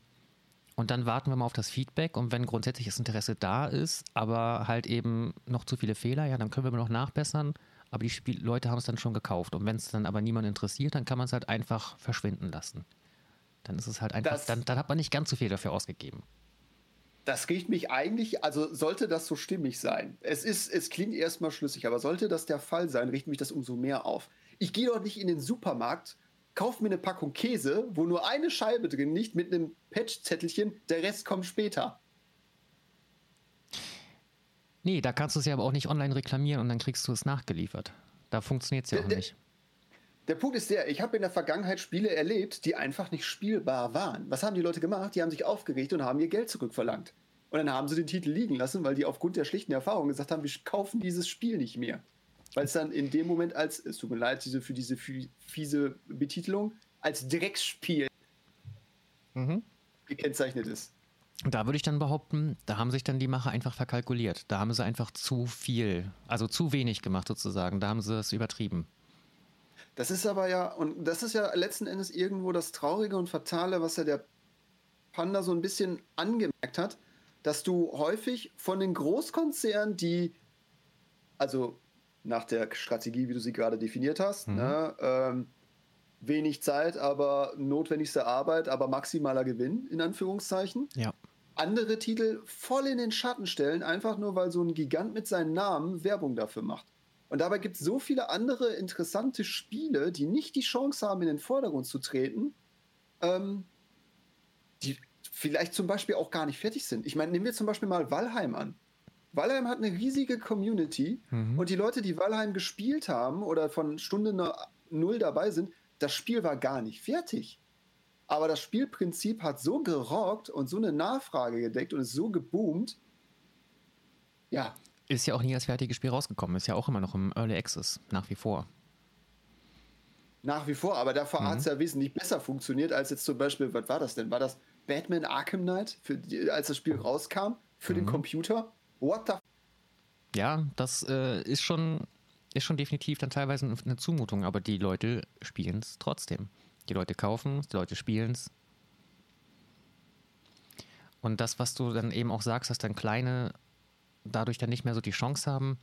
und dann warten wir mal auf das Feedback und wenn grundsätzlich das Interesse da ist, aber halt eben noch zu viele Fehler, ja, dann können wir noch nachbessern. Aber die Spiel Leute haben es dann schon gekauft. Und wenn es dann aber niemand interessiert, dann kann man es halt einfach verschwinden lassen. Dann ist es halt einfach, dann, dann hat man nicht ganz so viel dafür ausgegeben. Das riecht mich eigentlich, also sollte das so stimmig sein. Es ist, es klingt erstmal schlüssig, aber sollte das der Fall sein, riecht mich das umso mehr auf. Ich gehe doch nicht in den Supermarkt kauf mir eine Packung Käse, wo nur eine Scheibe drin liegt, mit einem Patch-Zettelchen, der Rest kommt später. Nee, da kannst du es ja aber auch nicht online reklamieren und dann kriegst du es nachgeliefert. Da funktioniert es ja auch nicht. Der Punkt ist der, ich habe in der Vergangenheit Spiele erlebt, die einfach nicht spielbar waren. Was haben die Leute gemacht? Die haben sich aufgeregt und haben ihr Geld zurückverlangt. Und dann haben sie den Titel liegen lassen, weil die aufgrund der schlichten Erfahrung gesagt haben, wir kaufen dieses Spiel nicht mehr weil es dann in dem Moment als, es tut mir leid diese, für diese fiese Betitelung, als Drecksspiel mhm. gekennzeichnet ist. Da würde ich dann behaupten, da haben sich dann die Macher einfach verkalkuliert. Da haben sie einfach zu viel, also zu wenig gemacht sozusagen. Da haben sie es übertrieben. Das ist aber ja, und das ist ja letzten Endes irgendwo das Traurige und Fatale, was ja der Panda so ein bisschen angemerkt hat, dass du häufig von den Großkonzernen, die, also nach der Strategie, wie du sie gerade definiert hast. Mhm. Ne? Ähm, wenig Zeit, aber notwendigste Arbeit, aber maximaler Gewinn, in Anführungszeichen. Ja. Andere Titel voll in den Schatten stellen, einfach nur weil so ein Gigant mit seinem Namen Werbung dafür macht. Und dabei gibt es so viele andere interessante Spiele, die nicht die Chance haben, in den Vordergrund zu treten, ähm, die vielleicht zum Beispiel auch gar nicht fertig sind. Ich meine, nehmen wir zum Beispiel mal Valheim an. Valheim hat eine riesige Community mhm. und die Leute, die Valheim gespielt haben oder von Stunde null dabei sind, das Spiel war gar nicht fertig. Aber das Spielprinzip hat so gerockt und so eine Nachfrage gedeckt und ist so geboomt. Ja. Ist ja auch nie als fertiges Spiel rausgekommen. Ist ja auch immer noch im Early Access, nach wie vor. Nach wie vor, aber davor mhm. hat es ja wesentlich besser funktioniert als jetzt zum Beispiel, was war das denn? War das Batman Arkham Knight, für, als das Spiel rauskam, für mhm. den Computer? What the Ja, das äh, ist schon ist schon definitiv dann teilweise eine Zumutung, aber die Leute spielen es trotzdem. Die Leute kaufen es, die Leute spielen es. Und das, was du dann eben auch sagst, dass dann Kleine dadurch dann nicht mehr so die Chance haben,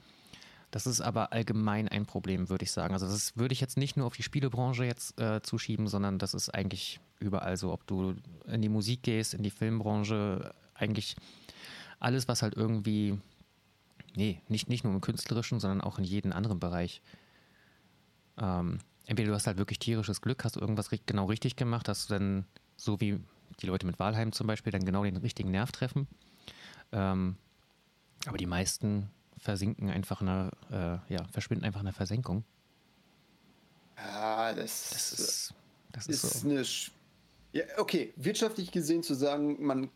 Das ist aber allgemein ein Problem, würde ich sagen. Also das würde ich jetzt nicht nur auf die Spielebranche jetzt äh, zuschieben, sondern das ist eigentlich überall so. Ob du in die Musik gehst, in die Filmbranche, eigentlich alles, was halt irgendwie, nee, nicht, nicht nur im künstlerischen, sondern auch in jedem anderen Bereich. Ähm, entweder du hast halt wirklich tierisches Glück, hast irgendwas genau richtig gemacht, hast du dann, so wie die Leute mit Wahlheim zum Beispiel, dann genau den richtigen Nerv treffen. Ähm, aber die meisten versinken einfach in einer, äh, ja, verschwinden einfach in der Versenkung. Ja, das, das ist, das ist, ist so. eine. Sch ja, okay, wirtschaftlich gesehen zu sagen, man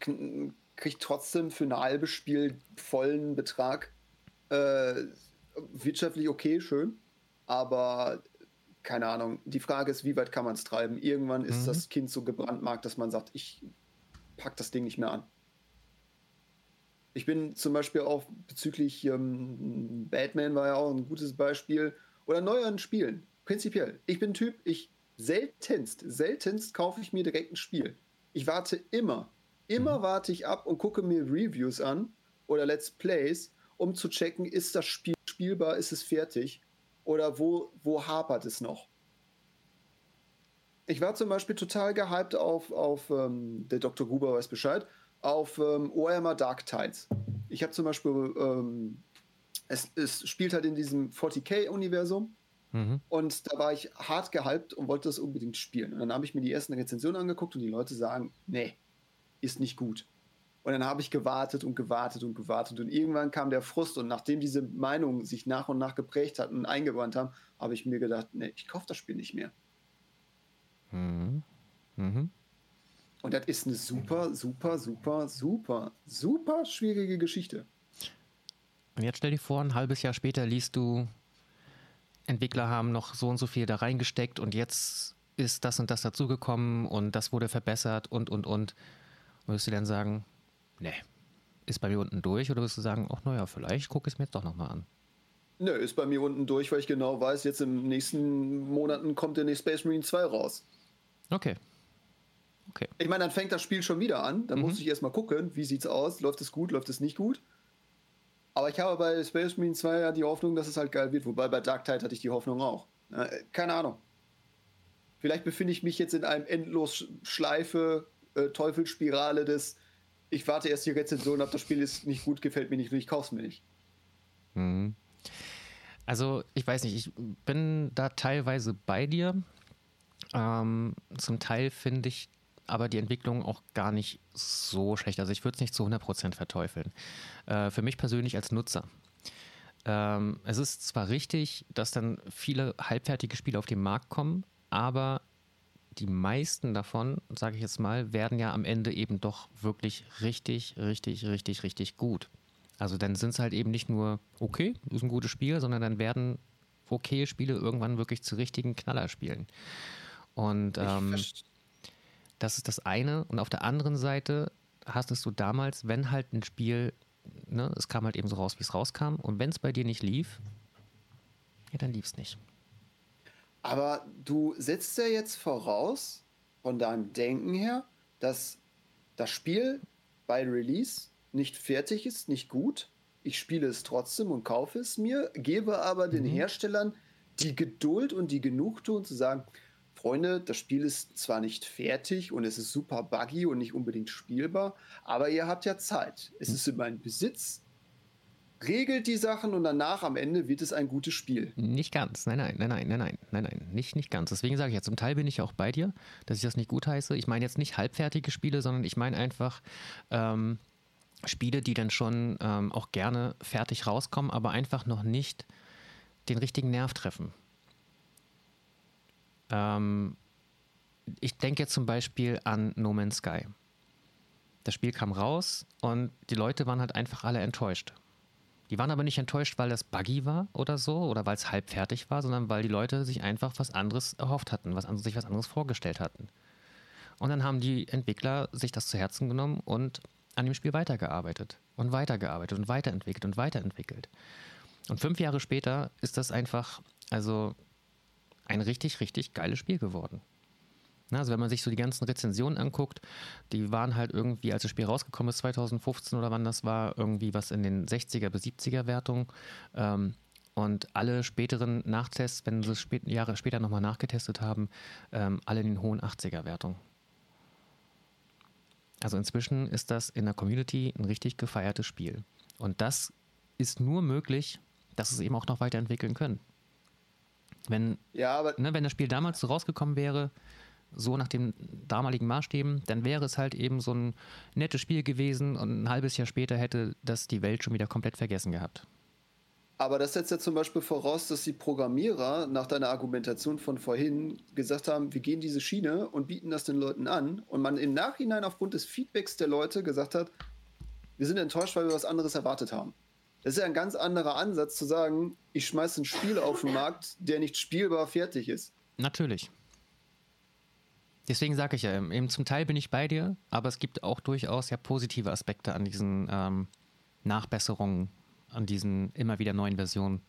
kriegt trotzdem für ein halbes Spiel vollen Betrag. Äh, wirtschaftlich okay, schön. Aber keine Ahnung, die Frage ist, wie weit kann man es treiben? Irgendwann ist mhm. das Kind so gebrandmarkt, dass man sagt, ich pack das Ding nicht mehr an. Ich bin zum Beispiel auch bezüglich ähm, Batman war ja auch ein gutes Beispiel oder neueren Spielen. Prinzipiell. Ich bin ein Typ, ich seltenst, seltenst kaufe ich mir direkt ein Spiel. Ich warte immer, immer mhm. warte ich ab und gucke mir Reviews an oder Let's Plays, um zu checken, ist das Spiel spielbar, ist es fertig oder wo, wo hapert es noch. Ich war zum Beispiel total gehypt auf, auf ähm, der Dr. Gruber weiß Bescheid, auf ähm, OMR Dark Tides. Ich habe zum Beispiel, ähm, es, es, spielt halt in diesem 40k-Universum mhm. und da war ich hart gehypt und wollte das unbedingt spielen. Und dann habe ich mir die ersten Rezensionen angeguckt und die Leute sagen, nee, ist nicht gut. Und dann habe ich gewartet und gewartet und gewartet und irgendwann kam der Frust und nachdem diese Meinungen sich nach und nach geprägt hatten und eingebrannt haben, habe ich mir gedacht, nee, ich kaufe das Spiel nicht mehr. Mhm. Mhm. Und das ist eine super, super, super, super, super schwierige Geschichte. Und jetzt stell dir vor, ein halbes Jahr später liest du, Entwickler haben noch so und so viel da reingesteckt und jetzt ist das und das dazugekommen und das wurde verbessert und, und, und. Würdest du dann sagen, nee, ist bei mir unten durch oder würdest du sagen, ach naja, vielleicht gucke ich es mir jetzt doch nochmal an? Nö, ist bei mir unten durch, weil ich genau weiß, jetzt im nächsten Monaten kommt der nächste Space Marine 2 raus. Okay. Okay. Ich meine, dann fängt das Spiel schon wieder an. Dann mhm. muss ich erstmal gucken, wie sieht's aus, läuft es gut, läuft es nicht gut. Aber ich habe bei Space Marine 2 ja die Hoffnung, dass es halt geil wird. Wobei bei Dark Tide hatte ich die Hoffnung auch. Keine Ahnung. Vielleicht befinde ich mich jetzt in einem endlos Schleife, äh, Teufelsspirale des ich warte erst die Rezension ab, das Spiel ist nicht gut, gefällt mir nicht und ich kaufe es mir nicht. Mhm. Also, ich weiß nicht, ich bin da teilweise bei dir. Ähm, zum Teil finde ich aber die Entwicklung auch gar nicht so schlecht. Also ich würde es nicht zu 100% verteufeln. Äh, für mich persönlich als Nutzer. Ähm, es ist zwar richtig, dass dann viele halbfertige Spiele auf den Markt kommen, aber die meisten davon, sage ich jetzt mal, werden ja am Ende eben doch wirklich richtig, richtig, richtig, richtig gut. Also dann sind es halt eben nicht nur, okay, ist ein gutes Spiel, sondern dann werden okay Spiele irgendwann wirklich zu richtigen Knallerspielen. Und ähm, das ist das eine. Und auf der anderen Seite hast du damals, wenn halt ein Spiel, ne, es kam halt eben so raus, wie es rauskam, und wenn es bei dir nicht lief, ja, dann lief es nicht. Aber du setzt ja jetzt voraus, von deinem Denken her, dass das Spiel bei Release nicht fertig ist, nicht gut. Ich spiele es trotzdem und kaufe es mir, gebe aber mhm. den Herstellern die Geduld und die Genugtuung zu sagen, Freunde, das Spiel ist zwar nicht fertig und es ist super buggy und nicht unbedingt spielbar, aber ihr habt ja Zeit. Es ist in meinem Besitz. Regelt die Sachen und danach am Ende wird es ein gutes Spiel. Nicht ganz. Nein, nein, nein, nein, nein, nein, nein, nein. Nicht, nicht ganz. Deswegen sage ich ja, zum Teil bin ich auch bei dir, dass ich das nicht gut heiße. Ich meine jetzt nicht halbfertige Spiele, sondern ich meine einfach, ähm, Spiele, die dann schon ähm, auch gerne fertig rauskommen, aber einfach noch nicht den richtigen Nerv treffen. Ähm, ich denke jetzt zum Beispiel an No Man's Sky. Das Spiel kam raus und die Leute waren halt einfach alle enttäuscht. Die waren aber nicht enttäuscht, weil das buggy war oder so oder weil es halb fertig war, sondern weil die Leute sich einfach was anderes erhofft hatten, was sich was anderes vorgestellt hatten. Und dann haben die Entwickler sich das zu Herzen genommen und an dem Spiel weitergearbeitet und weitergearbeitet und weiterentwickelt und weiterentwickelt. Und fünf Jahre später ist das einfach, also ein richtig, richtig geiles Spiel geworden. Also wenn man sich so die ganzen Rezensionen anguckt, die waren halt irgendwie, als das Spiel rausgekommen ist, 2015 oder wann das war, irgendwie was in den 60er bis 70er Wertungen. Ähm, Und alle späteren Nachtests, wenn sie es spät, Jahre später nochmal nachgetestet haben, ähm, alle in den hohen 80er-Wertungen. Also inzwischen ist das in der Community ein richtig gefeiertes Spiel. Und das ist nur möglich, dass es eben auch noch weiterentwickeln können. Wenn, ja, aber ne, wenn das Spiel damals so rausgekommen wäre, so nach den damaligen Maßstäben, dann wäre es halt eben so ein nettes Spiel gewesen und ein halbes Jahr später hätte das die Welt schon wieder komplett vergessen gehabt. Aber das setzt ja zum Beispiel voraus, dass die Programmierer nach deiner Argumentation von vorhin gesagt haben, wir gehen diese Schiene und bieten das den Leuten an und man im Nachhinein aufgrund des Feedbacks der Leute gesagt hat, wir sind enttäuscht, weil wir was anderes erwartet haben. Das ist ja ein ganz anderer Ansatz zu sagen, ich schmeiße ein Spiel auf den Markt, der nicht spielbar fertig ist. Natürlich. Deswegen sage ich ja, eben zum Teil bin ich bei dir, aber es gibt auch durchaus ja positive Aspekte an diesen ähm, Nachbesserungen, an diesen immer wieder neuen Versionen.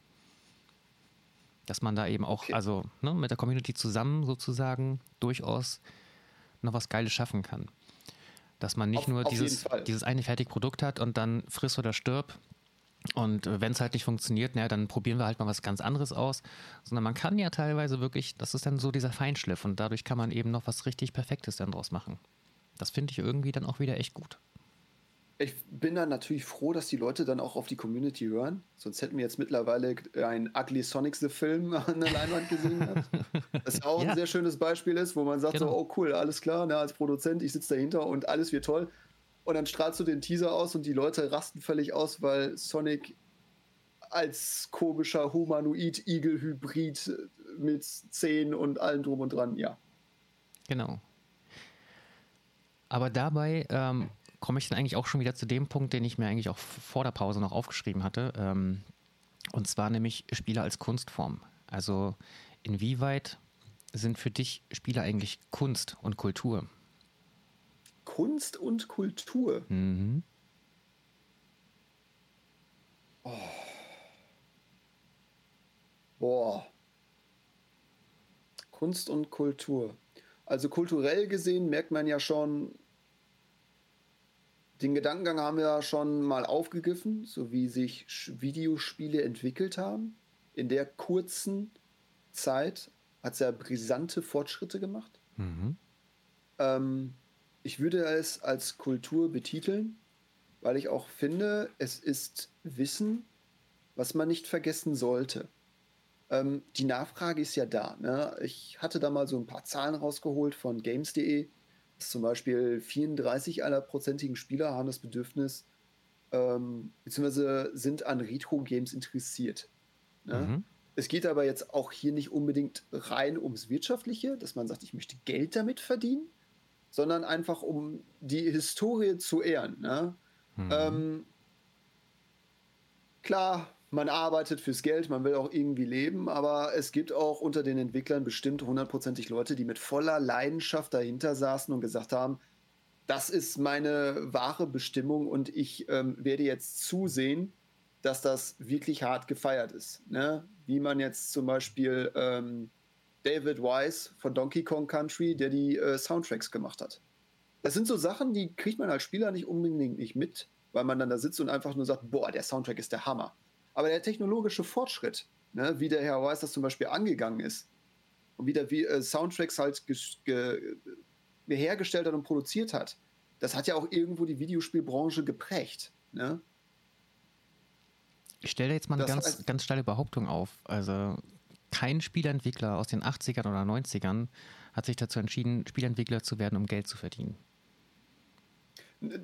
Dass man da eben auch, okay. also ne, mit der Community zusammen sozusagen durchaus noch was Geiles schaffen kann. Dass man nicht auf, nur auf dieses, dieses eine Fertigprodukt hat und dann friss oder stirb, und äh, wenn es halt nicht funktioniert, naja, dann probieren wir halt mal was ganz anderes aus. Sondern man kann ja teilweise wirklich, das ist dann so dieser Feinschliff und dadurch kann man eben noch was richtig Perfektes dann draus machen. Das finde ich irgendwie dann auch wieder echt gut. Ich bin dann natürlich froh, dass die Leute dann auch auf die Community hören. Sonst hätten wir jetzt mittlerweile ein Ugly Sonic the Film an der Leinwand gesehen. Das auch ja. ein sehr schönes Beispiel ist, wo man sagt genau. so, oh cool, alles klar, ne, als Produzent, ich sitze dahinter und alles wird toll. Und dann strahlst du den Teaser aus und die Leute rasten völlig aus, weil Sonic als komischer Humanoid-Igel-Hybrid mit Zehen und allem drum und dran, ja. Genau. Aber dabei ähm, komme ich dann eigentlich auch schon wieder zu dem Punkt, den ich mir eigentlich auch vor der Pause noch aufgeschrieben hatte. Ähm, und zwar nämlich Spiele als Kunstform. Also inwieweit sind für dich Spiele eigentlich Kunst und Kultur? Kunst und Kultur. Mhm. Oh. Boah. Kunst und Kultur. Also kulturell gesehen merkt man ja schon, den Gedankengang haben wir ja schon mal aufgegriffen, so wie sich Videospiele entwickelt haben. In der kurzen Zeit hat es ja brisante Fortschritte gemacht. Mhm. Ähm, ich würde es als Kultur betiteln, weil ich auch finde, es ist Wissen, was man nicht vergessen sollte. Ähm, die Nachfrage ist ja da. Ne? Ich hatte da mal so ein paar Zahlen rausgeholt von Games.de. Zum Beispiel 34 aller prozentigen Spieler haben das Bedürfnis, ähm, beziehungsweise sind an Retro-Games interessiert. Ne? Mhm. Es geht aber jetzt auch hier nicht unbedingt rein ums Wirtschaftliche, dass man sagt, ich möchte Geld damit verdienen, sondern einfach um die Historie zu ehren. Ne? Mhm. Ähm, klar, man arbeitet fürs Geld, man will auch irgendwie leben, aber es gibt auch unter den Entwicklern bestimmt hundertprozentig Leute, die mit voller Leidenschaft dahinter saßen und gesagt haben, das ist meine wahre Bestimmung und ich ähm, werde jetzt zusehen, dass das wirklich hart gefeiert ist. Ne? Wie man jetzt zum Beispiel ähm, David Wise von Donkey Kong Country, der die äh, Soundtracks gemacht hat. Das sind so Sachen, die kriegt man als Spieler nicht unbedingt nicht mit, weil man dann da sitzt und einfach nur sagt, boah, der Soundtrack ist der Hammer. Aber der technologische Fortschritt, ne, wie der Herr Wise das zum Beispiel angegangen ist und wie der wie, äh, Soundtracks halt hergestellt hat und produziert hat, das hat ja auch irgendwo die Videospielbranche geprägt. Ne? Ich stelle jetzt mal eine das ganz, heißt, ganz steile Behauptung auf. Also kein Spielentwickler aus den 80ern oder 90ern hat sich dazu entschieden, Spielentwickler zu werden, um Geld zu verdienen.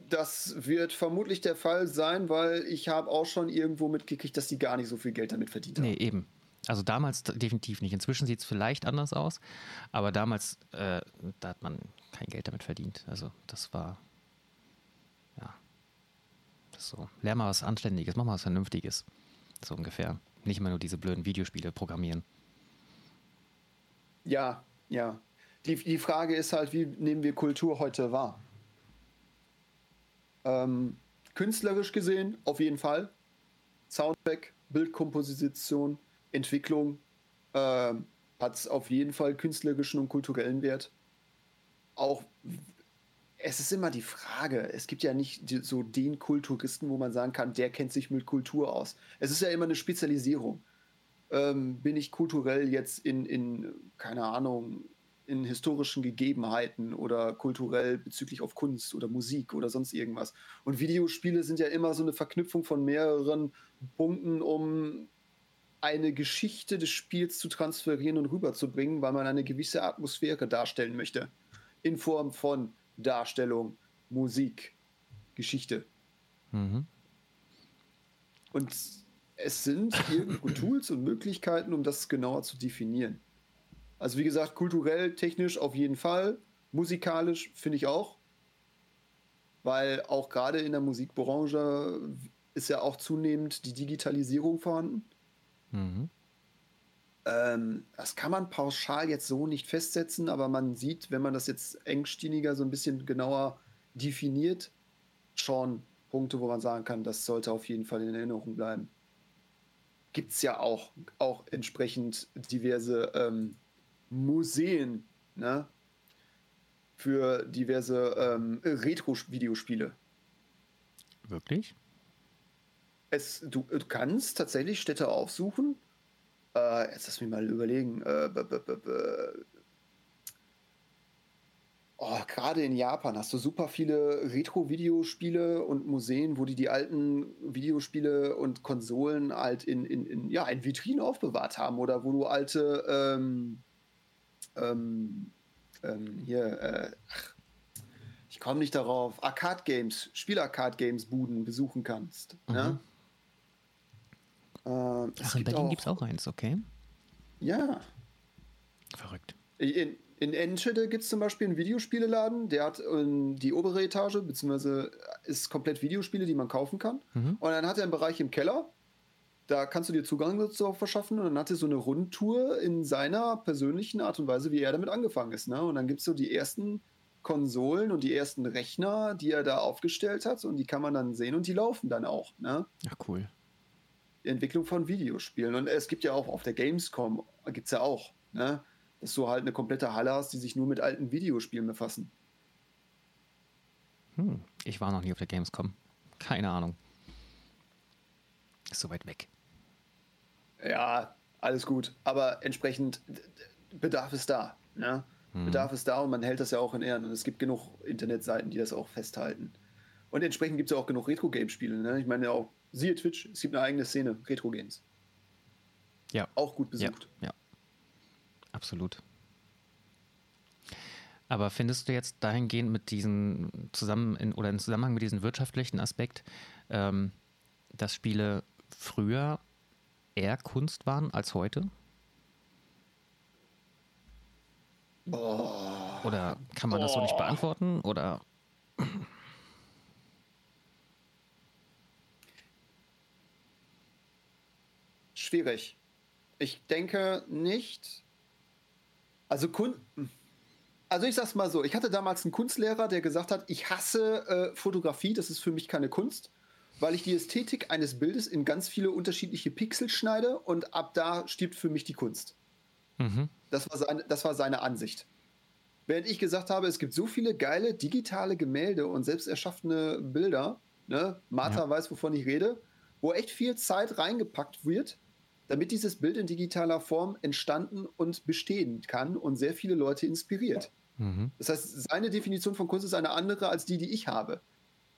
Das wird vermutlich der Fall sein, weil ich habe auch schon irgendwo mitgekriegt, dass die gar nicht so viel Geld damit verdient haben. Nee, eben. Also damals definitiv nicht. Inzwischen sieht es vielleicht anders aus, aber damals, äh, da hat man kein Geld damit verdient. Also das war, ja, das so. Lern mal was Anständiges, mach mal was Vernünftiges. So ungefähr. Nicht immer nur diese blöden Videospiele programmieren. Ja, ja. Die, die Frage ist halt, wie nehmen wir Kultur heute wahr? Ähm, künstlerisch gesehen, auf jeden Fall. Soundtrack, Bildkomposition, Entwicklung äh, hat es auf jeden Fall künstlerischen und kulturellen Wert. Auch es ist immer die Frage. Es gibt ja nicht so den Kulturisten, wo man sagen kann, der kennt sich mit Kultur aus. Es ist ja immer eine Spezialisierung. Ähm, bin ich kulturell jetzt in, in, keine Ahnung, in historischen Gegebenheiten oder kulturell bezüglich auf Kunst oder Musik oder sonst irgendwas. Und Videospiele sind ja immer so eine Verknüpfung von mehreren Punkten, um eine Geschichte des Spiels zu transferieren und rüberzubringen, weil man eine gewisse Atmosphäre darstellen möchte. In Form von Darstellung, Musik, Geschichte. Mhm. Und es sind irgendwo Tools und Möglichkeiten, um das genauer zu definieren. Also wie gesagt, kulturell, technisch auf jeden Fall. Musikalisch finde ich auch. Weil auch gerade in der Musikbranche ist ja auch zunehmend die Digitalisierung vorhanden. Mhm. Ähm, das kann man pauschal jetzt so nicht festsetzen, aber man sieht, wenn man das jetzt engstieniger so ein bisschen genauer definiert, schon Punkte, wo man sagen kann, das sollte auf jeden Fall in Erinnerung bleiben. Gibt es ja auch, auch entsprechend diverse ähm, Museen ne? für diverse ähm, Retro-Videospiele. Wirklich? Es, du, du, kannst tatsächlich Städte aufsuchen. Äh, jetzt lass mich mal überlegen. Äh, oh, Gerade in Japan hast du super viele Retro-Videospiele und Museen, wo die die alten Videospiele und Konsolen halt in, in, in, ja, in Vitrinen aufbewahrt haben oder wo du alte ähm, ähm, ähm, hier, äh, ach, ich komme nicht darauf, Arcade-Games, Spiel-Arcade-Games-Buden besuchen kannst. Mhm. Ne? Äh, ach, in Berlin gibt es auch eins, okay. Ja. Verrückt. In, in Enschede gibt es zum Beispiel einen Videospieleladen, der hat ähm, die obere Etage, beziehungsweise ist komplett Videospiele, die man kaufen kann. Mhm. Und dann hat er einen Bereich im Keller, da kannst du dir Zugang dazu verschaffen und dann hat er so eine Rundtour in seiner persönlichen Art und Weise, wie er damit angefangen ist. Ne? Und dann gibt es so die ersten Konsolen und die ersten Rechner, die er da aufgestellt hat und die kann man dann sehen und die laufen dann auch. Ne? Ja, cool. Die Entwicklung von Videospielen. Und es gibt ja auch auf der Gamescom, gibt es ja auch, ne? Dass du halt eine komplette Halle hast, die sich nur mit alten Videospielen befassen. Hm, ich war noch nie auf der Gamescom. Keine Ahnung. Ist so weit weg. Ja, alles gut. Aber entsprechend Bedarf ist da. Ne? Mhm. Bedarf ist da und man hält das ja auch in Ehren. Und es gibt genug Internetseiten, die das auch festhalten. Und entsprechend gibt es ja auch genug Retro-Game-Spiele. Ne? Ich meine ja auch, siehe Twitch, es gibt eine eigene Szene, Retro-Games. Ja. Auch gut besucht. Ja, ja. Absolut. Aber findest du jetzt dahingehend mit diesen zusammen in, oder im Zusammenhang mit diesem wirtschaftlichen Aspekt, ähm, dass Spiele früher eher Kunst waren als heute? Boah. Oder kann man Boah. das so nicht beantworten? Oder. Schwierig. Ich denke nicht. Also Kunst. Also ich sag's mal so, ich hatte damals einen Kunstlehrer, der gesagt hat, ich hasse äh, Fotografie, das ist für mich keine Kunst weil ich die Ästhetik eines Bildes in ganz viele unterschiedliche Pixel schneide und ab da stirbt für mich die Kunst. Mhm. Das, war seine, das war seine Ansicht. Während ich gesagt habe, es gibt so viele geile digitale Gemälde und selbst erschaffene Bilder, ne? Martha ja. weiß, wovon ich rede, wo echt viel Zeit reingepackt wird, damit dieses Bild in digitaler Form entstanden und bestehen kann und sehr viele Leute inspiriert. Mhm. Das heißt, seine Definition von Kunst ist eine andere als die, die ich habe.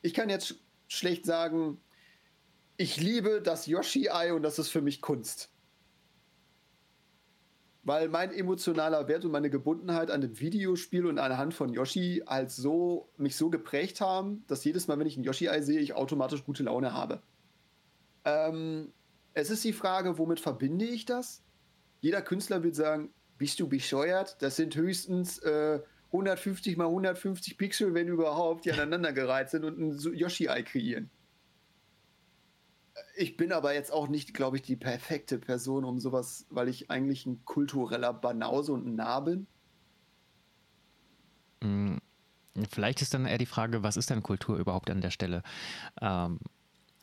Ich kann jetzt schlecht sagen, ich liebe das Yoshi-Ei und das ist für mich Kunst. Weil mein emotionaler Wert und meine Gebundenheit an dem Videospiel und an der Hand von Yoshi halt so, mich so geprägt haben, dass jedes Mal, wenn ich ein Yoshi-Ei sehe, ich automatisch gute Laune habe. Ähm, es ist die Frage, womit verbinde ich das? Jeder Künstler wird sagen, bist du bescheuert? Das sind höchstens äh, 150 mal 150 Pixel, wenn überhaupt, die aneinandergereiht sind und ein Yoshi-Ei kreieren. Ich bin aber jetzt auch nicht, glaube ich, die perfekte Person um sowas, weil ich eigentlich ein kultureller Banause und ein Narr bin. Mm, vielleicht ist dann eher die Frage, was ist denn Kultur überhaupt an der Stelle? Ähm,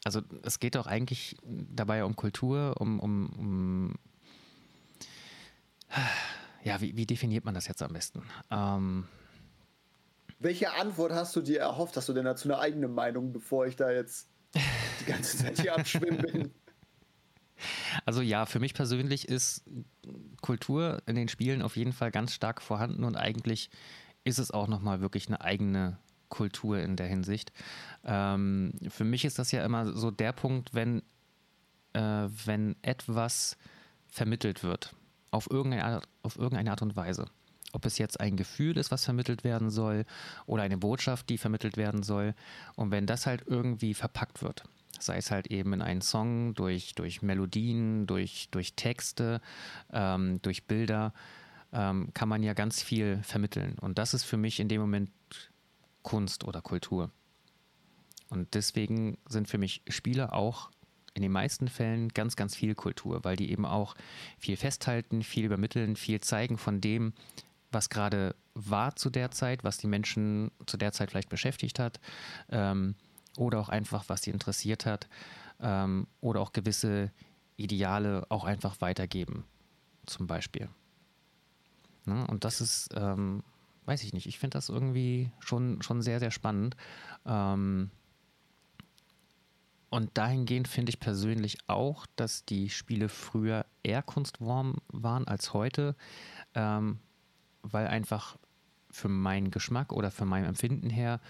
also es geht doch eigentlich dabei um Kultur, um, um, um ja, wie, wie, definiert man das jetzt am besten? Ähm, Welche Antwort hast du dir erhofft? Hast du denn dazu eine eigene Meinung, bevor ich da jetzt die ganze Zeit hier abschwimmen bin? Also ja, für mich persönlich ist Kultur in den Spielen auf jeden Fall ganz stark vorhanden und eigentlich ist es auch nochmal wirklich eine eigene Kultur in der Hinsicht. Ähm, für mich ist das ja immer so der Punkt, wenn, äh, wenn etwas vermittelt wird, auf irgendeine, Art, auf irgendeine Art und Weise. Ob es jetzt ein Gefühl ist, was vermittelt werden soll, oder eine Botschaft, die vermittelt werden soll. Und wenn das halt irgendwie verpackt wird, sei es halt eben in einen Song, durch, durch Melodien, durch, durch Texte, ähm, durch Bilder, ähm, kann man ja ganz viel vermitteln. Und das ist für mich in dem Moment Kunst oder Kultur. Und deswegen sind für mich Spiele auch in den meisten Fällen ganz, ganz viel Kultur, weil die eben auch viel festhalten, viel übermitteln, viel zeigen von dem, was gerade war zu der Zeit, was die Menschen zu der Zeit vielleicht beschäftigt hat ähm, oder auch einfach, was sie interessiert hat ähm, oder auch gewisse Ideale auch einfach weitergeben, zum Beispiel. Ne? Und das ist, ähm, weiß ich nicht, ich finde das irgendwie schon, schon sehr, sehr spannend. Ähm, und dahingehend finde ich persönlich auch, dass die Spiele früher eher kunstwarm waren als heute, ähm, weil einfach für meinen Geschmack oder für mein Empfinden her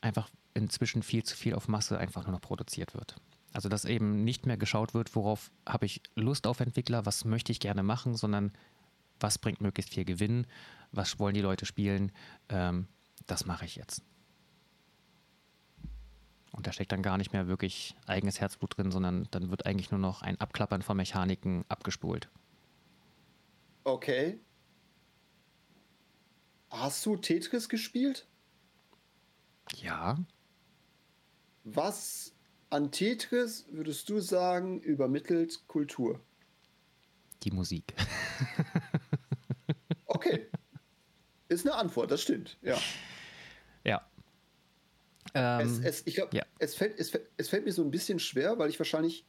einfach inzwischen viel zu viel auf Masse einfach nur noch produziert wird. Also dass eben nicht mehr geschaut wird, worauf habe ich Lust auf Entwickler, was möchte ich gerne machen, sondern was bringt möglichst viel Gewinn, was wollen die Leute spielen, ähm, das mache ich jetzt. Und da steckt dann gar nicht mehr wirklich eigenes Herzblut drin, sondern dann wird eigentlich nur noch ein Abklappern von Mechaniken abgespult. Okay. Hast du Tetris gespielt? Ja. Was an Tetris würdest du sagen übermittelt Kultur? Die Musik. Ist eine Antwort, das stimmt, ja. Ja. Ähm, es, es, ich glaube, ja. es, fällt, es, es fällt mir so ein bisschen schwer, weil ich wahrscheinlich,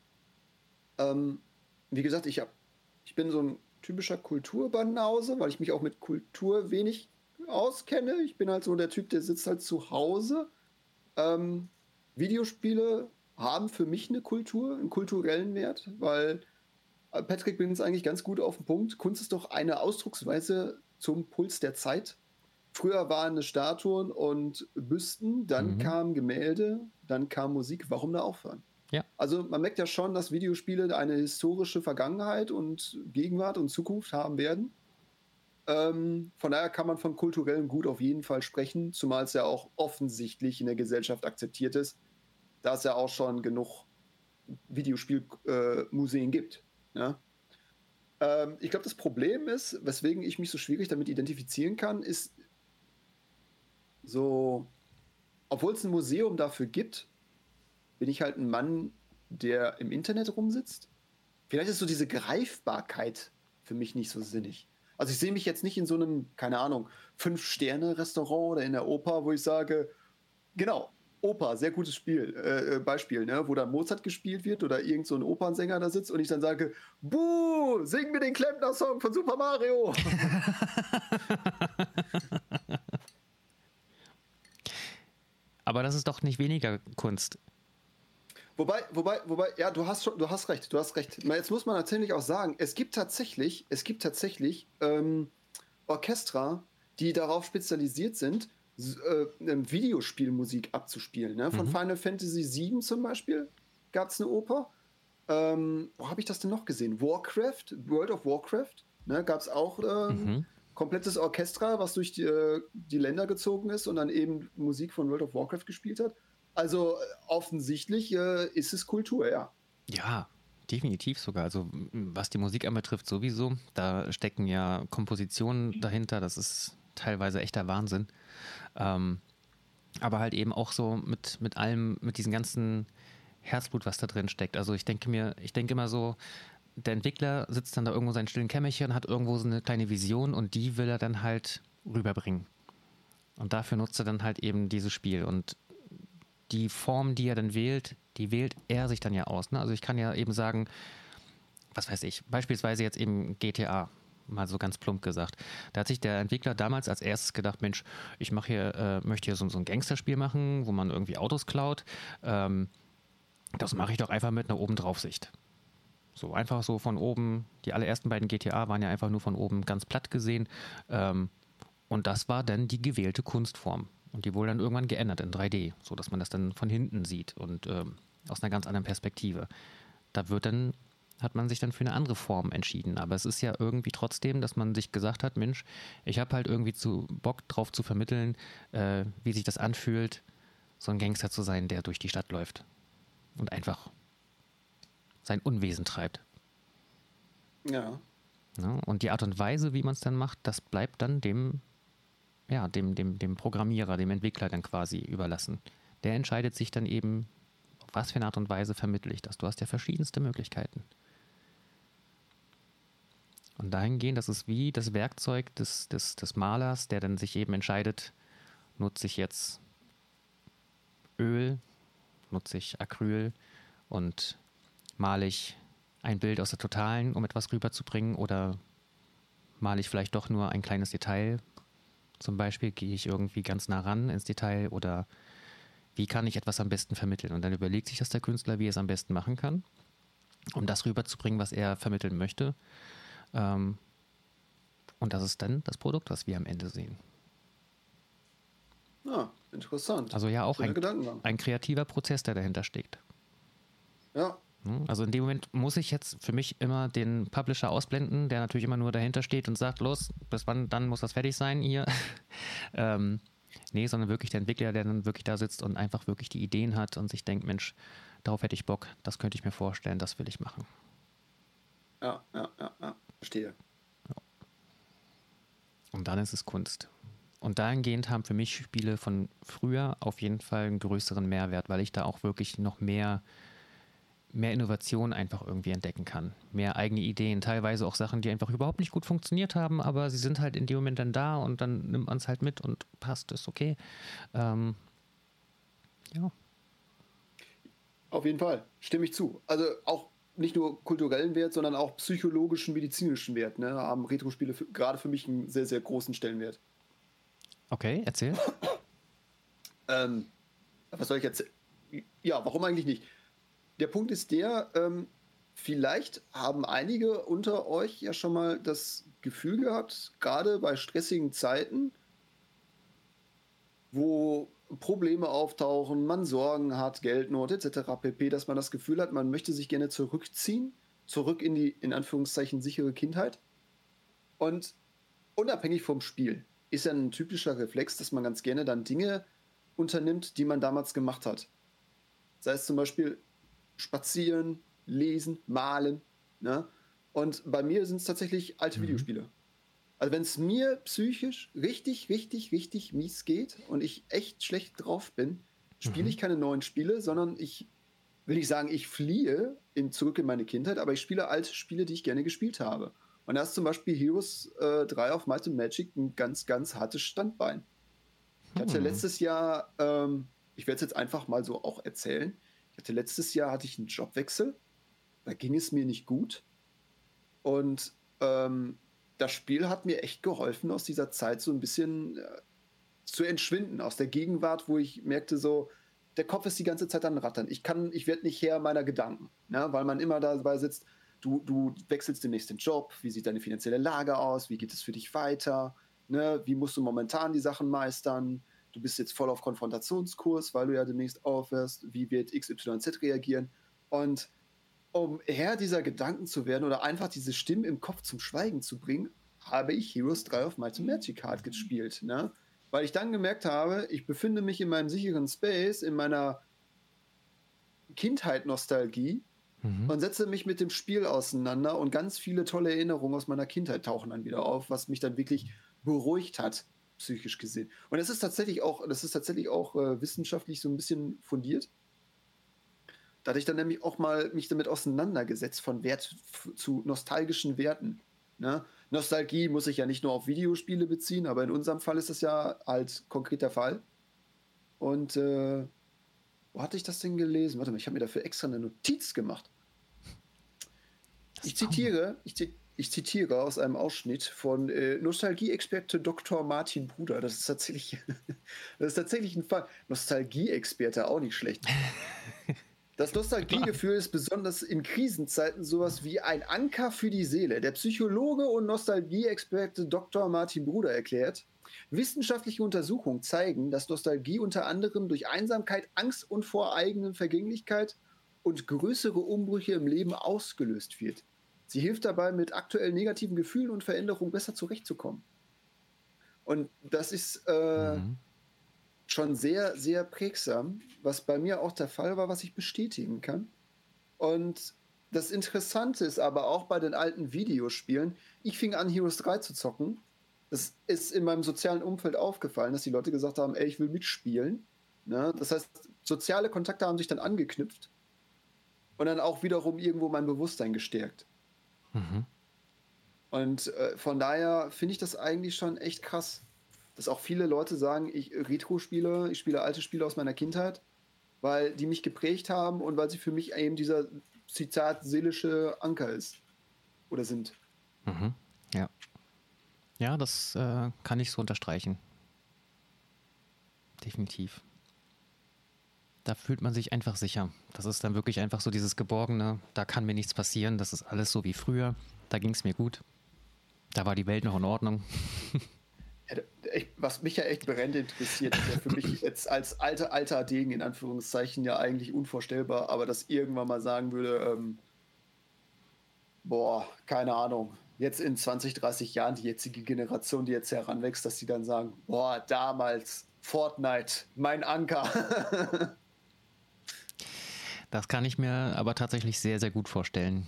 ähm, wie gesagt, ich, hab, ich bin so ein typischer Kulturbanause, weil ich mich auch mit Kultur wenig auskenne. Ich bin halt so der Typ, der sitzt halt zu Hause. Ähm, Videospiele haben für mich eine Kultur, einen kulturellen Wert, weil äh, Patrick bringt es eigentlich ganz gut auf den Punkt. Kunst ist doch eine Ausdrucksweise zum Puls der Zeit. Früher waren es Statuen und Büsten, dann mhm. kamen Gemälde, dann kam Musik. Warum da aufhören? Ja. Also man merkt ja schon, dass Videospiele eine historische Vergangenheit und Gegenwart und Zukunft haben werden. Ähm, von daher kann man von kulturellem Gut auf jeden Fall sprechen, zumal es ja auch offensichtlich in der Gesellschaft akzeptiert ist, da es ja auch schon genug Videospielmuseen äh, gibt. Ja? Ähm, ich glaube, das Problem ist, weswegen ich mich so schwierig damit identifizieren kann, ist so, obwohl es ein Museum dafür gibt, bin ich halt ein Mann, der im Internet rumsitzt. Vielleicht ist so diese Greifbarkeit für mich nicht so sinnig. Also ich sehe mich jetzt nicht in so einem, keine Ahnung, Fünf-Sterne-Restaurant oder in der Oper, wo ich sage, genau, Oper, sehr gutes Spiel, äh, äh, Beispiel, ne? wo dann Mozart gespielt wird oder irgend so ein Opernsänger da sitzt und ich dann sage, Buh, sing mir den Klempner-Song von Super Mario. Aber das ist doch nicht weniger Kunst. Wobei, wobei, wobei, ja, du hast schon, du hast recht, du hast recht. Jetzt muss man natürlich auch sagen, es gibt tatsächlich, es gibt tatsächlich ähm, Orchester, die darauf spezialisiert sind, äh, Videospielmusik abzuspielen. Ne? Von mhm. Final Fantasy VII zum Beispiel gab es eine Oper. Ähm, wo habe ich das denn noch gesehen? Warcraft, World of Warcraft, ne? gab es auch ähm, mhm. komplettes Orchester, was durch die, äh, die Länder gezogen ist und dann eben Musik von World of Warcraft gespielt hat. Also äh, offensichtlich äh, ist es Kultur, ja. Ja, definitiv sogar. Also was die Musik anbetrifft, sowieso. Da stecken ja Kompositionen dahinter. Das ist teilweise echter Wahnsinn. Ähm, aber halt eben auch so mit, mit allem, mit diesem ganzen Herzblut, was da drin steckt. Also ich denke mir, ich denke immer so, der Entwickler sitzt dann da irgendwo in seinem stillen Kämmerchen, hat irgendwo so eine kleine Vision und die will er dann halt rüberbringen. Und dafür nutzt er dann halt eben dieses Spiel. Und die Form, die er dann wählt, die wählt er sich dann ja aus. Ne? Also ich kann ja eben sagen, was weiß ich, beispielsweise jetzt eben GTA, mal so ganz plump gesagt. Da hat sich der Entwickler damals als erstes gedacht, Mensch, ich mache hier, äh, möchte hier so, so, ein Gangsterspiel machen, wo man irgendwie Autos klaut. Ähm, das mache ich doch einfach mit einer Obendraufsicht. So einfach so von oben, die allerersten beiden GTA waren ja einfach nur von oben ganz platt gesehen. Ähm, und das war dann die gewählte Kunstform. Und die wurde dann irgendwann geändert in 3D, sodass man das dann von hinten sieht und ähm, aus einer ganz anderen Perspektive. Da wird dann, hat man sich dann für eine andere Form entschieden. Aber es ist ja irgendwie trotzdem, dass man sich gesagt hat, Mensch, ich habe halt irgendwie zu Bock drauf zu vermitteln, äh, wie sich das anfühlt, so ein Gangster zu sein, der durch die Stadt läuft und einfach sein Unwesen treibt. Ja. ja und die Art und Weise, wie man es dann macht, das bleibt dann dem, ja, dem, dem, dem Programmierer, dem Entwickler dann quasi überlassen. Der entscheidet sich dann eben, auf was für eine Art und Weise vermittle ich das. Du hast ja verschiedenste Möglichkeiten. Und dahingehend, das ist wie das Werkzeug des, des, des Malers, der dann sich eben entscheidet, nutze ich jetzt Öl, nutze ich Acryl und male ich ein Bild aus der Totalen, um etwas rüberzubringen, oder male ich vielleicht doch nur ein kleines Detail? Zum Beispiel gehe ich irgendwie ganz nah ran ins Detail oder wie kann ich etwas am besten vermitteln? Und dann überlegt sich das der Künstler, wie er es am besten machen kann, um das rüberzubringen, was er vermitteln möchte. Ähm, und das ist dann das Produkt, was wir am Ende sehen. Ja, ah, interessant. Also ja auch ein, ein kreativer Prozess, der dahinter steckt. Ja. Hm, also in dem Moment muss ich jetzt für mich immer den Publisher ausblenden, der natürlich immer nur dahinter steht und sagt, los, bis wann dann muss das fertig sein hier. ähm, nee, sondern wirklich der Entwickler, der dann wirklich da sitzt und einfach wirklich die Ideen hat und sich denkt, Mensch, darauf hätte ich Bock, das könnte ich mir vorstellen, das will ich machen. Ja, ja, ja. Verstehe. Und dann ist es Kunst. Und dahingehend haben für mich Spiele von früher auf jeden Fall einen größeren Mehrwert, weil ich da auch wirklich noch mehr mehr Innovation einfach irgendwie entdecken kann. Mehr eigene Ideen, teilweise auch Sachen, die einfach überhaupt nicht gut funktioniert haben, aber sie sind halt in dem Moment dann da und dann nimmt man es halt mit und passt, ist okay. Ähm, ja. Auf jeden Fall, stimme ich zu. Also auch nicht nur kulturellen Wert, sondern auch psychologischen, medizinischen Wert. Ne? Haben Retro-Spiele gerade für mich einen sehr, sehr großen Stellenwert. Okay, erzähl. ähm, was soll ich erzählen? Ja, warum eigentlich nicht? der Punkt ist der, ähm, vielleicht haben einige unter euch ja schon mal das Gefühl gehabt, gerade bei stressigen Zeiten, wo Probleme auftauchen, man Sorgen hat, Geldnot etc. pp, dass man das Gefühl hat, man möchte sich gerne zurückziehen, zurück in die in Anführungszeichen sichere Kindheit. Und unabhängig vom Spiel ist ja ein typischer Reflex, dass man ganz gerne dann Dinge unternimmt, die man damals gemacht hat. Sei es zum Beispiel spazieren, lesen, malen. Ne? Und bei mir sind es tatsächlich alte mhm. Videospiele. Also wenn es mir psychisch richtig, richtig, richtig mies geht und ich echt schlecht drauf bin, spiele mhm. ich keine neuen Spiele, sondern ich will nicht sagen, ich fliehe in, zurück in meine Kindheit, aber ich spiele alte Spiele, die ich gerne gespielt habe. Und da ist zum Beispiel Heroes äh, 3 auf Might and Magic ein ganz, ganz hartes Standbein. Ich hatte hm. letztes Jahr, ähm, ich werde es jetzt einfach mal so auch erzählen, ich hatte letztes Jahr hatte ich einen Jobwechsel. Da ging es mir nicht gut. Und ähm, das Spiel hat mir echt geholfen, aus dieser Zeit so ein bisschen äh, zu entschwinden, aus der Gegenwart, wo ich merkte, so, der Kopf ist die ganze Zeit an Rattern. Ich kann, ich werde nicht Herr meiner Gedanken, ne? weil man immer dabei sitzt, du, du wechselst demnächst den Job, wie sieht deine finanzielle Lage aus, wie geht es für dich weiter, ne? wie musst du momentan die Sachen meistern, du bist jetzt voll auf Konfrontationskurs, weil du ja demnächst aufhörst, wie wird XYZ reagieren. Und um Herr dieser Gedanken zu werden oder einfach diese Stimmen im Kopf zum Schweigen zu bringen, habe ich Heroes 3 auf Might Magic Card gespielt. Ne? Weil ich dann gemerkt habe, ich befinde mich in meinem sicheren Space, in meiner Kindheit-Nostalgie mhm. und setze mich mit dem Spiel auseinander und ganz viele tolle Erinnerungen aus meiner Kindheit tauchen dann wieder auf, was mich dann wirklich beruhigt hat psychisch gesehen. Und es ist tatsächlich auch, das ist tatsächlich auch äh, wissenschaftlich so ein bisschen fundiert. Da hatte ich dann nämlich auch mal mich damit auseinandergesetzt von Wert zu nostalgischen Werten. Ne? Nostalgie muss sich ja nicht nur auf Videospiele beziehen, aber in unserem Fall ist das ja halt konkret der Fall. Und äh, wo hatte ich das denn gelesen? Warte mal, ich habe mir dafür extra eine Notiz gemacht. Ich zitiere, ich, zitiere, ich zitiere aus einem Ausschnitt von äh, Nostalgie-Experte Dr. Martin Bruder. Das ist tatsächlich, das ist tatsächlich ein Fall. Nostalgie-Experte, auch nicht schlecht. Das Nostalgiegefühl ist besonders in Krisenzeiten sowas wie ein Anker für die Seele. Der Psychologe und Nostalgieexperte Dr. Martin Bruder erklärt, wissenschaftliche Untersuchungen zeigen, dass Nostalgie unter anderem durch Einsamkeit, Angst und vor eigenen Vergänglichkeit und größere Umbrüche im Leben ausgelöst wird. Sie hilft dabei, mit aktuell negativen Gefühlen und Veränderungen besser zurechtzukommen. Und das ist äh, mhm. Schon sehr, sehr prägsam, was bei mir auch der Fall war, was ich bestätigen kann. Und das Interessante ist aber auch bei den alten Videospielen, ich fing an, Heroes 3 zu zocken. Es ist in meinem sozialen Umfeld aufgefallen, dass die Leute gesagt haben, ey, ich will mitspielen. Ne? Das heißt, soziale Kontakte haben sich dann angeknüpft und dann auch wiederum irgendwo mein Bewusstsein gestärkt. Mhm. Und äh, von daher finde ich das eigentlich schon echt krass, dass auch viele Leute sagen, ich Retro-Spiele, ich spiele alte Spiele aus meiner Kindheit, weil die mich geprägt haben und weil sie für mich eben dieser Zitat seelische Anker ist oder sind. Mhm. Ja. Ja, das äh, kann ich so unterstreichen. Definitiv. Da fühlt man sich einfach sicher. Das ist dann wirklich einfach so dieses Geborgene, da kann mir nichts passieren, das ist alles so wie früher, da ging es mir gut. Da war die Welt noch in Ordnung. Was mich ja echt brennend interessiert, ist ja für mich jetzt als alter, alter Degen in Anführungszeichen ja eigentlich unvorstellbar, aber dass irgendwann mal sagen würde, ähm, boah, keine Ahnung, jetzt in 20, 30 Jahren die jetzige Generation, die jetzt heranwächst, dass die dann sagen, boah, damals Fortnite, mein Anker. das kann ich mir aber tatsächlich sehr, sehr gut vorstellen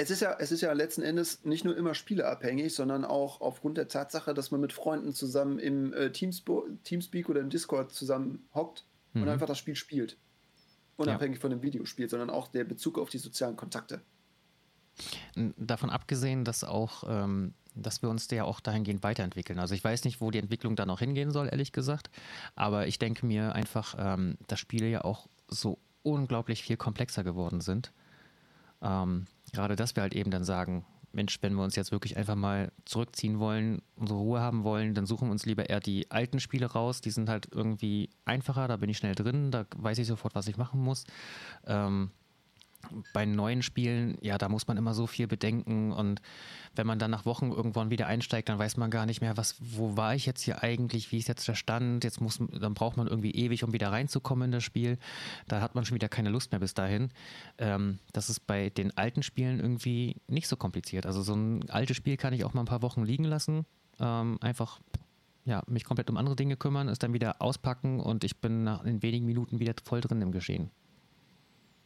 es ist ja, es ist ja letzten Endes nicht nur immer spieleabhängig, sondern auch aufgrund der Tatsache, dass man mit Freunden zusammen im äh, Teamspo Teamspeak oder im Discord zusammen hockt mhm. und einfach das Spiel spielt. Unabhängig ja. von dem Videospiel, sondern auch der Bezug auf die sozialen Kontakte. Davon abgesehen, dass auch, ähm, dass wir uns ja auch dahingehend weiterentwickeln. Also ich weiß nicht, wo die Entwicklung da noch hingehen soll, ehrlich gesagt. Aber ich denke mir einfach, ähm, dass Spiele ja auch so unglaublich viel komplexer geworden sind. Ähm, gerade, dass wir halt eben dann sagen, Mensch, wenn wir uns jetzt wirklich einfach mal zurückziehen wollen, unsere Ruhe haben wollen, dann suchen wir uns lieber eher die alten Spiele raus. Die sind halt irgendwie einfacher, da bin ich schnell drin, da weiß ich sofort, was ich machen muss. Ähm, bei neuen Spielen, ja, da muss man immer so viel bedenken und wenn man dann nach Wochen irgendwann wieder einsteigt, dann weiß man gar nicht mehr, was, wo war ich jetzt hier eigentlich, wie ist jetzt der Stand, jetzt muss, dann braucht man irgendwie ewig, um wieder reinzukommen in das Spiel. Da hat man schon wieder keine Lust mehr bis dahin. Ähm, das ist bei den alten Spielen irgendwie nicht so kompliziert. Also so ein altes Spiel kann ich auch mal ein paar Wochen liegen lassen, ähm, einfach ja, mich komplett um andere Dinge kümmern, es dann wieder auspacken und ich bin nach, in wenigen Minuten wieder voll drin im Geschehen.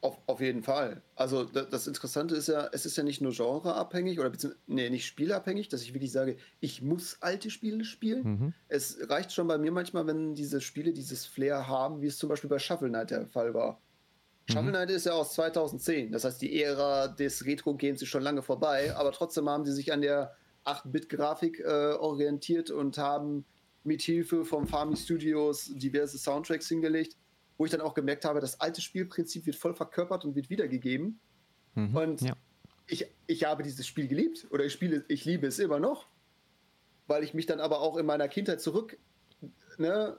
Auf, auf jeden Fall. Also das Interessante ist ja, es ist ja nicht nur genreabhängig oder nee, nicht spielabhängig, dass ich wirklich sage, ich muss alte Spiele spielen. Mhm. Es reicht schon bei mir manchmal, wenn diese Spiele dieses Flair haben, wie es zum Beispiel bei Shovel Knight der Fall war. Mhm. Shovel Knight ist ja aus 2010, das heißt, die Ära des Retro-Games ist schon lange vorbei, aber trotzdem haben sie sich an der 8-Bit-Grafik äh, orientiert und haben mit Hilfe von Farming Studios diverse Soundtracks hingelegt wo ich dann auch gemerkt habe, das alte Spielprinzip wird voll verkörpert und wird wiedergegeben. Mhm, und ja. ich, ich habe dieses Spiel geliebt oder ich spiele, ich liebe es immer noch, weil ich mich dann aber auch in meiner Kindheit zurück, ne,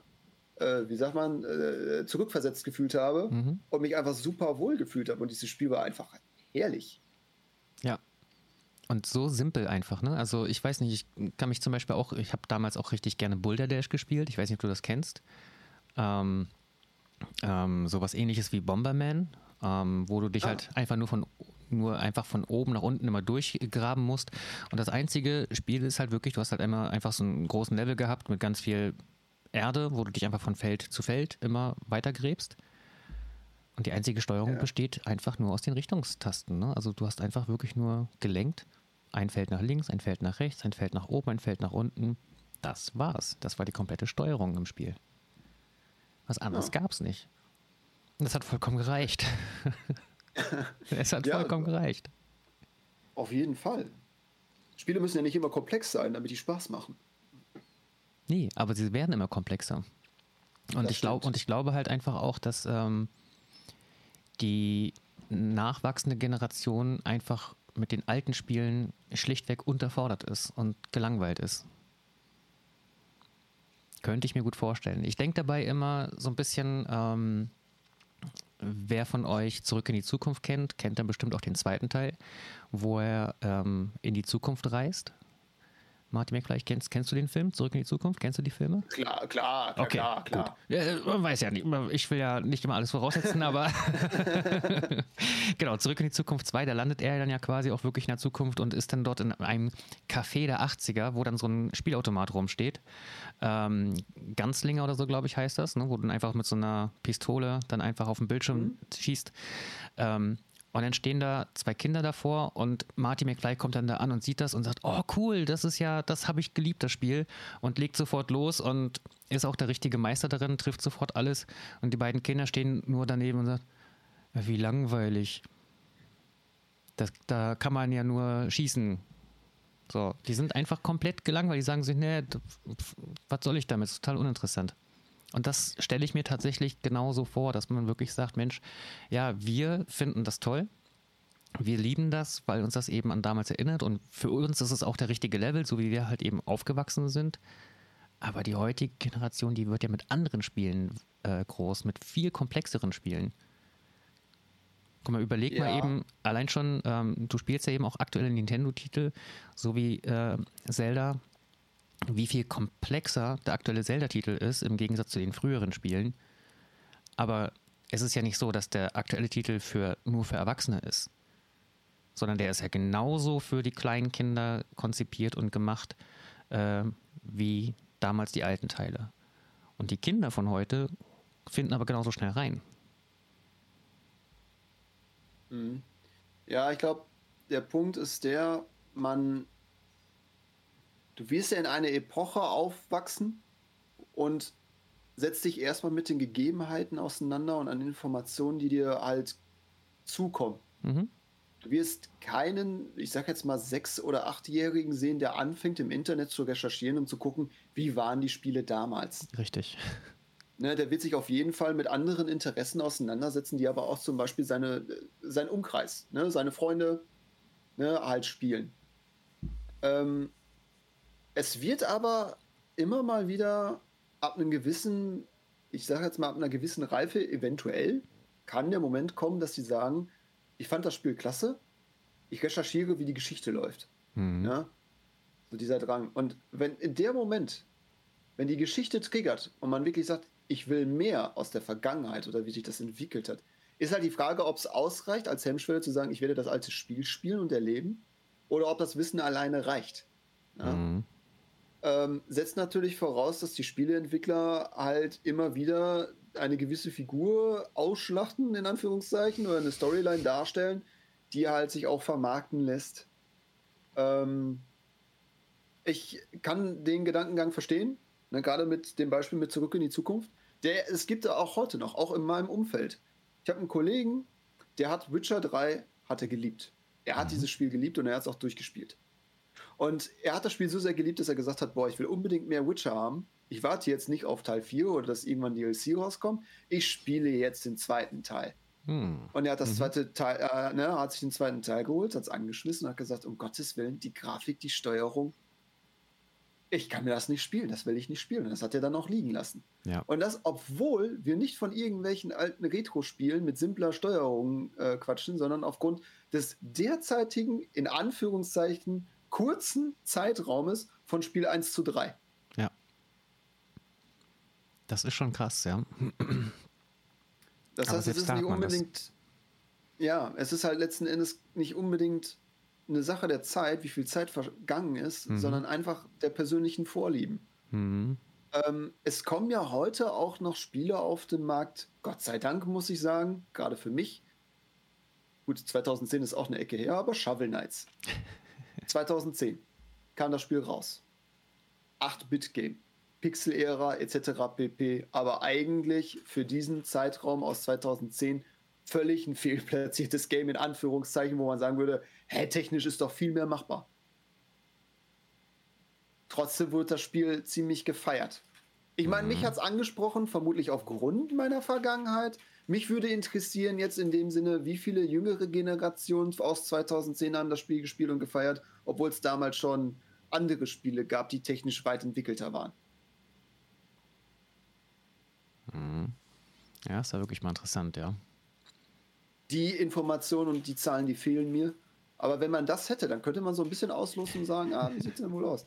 äh, wie sagt man, äh, zurückversetzt gefühlt habe mhm. und mich einfach super wohl gefühlt habe. Und dieses Spiel war einfach herrlich. Ja. Und so simpel einfach, ne? Also ich weiß nicht, ich kann mich zum Beispiel auch, ich habe damals auch richtig gerne Boulder Dash gespielt. Ich weiß nicht, ob du das kennst. Ähm, ähm, sowas ähnliches wie Bomberman, ähm, wo du dich ah. halt einfach nur von nur einfach von oben nach unten immer durchgraben musst. Und das einzige Spiel ist halt wirklich, du hast halt immer einfach so einen großen Level gehabt mit ganz viel Erde, wo du dich einfach von Feld zu Feld immer weitergräbst. Und die einzige Steuerung ja. besteht einfach nur aus den Richtungstasten. Ne? Also du hast einfach wirklich nur gelenkt. Ein Feld nach links, ein Feld nach rechts, ein Feld nach oben, ein Feld nach unten. Das war's. Das war die komplette Steuerung im Spiel. Was anderes ja. gab es nicht. Das hat vollkommen gereicht. es hat ja, vollkommen gereicht. Auf jeden Fall. Spiele müssen ja nicht immer komplex sein, damit die Spaß machen. Nee, aber sie werden immer komplexer. Und, ich, glaub, und ich glaube halt einfach auch, dass ähm, die nachwachsende Generation einfach mit den alten Spielen schlichtweg unterfordert ist und gelangweilt ist. Könnte ich mir gut vorstellen. Ich denke dabei immer so ein bisschen, ähm, wer von euch Zurück in die Zukunft kennt, kennt dann bestimmt auch den zweiten Teil, wo er ähm, in die Zukunft reist Martin McFly, kennst, kennst du den Film Zurück in die Zukunft? Kennst du die Filme? Klar, klar, klar, okay, klar. klar. Ja, man weiß ja nicht, ich will ja nicht immer alles voraussetzen, aber genau, Zurück in die Zukunft 2, da landet er dann ja quasi auch wirklich in der Zukunft und ist dann dort in einem Café der 80er, wo dann so ein Spielautomat rumsteht. Ähm, Ganzlinger oder so, glaube ich, heißt das, ne? wo du dann einfach mit so einer Pistole dann einfach auf den Bildschirm mhm. schießt. Ähm, und dann stehen da zwei Kinder davor und Marty McFly kommt dann da an und sieht das und sagt, oh cool, das ist ja, das habe ich geliebt, das Spiel. Und legt sofort los und ist auch der richtige Meister darin, trifft sofort alles. Und die beiden Kinder stehen nur daneben und sagen, wie langweilig. Das, da kann man ja nur schießen. So, die sind einfach komplett gelangweilt. Die sagen sich, nee, was soll ich damit? Das ist total uninteressant. Und das stelle ich mir tatsächlich genauso vor, dass man wirklich sagt, Mensch, ja, wir finden das toll. Wir lieben das, weil uns das eben an damals erinnert und für uns ist es auch der richtige Level, so wie wir halt eben aufgewachsen sind. Aber die heutige Generation, die wird ja mit anderen Spielen äh, groß, mit viel komplexeren Spielen. Guck mal, überleg ja. mal eben, allein schon, ähm, du spielst ja eben auch aktuelle Nintendo-Titel, so wie äh, Zelda, wie viel komplexer der aktuelle Zelda-Titel ist im Gegensatz zu den früheren Spielen. Aber es ist ja nicht so, dass der aktuelle Titel für, nur für Erwachsene ist, sondern der ist ja genauso für die kleinen Kinder konzipiert und gemacht äh, wie damals die alten Teile. Und die Kinder von heute finden aber genauso schnell rein. Mhm. Ja, ich glaube, der Punkt ist der, man du wirst ja in einer Epoche aufwachsen und setzt dich erstmal mit den Gegebenheiten auseinander und an Informationen, die dir halt zukommen. Mhm. Du wirst keinen, ich sag jetzt mal, sechs- oder achtjährigen sehen, der anfängt im Internet zu recherchieren und zu gucken, wie waren die Spiele damals. Richtig. Ne, der wird sich auf jeden Fall mit anderen Interessen auseinandersetzen, die aber auch zum Beispiel seine, sein Umkreis, ne, seine Freunde ne, halt spielen. Ähm, es wird aber immer mal wieder ab einem gewissen, ich sage jetzt mal ab einer gewissen Reife, eventuell kann der Moment kommen, dass sie sagen, ich fand das Spiel klasse, ich recherchiere, wie die Geschichte läuft. Mhm. Ja? So dieser Drang. Und wenn in der Moment, wenn die Geschichte triggert und man wirklich sagt, ich will mehr aus der Vergangenheit oder wie sich das entwickelt hat, ist halt die Frage, ob es ausreicht, als Hemmschwelle zu sagen, ich werde das alte Spiel spielen und erleben, oder ob das Wissen alleine reicht. Ja? Mhm ähm, setzt natürlich voraus, dass die Spieleentwickler halt immer wieder eine gewisse Figur ausschlachten, in Anführungszeichen, oder eine Storyline darstellen, die halt sich auch vermarkten lässt. Ähm, ich kann den Gedankengang verstehen, ne, gerade mit dem Beispiel mit Zurück in die Zukunft. Der, es gibt auch heute noch, auch in meinem Umfeld. Ich habe einen Kollegen, der hat Witcher 3 hatte geliebt. Er hat mhm. dieses Spiel geliebt und er hat es auch durchgespielt. Und er hat das Spiel so sehr geliebt, dass er gesagt hat, boah, ich will unbedingt mehr Witcher haben. Ich warte jetzt nicht auf Teil 4 oder dass irgendwann DLC rauskommt. Ich spiele jetzt den zweiten Teil. Hm. Und er hat das mhm. zweite Teil, äh, ne, hat sich den zweiten Teil geholt, hat es angeschmissen und hat gesagt, um Gottes Willen, die Grafik, die Steuerung, ich kann mir das nicht spielen, das will ich nicht spielen. Und das hat er dann auch liegen lassen. Ja. Und das, obwohl wir nicht von irgendwelchen alten Retro-Spielen mit simpler Steuerung äh, quatschen, sondern aufgrund des derzeitigen, in Anführungszeichen, kurzen Zeitraumes von Spiel 1 zu 3. Ja. Das ist schon krass, ja. Das heißt, es ist nicht unbedingt. Ja, es ist halt letzten Endes nicht unbedingt eine Sache der Zeit, wie viel Zeit vergangen ist, mhm. sondern einfach der persönlichen Vorlieben. Mhm. Ähm, es kommen ja heute auch noch Spiele auf den Markt, Gott sei Dank, muss ich sagen, gerade für mich. Gut, 2010 ist auch eine Ecke her, aber Shovel Knights. 2010 kam das Spiel raus. 8-Bit-Game. Pixel-Ära etc. pp. Aber eigentlich für diesen Zeitraum aus 2010 völlig ein fehlplatziertes Game in Anführungszeichen, wo man sagen würde, hä, technisch ist doch viel mehr machbar. Trotzdem wurde das Spiel ziemlich gefeiert. Ich meine, mhm. mich hat es angesprochen, vermutlich aufgrund meiner Vergangenheit. Mich würde interessieren jetzt in dem Sinne, wie viele jüngere Generationen aus 2010 haben das Spiel gespielt und gefeiert, obwohl es damals schon andere Spiele gab, die technisch weit entwickelter waren. Mhm. Ja, ist ja wirklich mal interessant, ja. die Informationen und die Zahlen, die fehlen mir. Aber wenn man das hätte, dann könnte man so ein bisschen auslosen und sagen, ah, wie sieht es denn wohl aus?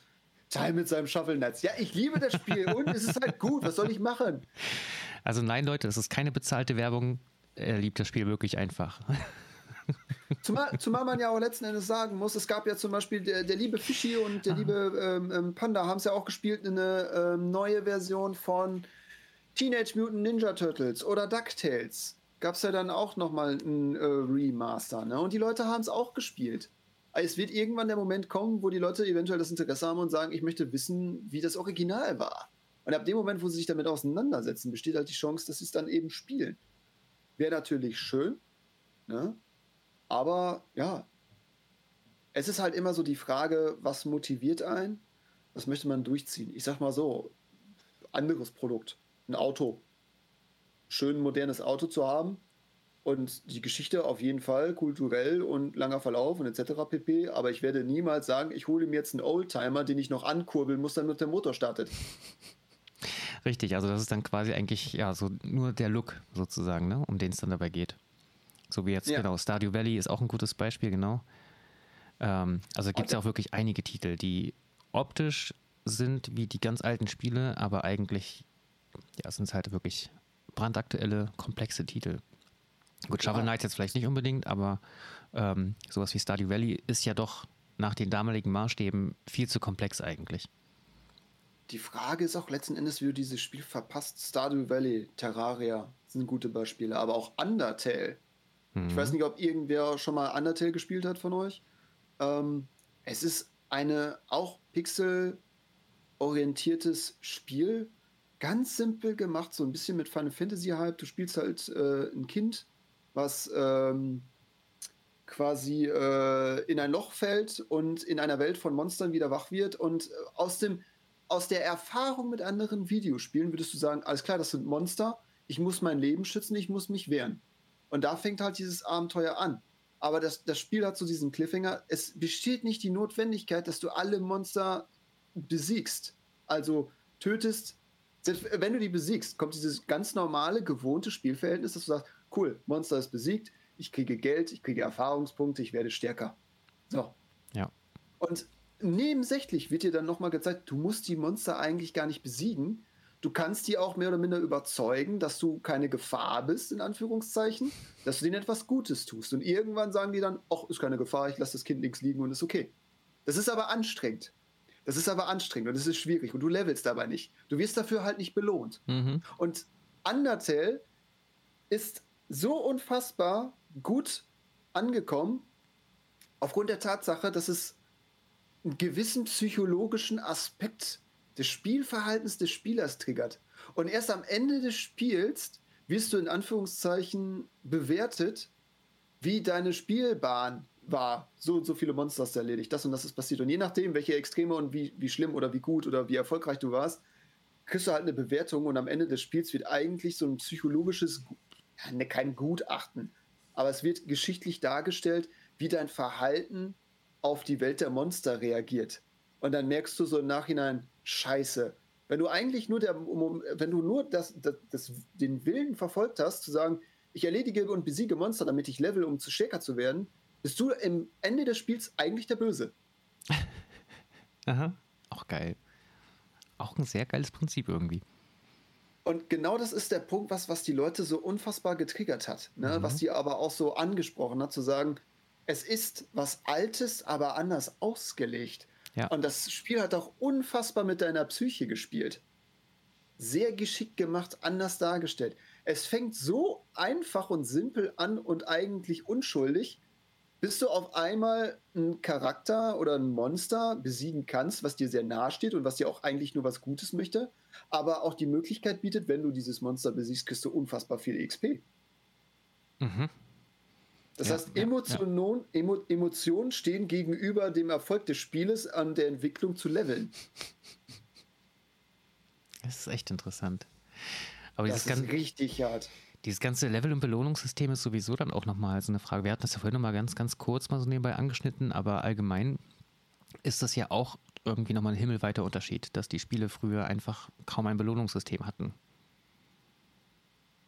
Teil mit seinem Shuffle-Netz. Ja, ich liebe das Spiel und es ist halt gut. Was soll ich machen? Also nein, Leute, es ist keine bezahlte Werbung. Er liebt das Spiel wirklich einfach. Zumal, zumal man ja auch letzten Endes sagen muss, es gab ja zum Beispiel der, der liebe Fischi und der ah. liebe ähm, ähm, Panda haben es ja auch gespielt, eine ähm, neue Version von Teenage Mutant Ninja Turtles oder DuckTales. Gab es ja dann auch nochmal ein äh, Remaster, ne? Und die Leute haben es auch gespielt. Es wird irgendwann der Moment kommen, wo die Leute eventuell das Interesse haben und sagen, ich möchte wissen, wie das Original war. Und ab dem Moment, wo sie sich damit auseinandersetzen, besteht halt die Chance, dass sie es dann eben spielen. Wäre natürlich schön, ne? Aber ja, es ist halt immer so die Frage, was motiviert einen? Was möchte man durchziehen? Ich sag mal so, anderes Produkt, ein Auto. Schön modernes Auto zu haben und die Geschichte auf jeden Fall kulturell und langer Verlauf und etc. pp. Aber ich werde niemals sagen, ich hole mir jetzt einen Oldtimer, den ich noch ankurbeln muss, damit der Motor startet. Richtig, also das ist dann quasi eigentlich ja so nur der Look sozusagen, ne, um den es dann dabei geht. So wie jetzt, ja. genau, Stardew Valley ist auch ein gutes Beispiel, genau. Ähm, also gibt es ja auch wirklich einige Titel, die optisch sind wie die ganz alten Spiele, aber eigentlich ja, sind es halt wirklich brandaktuelle, komplexe Titel. Gut, Shovel Knight jetzt vielleicht nicht unbedingt, aber ähm, sowas wie Stardew Valley ist ja doch nach den damaligen Maßstäben viel zu komplex eigentlich. Die Frage ist auch letzten Endes, wie du dieses Spiel verpasst. Stardew Valley, Terraria sind gute Beispiele, aber auch Undertale Mhm. Ich weiß mhm. nicht, ob irgendwer schon mal Undertale gespielt hat von euch. Ähm, es ist eine auch pixel-orientiertes Spiel. Ganz simpel gemacht, so ein bisschen mit Final Fantasy Hype. Du spielst halt äh, ein Kind, was ähm, quasi äh, in ein Loch fällt und in einer Welt von Monstern wieder wach wird. Und äh, aus, dem, aus der Erfahrung mit anderen Videospielen würdest du sagen, alles klar, das sind Monster, ich muss mein Leben schützen, ich muss mich wehren. Und da fängt halt dieses Abenteuer an. Aber das, das Spiel hat so diesen Cliffhanger. Es besteht nicht die Notwendigkeit, dass du alle Monster besiegst. Also tötest. Selbst wenn du die besiegst, kommt dieses ganz normale, gewohnte Spielverhältnis, dass du sagst, cool, Monster ist besiegt, ich kriege Geld, ich kriege Erfahrungspunkte, ich werde stärker. So. Ja. Und nebensächlich wird dir dann nochmal gezeigt, du musst die Monster eigentlich gar nicht besiegen, Du kannst die auch mehr oder minder überzeugen, dass du keine Gefahr bist, in Anführungszeichen, dass du denen etwas Gutes tust. Und irgendwann sagen die dann, ach, ist keine Gefahr, ich lasse das Kind links liegen und ist okay. Das ist aber anstrengend. Das ist aber anstrengend und das ist schwierig und du levelst dabei nicht. Du wirst dafür halt nicht belohnt. Mhm. Und Undertale ist so unfassbar gut angekommen, aufgrund der Tatsache, dass es einen gewissen psychologischen Aspekt des Spielverhaltens des Spielers triggert. Und erst am Ende des Spiels wirst du in Anführungszeichen bewertet, wie deine Spielbahn war. So und so viele Monster hast du erledigt, das und das ist passiert. Und je nachdem, welche Extreme und wie, wie schlimm oder wie gut oder wie erfolgreich du warst, kriegst du halt eine Bewertung und am Ende des Spiels wird eigentlich so ein psychologisches, kein Gutachten, aber es wird geschichtlich dargestellt, wie dein Verhalten auf die Welt der Monster reagiert. Und dann merkst du so im Nachhinein, scheiße. Wenn du eigentlich nur der, wenn du nur das, das, das, den Willen verfolgt hast, zu sagen, ich erledige und besiege Monster, damit ich level, um zu stärker zu werden, bist du im Ende des Spiels eigentlich der Böse. Aha, auch geil. Auch ein sehr geiles Prinzip irgendwie. Und genau das ist der Punkt, was, was die Leute so unfassbar getriggert hat. Ne? Mhm. Was die aber auch so angesprochen hat, zu sagen, es ist was Altes, aber anders ausgelegt. Ja. Und das Spiel hat auch unfassbar mit deiner Psyche gespielt. Sehr geschickt gemacht, anders dargestellt. Es fängt so einfach und simpel an und eigentlich unschuldig, bis du auf einmal einen Charakter oder ein Monster besiegen kannst, was dir sehr nahe steht und was dir auch eigentlich nur was Gutes möchte, aber auch die Möglichkeit bietet, wenn du dieses Monster besiegst, kriegst du unfassbar viel XP. Mhm. Das ja, heißt, Emotionen, ja. Emo, Emotionen stehen gegenüber dem Erfolg des Spieles an der Entwicklung zu leveln. Das ist echt interessant. Aber das ist ganz, richtig hart. Dieses ganze Level- und Belohnungssystem ist sowieso dann auch nochmal so eine Frage. Wir hatten das ja vorhin nochmal ganz, ganz kurz mal so nebenbei angeschnitten, aber allgemein ist das ja auch irgendwie nochmal ein himmelweiter Unterschied, dass die Spiele früher einfach kaum ein Belohnungssystem hatten.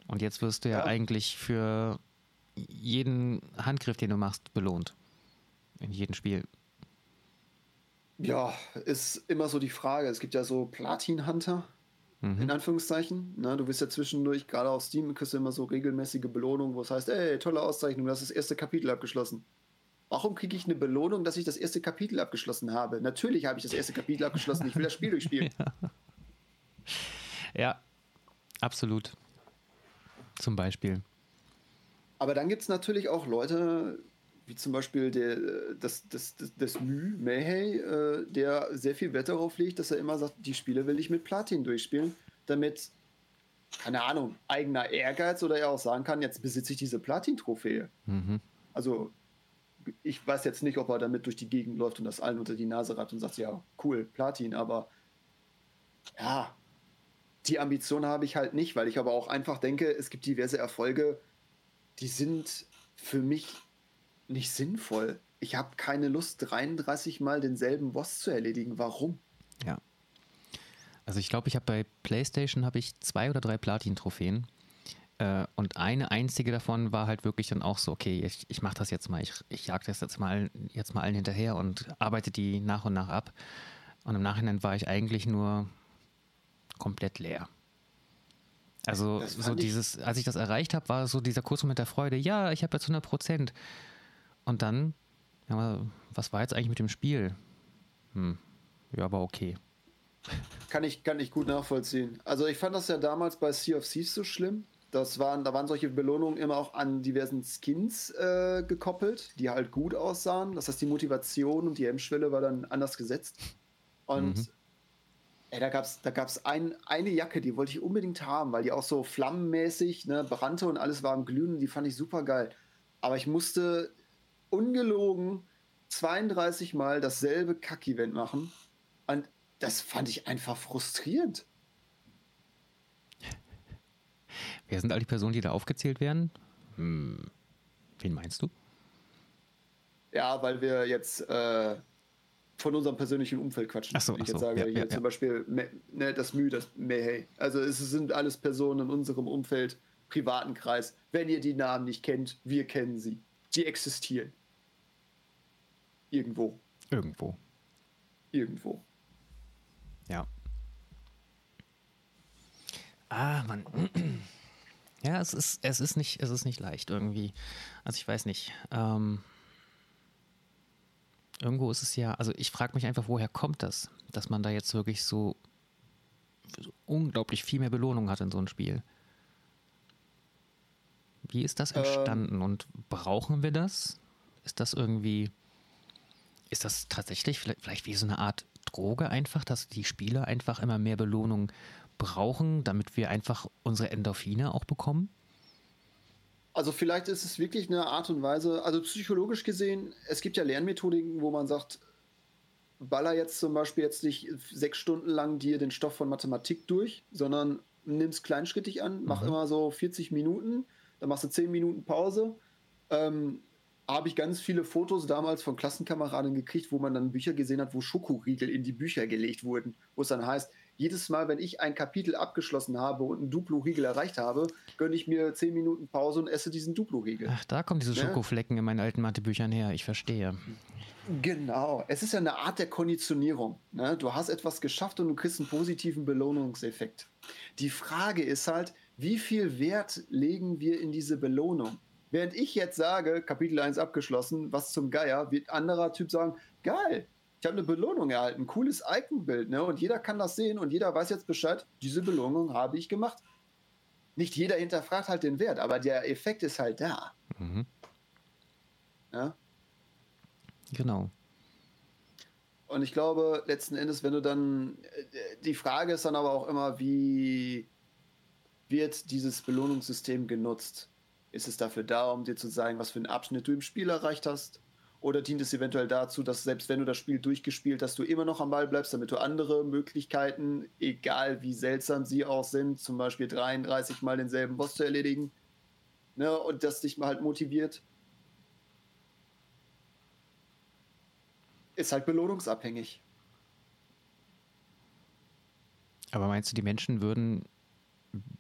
Und jetzt wirst du ja, ja. eigentlich für jeden Handgriff, den du machst, belohnt. In jedem Spiel. Ja, ist immer so die Frage. Es gibt ja so Platin-Hunter, mhm. in Anführungszeichen. Na, du wirst ja zwischendurch, gerade auf Steam, kriegst du immer so regelmäßige Belohnungen, wo es heißt, ey, tolle Auszeichnung, du hast das erste Kapitel abgeschlossen. Warum kriege ich eine Belohnung, dass ich das erste Kapitel abgeschlossen habe? Natürlich habe ich das erste Kapitel abgeschlossen, ich will das Spiel durchspielen. ja. ja, absolut. Zum Beispiel. Aber dann gibt es natürlich auch Leute, wie zum Beispiel der, das, das, das, das Mü, Mayhey, äh, der sehr viel Wert darauf legt, dass er immer sagt, die Spiele will ich mit Platin durchspielen, damit, keine Ahnung, eigener Ehrgeiz oder er auch sagen kann, jetzt besitze ich diese Platin-Trophäe. Mhm. Also ich weiß jetzt nicht, ob er damit durch die Gegend läuft und das allen unter die Nase reibt und sagt, ja, cool, Platin, aber ja, die Ambition habe ich halt nicht, weil ich aber auch einfach denke, es gibt diverse Erfolge, die sind für mich nicht sinnvoll. Ich habe keine Lust, 33 Mal denselben Boss zu erledigen. Warum? Ja. Also ich glaube, ich habe bei PlayStation habe ich zwei oder drei Platin-Trophäen. Äh, und eine einzige davon war halt wirklich dann auch so, okay, ich, ich mache das jetzt mal, ich, ich jag das jetzt mal, jetzt mal allen hinterher und arbeite die nach und nach ab. Und im Nachhinein war ich eigentlich nur komplett leer. Also so dieses, als ich das erreicht habe, war so dieser Kurs mit der Freude, ja, ich habe jetzt 100 Prozent. Und dann, ja, was war jetzt eigentlich mit dem Spiel? Hm, ja, aber okay. Kann ich, kann ich gut nachvollziehen. Also ich fand das ja damals bei Sea of Thieves so schlimm. Das waren, da waren solche Belohnungen immer auch an diversen Skins äh, gekoppelt, die halt gut aussahen. Das heißt, die Motivation und die Hemmschwelle war dann anders gesetzt. Und mhm. ey, da gab es da gab's ein, eine Jacke, die wollte ich unbedingt haben, weil die auch so flammenmäßig ne, brannte und alles war am Glühen die fand ich super geil. Aber ich musste ungelogen 32 Mal dasselbe Kack-Event machen. Und das fand ich einfach frustrierend. Wer sind all die Personen, die da aufgezählt werden? Hm, wen meinst du? Ja, weil wir jetzt äh, von unserem persönlichen Umfeld quatschen. Ach so, ich jetzt so. sage, ja, hier ja, zum ja. Beispiel ne, das Mühe, das Mehey. Also es sind alles Personen in unserem Umfeld, privaten Kreis. Wenn ihr die Namen nicht kennt, wir kennen sie. Die existieren. Irgendwo. Irgendwo. Irgendwo. Ja. Ah, Mann. Ja, es ist, es ist nicht, es ist nicht leicht irgendwie. Also ich weiß nicht. Ähm, irgendwo ist es ja, also ich frage mich einfach, woher kommt das, dass man da jetzt wirklich so, so unglaublich viel mehr Belohnung hat in so einem Spiel. Wie ist das entstanden ähm, und brauchen wir das? Ist das irgendwie ist das tatsächlich vielleicht wie so eine Art Droge einfach, dass die Spieler einfach immer mehr Belohnung brauchen, damit wir einfach unsere Endorphine auch bekommen? Also vielleicht ist es wirklich eine Art und Weise, also psychologisch gesehen, es gibt ja Lernmethodiken, wo man sagt, baller jetzt zum Beispiel jetzt nicht sechs Stunden lang dir den Stoff von Mathematik durch, sondern nimm es kleinschrittig an, mach mhm. immer so 40 Minuten, dann machst du 10 Minuten Pause, ähm, habe ich ganz viele Fotos damals von Klassenkameraden gekriegt, wo man dann Bücher gesehen hat, wo Schokoriegel in die Bücher gelegt wurden, wo es dann heißt, jedes Mal, wenn ich ein Kapitel abgeschlossen habe und einen Duplo-Riegel erreicht habe, gönne ich mir 10 Minuten Pause und esse diesen Duplo-Riegel. Ach, da kommen diese Schokoflecken in meinen alten Mathebüchern her, ich verstehe. Genau, es ist ja eine Art der Konditionierung. Ne? Du hast etwas geschafft und du kriegst einen positiven Belohnungseffekt. Die Frage ist halt, wie viel Wert legen wir in diese Belohnung? Während ich jetzt sage, Kapitel 1 abgeschlossen, was zum Geier, wird anderer Typ sagen, geil, ich habe eine Belohnung erhalten, cooles Icon-Bild, ne? Und jeder kann das sehen und jeder weiß jetzt Bescheid, diese Belohnung habe ich gemacht. Nicht jeder hinterfragt halt den Wert, aber der Effekt ist halt da. Mhm. Ja? Genau. Und ich glaube, letzten Endes, wenn du dann, äh, die Frage ist dann aber auch immer, wie wird dieses Belohnungssystem genutzt? Ist es dafür da, um dir zu sagen, was für einen Abschnitt du im Spiel erreicht hast? Oder dient es eventuell dazu, dass selbst wenn du das Spiel durchgespielt hast, du immer noch am Ball bleibst, damit du andere Möglichkeiten, egal wie seltsam sie auch sind, zum Beispiel 33 Mal denselben Boss zu erledigen, ne, und das dich mal halt motiviert? Ist halt belohnungsabhängig. Aber meinst du, die Menschen würden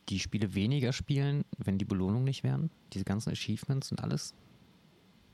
die Spiele weniger spielen, wenn die Belohnungen nicht wären? Diese ganzen Achievements und alles?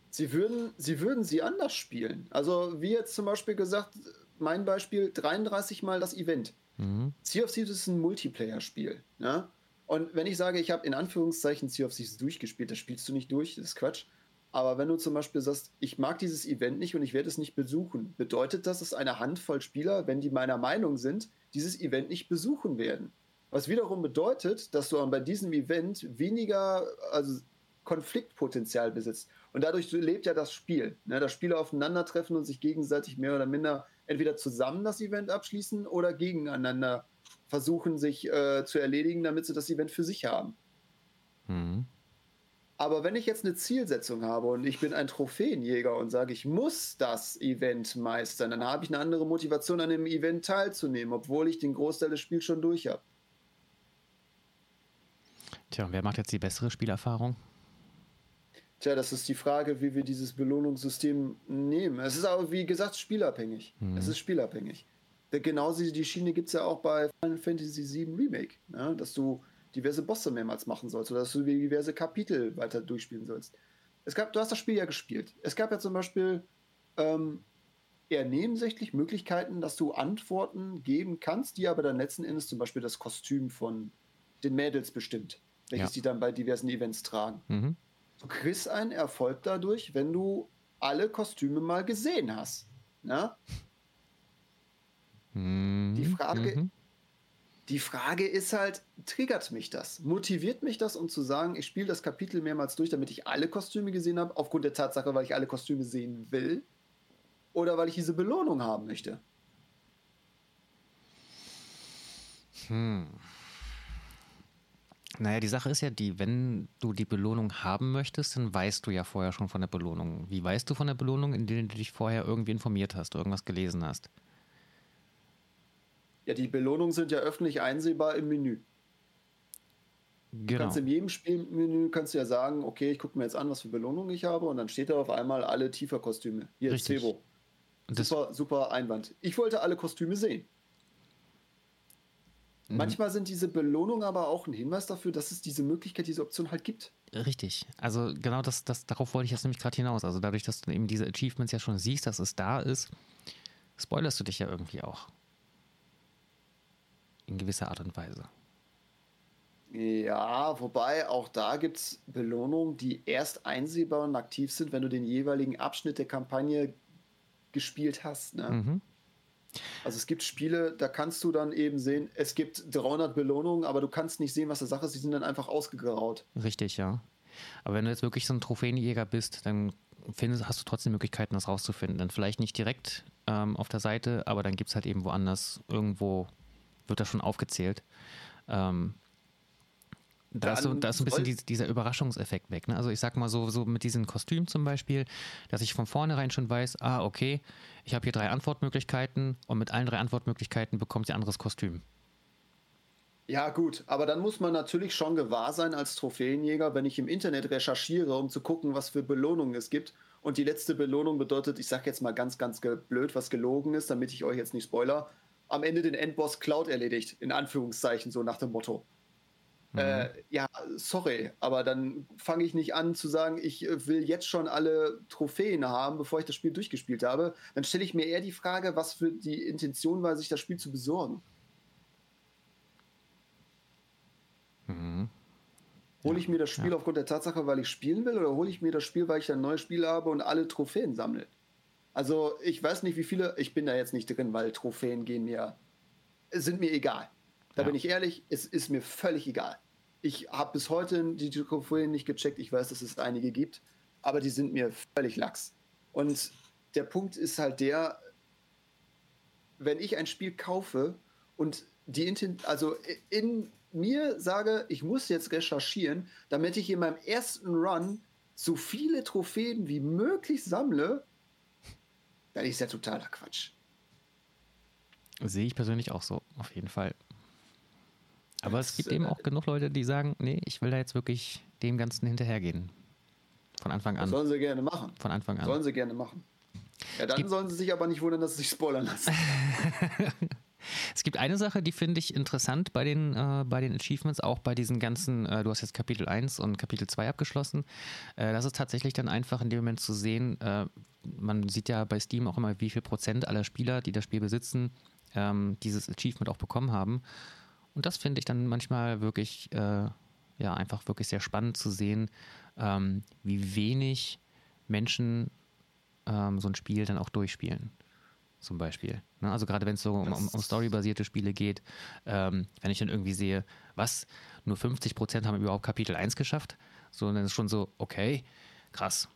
Sie würden, sie würden sie anders spielen. Also, wie jetzt zum Beispiel gesagt, mein Beispiel, 33 Mal das Event. Mhm. Sea of Thieves ist ein Multiplayer-Spiel. Ne? Und wenn ich sage, ich habe in Anführungszeichen Sea of Thieves durchgespielt, das spielst du nicht durch, das ist Quatsch. Aber wenn du zum Beispiel sagst, ich mag dieses Event nicht und ich werde es nicht besuchen, bedeutet das, dass eine Handvoll Spieler, wenn die meiner Meinung sind, dieses Event nicht besuchen werden. Was wiederum bedeutet, dass du bei diesem Event weniger also Konfliktpotenzial besitzt. Und dadurch lebt ja das Spiel. Ne? Dass Spieler aufeinandertreffen und sich gegenseitig mehr oder minder entweder zusammen das Event abschließen oder gegeneinander versuchen, sich äh, zu erledigen, damit sie das Event für sich haben. Mhm. Aber wenn ich jetzt eine Zielsetzung habe und ich bin ein Trophäenjäger und sage, ich muss das Event meistern, dann habe ich eine andere Motivation, an dem Event teilzunehmen, obwohl ich den Großteil des Spiels schon durch habe. Tja, und wer macht jetzt die bessere Spielerfahrung? Tja, das ist die Frage, wie wir dieses Belohnungssystem nehmen. Es ist aber, wie gesagt, spielabhängig. Mhm. Es ist spielabhängig. Genauso die Schiene gibt es ja auch bei Final Fantasy VII Remake, ne? dass du diverse Bosse mehrmals machen sollst oder dass du diverse Kapitel weiter durchspielen sollst. Es gab, du hast das Spiel ja gespielt. Es gab ja zum Beispiel ähm, eher nebensächlich Möglichkeiten, dass du Antworten geben kannst, die aber dann letzten Endes zum Beispiel das Kostüm von den Mädels bestimmt, welches ja. die dann bei diversen Events tragen. Mhm. Du kriegst einen Erfolg dadurch, wenn du alle Kostüme mal gesehen hast. Na? Mhm. Die Frage, mhm. Die Frage ist halt, triggert mich das? Motiviert mich das, um zu sagen, ich spiele das Kapitel mehrmals durch, damit ich alle Kostüme gesehen habe, aufgrund der Tatsache, weil ich alle Kostüme sehen will? Oder weil ich diese Belohnung haben möchte? Hm. Naja, die Sache ist ja die, wenn du die Belohnung haben möchtest, dann weißt du ja vorher schon von der Belohnung. Wie weißt du von der Belohnung, indem du dich vorher irgendwie informiert hast, irgendwas gelesen hast? Ja, die Belohnungen sind ja öffentlich einsehbar im Menü. Genau. Du kannst in jedem Spielmenü kannst du ja sagen, okay, ich gucke mir jetzt an, was für Belohnungen ich habe und dann steht da auf einmal alle Tiefer-Kostüme. Hier ist Cebo. Super, super Einwand. Ich wollte alle Kostüme sehen. Mhm. Manchmal sind diese Belohnungen aber auch ein Hinweis dafür, dass es diese Möglichkeit, diese Option halt gibt. Richtig. Also genau das, das darauf wollte ich jetzt nämlich gerade hinaus. Also dadurch, dass du eben diese Achievements ja schon siehst, dass es da ist, spoilerst du dich ja irgendwie auch in gewisser Art und Weise. Ja, wobei auch da gibt es Belohnungen, die erst einsehbar und aktiv sind, wenn du den jeweiligen Abschnitt der Kampagne gespielt hast. Ne? Mhm. Also es gibt Spiele, da kannst du dann eben sehen, es gibt 300 Belohnungen, aber du kannst nicht sehen, was der Sache ist, die sind dann einfach ausgegraut. Richtig, ja. Aber wenn du jetzt wirklich so ein Trophäenjäger bist, dann findest, hast du trotzdem Möglichkeiten, das rauszufinden. Dann vielleicht nicht direkt ähm, auf der Seite, aber dann gibt es halt eben woanders irgendwo wird da schon aufgezählt. Ähm, da, ist so, da ist so ein bisschen die, dieser Überraschungseffekt weg. Ne? Also ich sag mal so, so mit diesem Kostüm zum Beispiel, dass ich von vornherein schon weiß, ah, okay, ich habe hier drei Antwortmöglichkeiten und mit allen drei Antwortmöglichkeiten bekommt ihr anderes Kostüm. Ja, gut, aber dann muss man natürlich schon gewahr sein als Trophäenjäger, wenn ich im Internet recherchiere, um zu gucken, was für Belohnungen es gibt. Und die letzte Belohnung bedeutet, ich sag jetzt mal ganz, ganz blöd, was gelogen ist, damit ich euch jetzt nicht spoiler am Ende den Endboss Cloud erledigt, in Anführungszeichen, so nach dem Motto. Mhm. Äh, ja, sorry, aber dann fange ich nicht an zu sagen, ich äh, will jetzt schon alle Trophäen haben, bevor ich das Spiel durchgespielt habe. Dann stelle ich mir eher die Frage, was für die Intention war, sich das Spiel zu besorgen. Mhm. Hole ich mir das Spiel ja. aufgrund der Tatsache, weil ich spielen will, oder hole ich mir das Spiel, weil ich ein neues Spiel habe und alle Trophäen sammle? Also ich weiß nicht, wie viele, ich bin da jetzt nicht drin, weil Trophäen gehen mir, sind mir egal. Da ja. bin ich ehrlich, es ist mir völlig egal. Ich habe bis heute die Trophäen nicht gecheckt. Ich weiß, dass es einige gibt, aber die sind mir völlig lax. Und der Punkt ist halt der, wenn ich ein Spiel kaufe und die Intent, also in mir sage, ich muss jetzt recherchieren, damit ich in meinem ersten Run so viele Trophäen wie möglich sammle, das ist ja totaler Quatsch. Sehe ich persönlich auch so, auf jeden Fall. Aber das, es gibt äh, eben auch genug Leute, die sagen, nee, ich will da jetzt wirklich dem Ganzen hinterhergehen. Von Anfang an. sollen sie gerne machen. Von Anfang an. Sollen sie gerne machen. Ja, dann sollen sie sich aber nicht wundern, dass sie sich spoilern lassen. es gibt eine Sache, die finde ich interessant bei den, äh, bei den Achievements, auch bei diesen ganzen, äh, du hast jetzt Kapitel 1 und Kapitel 2 abgeschlossen. Äh, das ist tatsächlich dann einfach in dem Moment zu sehen, äh, man sieht ja bei Steam auch immer, wie viel Prozent aller Spieler, die das Spiel besitzen, ähm, dieses Achievement auch bekommen haben. Und das finde ich dann manchmal wirklich, äh, ja, einfach wirklich sehr spannend zu sehen, ähm, wie wenig Menschen ähm, so ein Spiel dann auch durchspielen zum Beispiel. Ne? Also gerade wenn es so um, um, um storybasierte Spiele geht, ähm, wenn ich dann irgendwie sehe, was, nur 50 Prozent haben überhaupt Kapitel 1 geschafft, so dann ist schon so, okay, krass.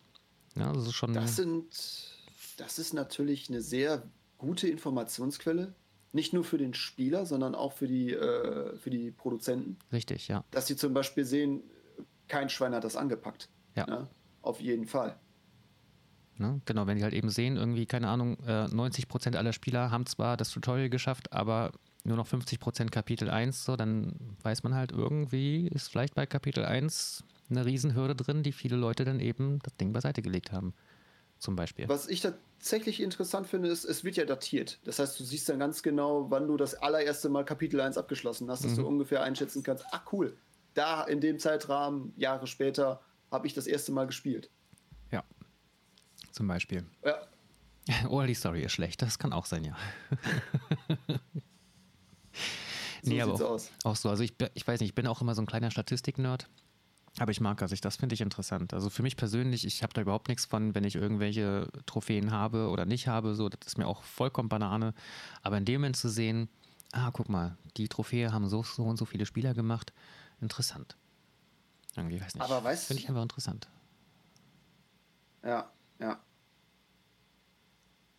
Ja, das ist schon. Das sind, das ist natürlich eine sehr gute Informationsquelle. Nicht nur für den Spieler, sondern auch für die, äh, für die Produzenten. Richtig, ja. Dass sie zum Beispiel sehen, kein Schwein hat das angepackt. Ja. Ne? Auf jeden Fall. Ne? Genau, wenn die halt eben sehen, irgendwie, keine Ahnung, äh, 90 Prozent aller Spieler haben zwar das Tutorial geschafft, aber nur noch 50 Prozent Kapitel 1, so, dann weiß man halt irgendwie, ist vielleicht bei Kapitel 1 eine Riesenhürde drin, die viele Leute dann eben das Ding beiseite gelegt haben. Zum Beispiel. Was ich tatsächlich interessant finde, ist, es wird ja datiert. Das heißt, du siehst dann ganz genau, wann du das allererste Mal Kapitel 1 abgeschlossen hast, dass mhm. du ungefähr einschätzen kannst, ach cool, da in dem Zeitrahmen, Jahre später, habe ich das erste Mal gespielt zum Beispiel. Ja. Oder die Story ist schlecht, das kann auch sein, ja. so nee, aber auch, aus. auch so. Also ich, ich weiß nicht, ich bin auch immer so ein kleiner Statistik-Nerd. Aber ich mag das, ich, das finde ich interessant. Also für mich persönlich, ich habe da überhaupt nichts von, wenn ich irgendwelche Trophäen habe oder nicht habe. So, das ist mir auch vollkommen Banane. Aber in dem Moment zu sehen, ah, guck mal, die Trophäe haben so, so und so viele Spieler gemacht. Interessant. Irgendwie, weiß nicht. Aber weißt Finde ich einfach interessant. Ja, ja.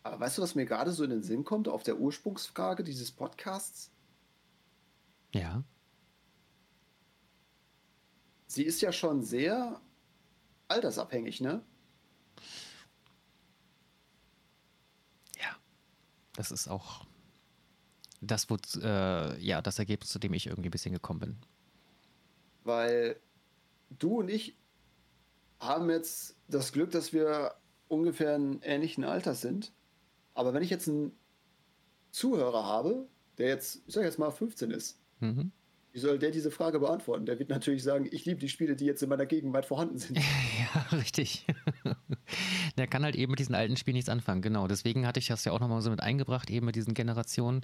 Aber weißt du, was mir gerade so in den Sinn kommt auf der Ursprungsfrage dieses Podcasts? Ja. Sie ist ja schon sehr altersabhängig, ne? Ja. Das ist auch das, wo, äh, ja, das Ergebnis, zu dem ich irgendwie ein bisschen gekommen bin. Weil du und ich haben jetzt das Glück, dass wir ungefähr einen ähnlichen Alter sind. Aber wenn ich jetzt einen Zuhörer habe, der jetzt, ich sag jetzt mal 15 ist, mhm. Wie soll der diese Frage beantworten? Der wird natürlich sagen, ich liebe die Spiele, die jetzt in meiner Gegenwart vorhanden sind. ja, richtig. der kann halt eben mit diesen alten Spielen nichts anfangen, genau. Deswegen hatte ich das ja auch nochmal so mit eingebracht, eben mit diesen Generationen.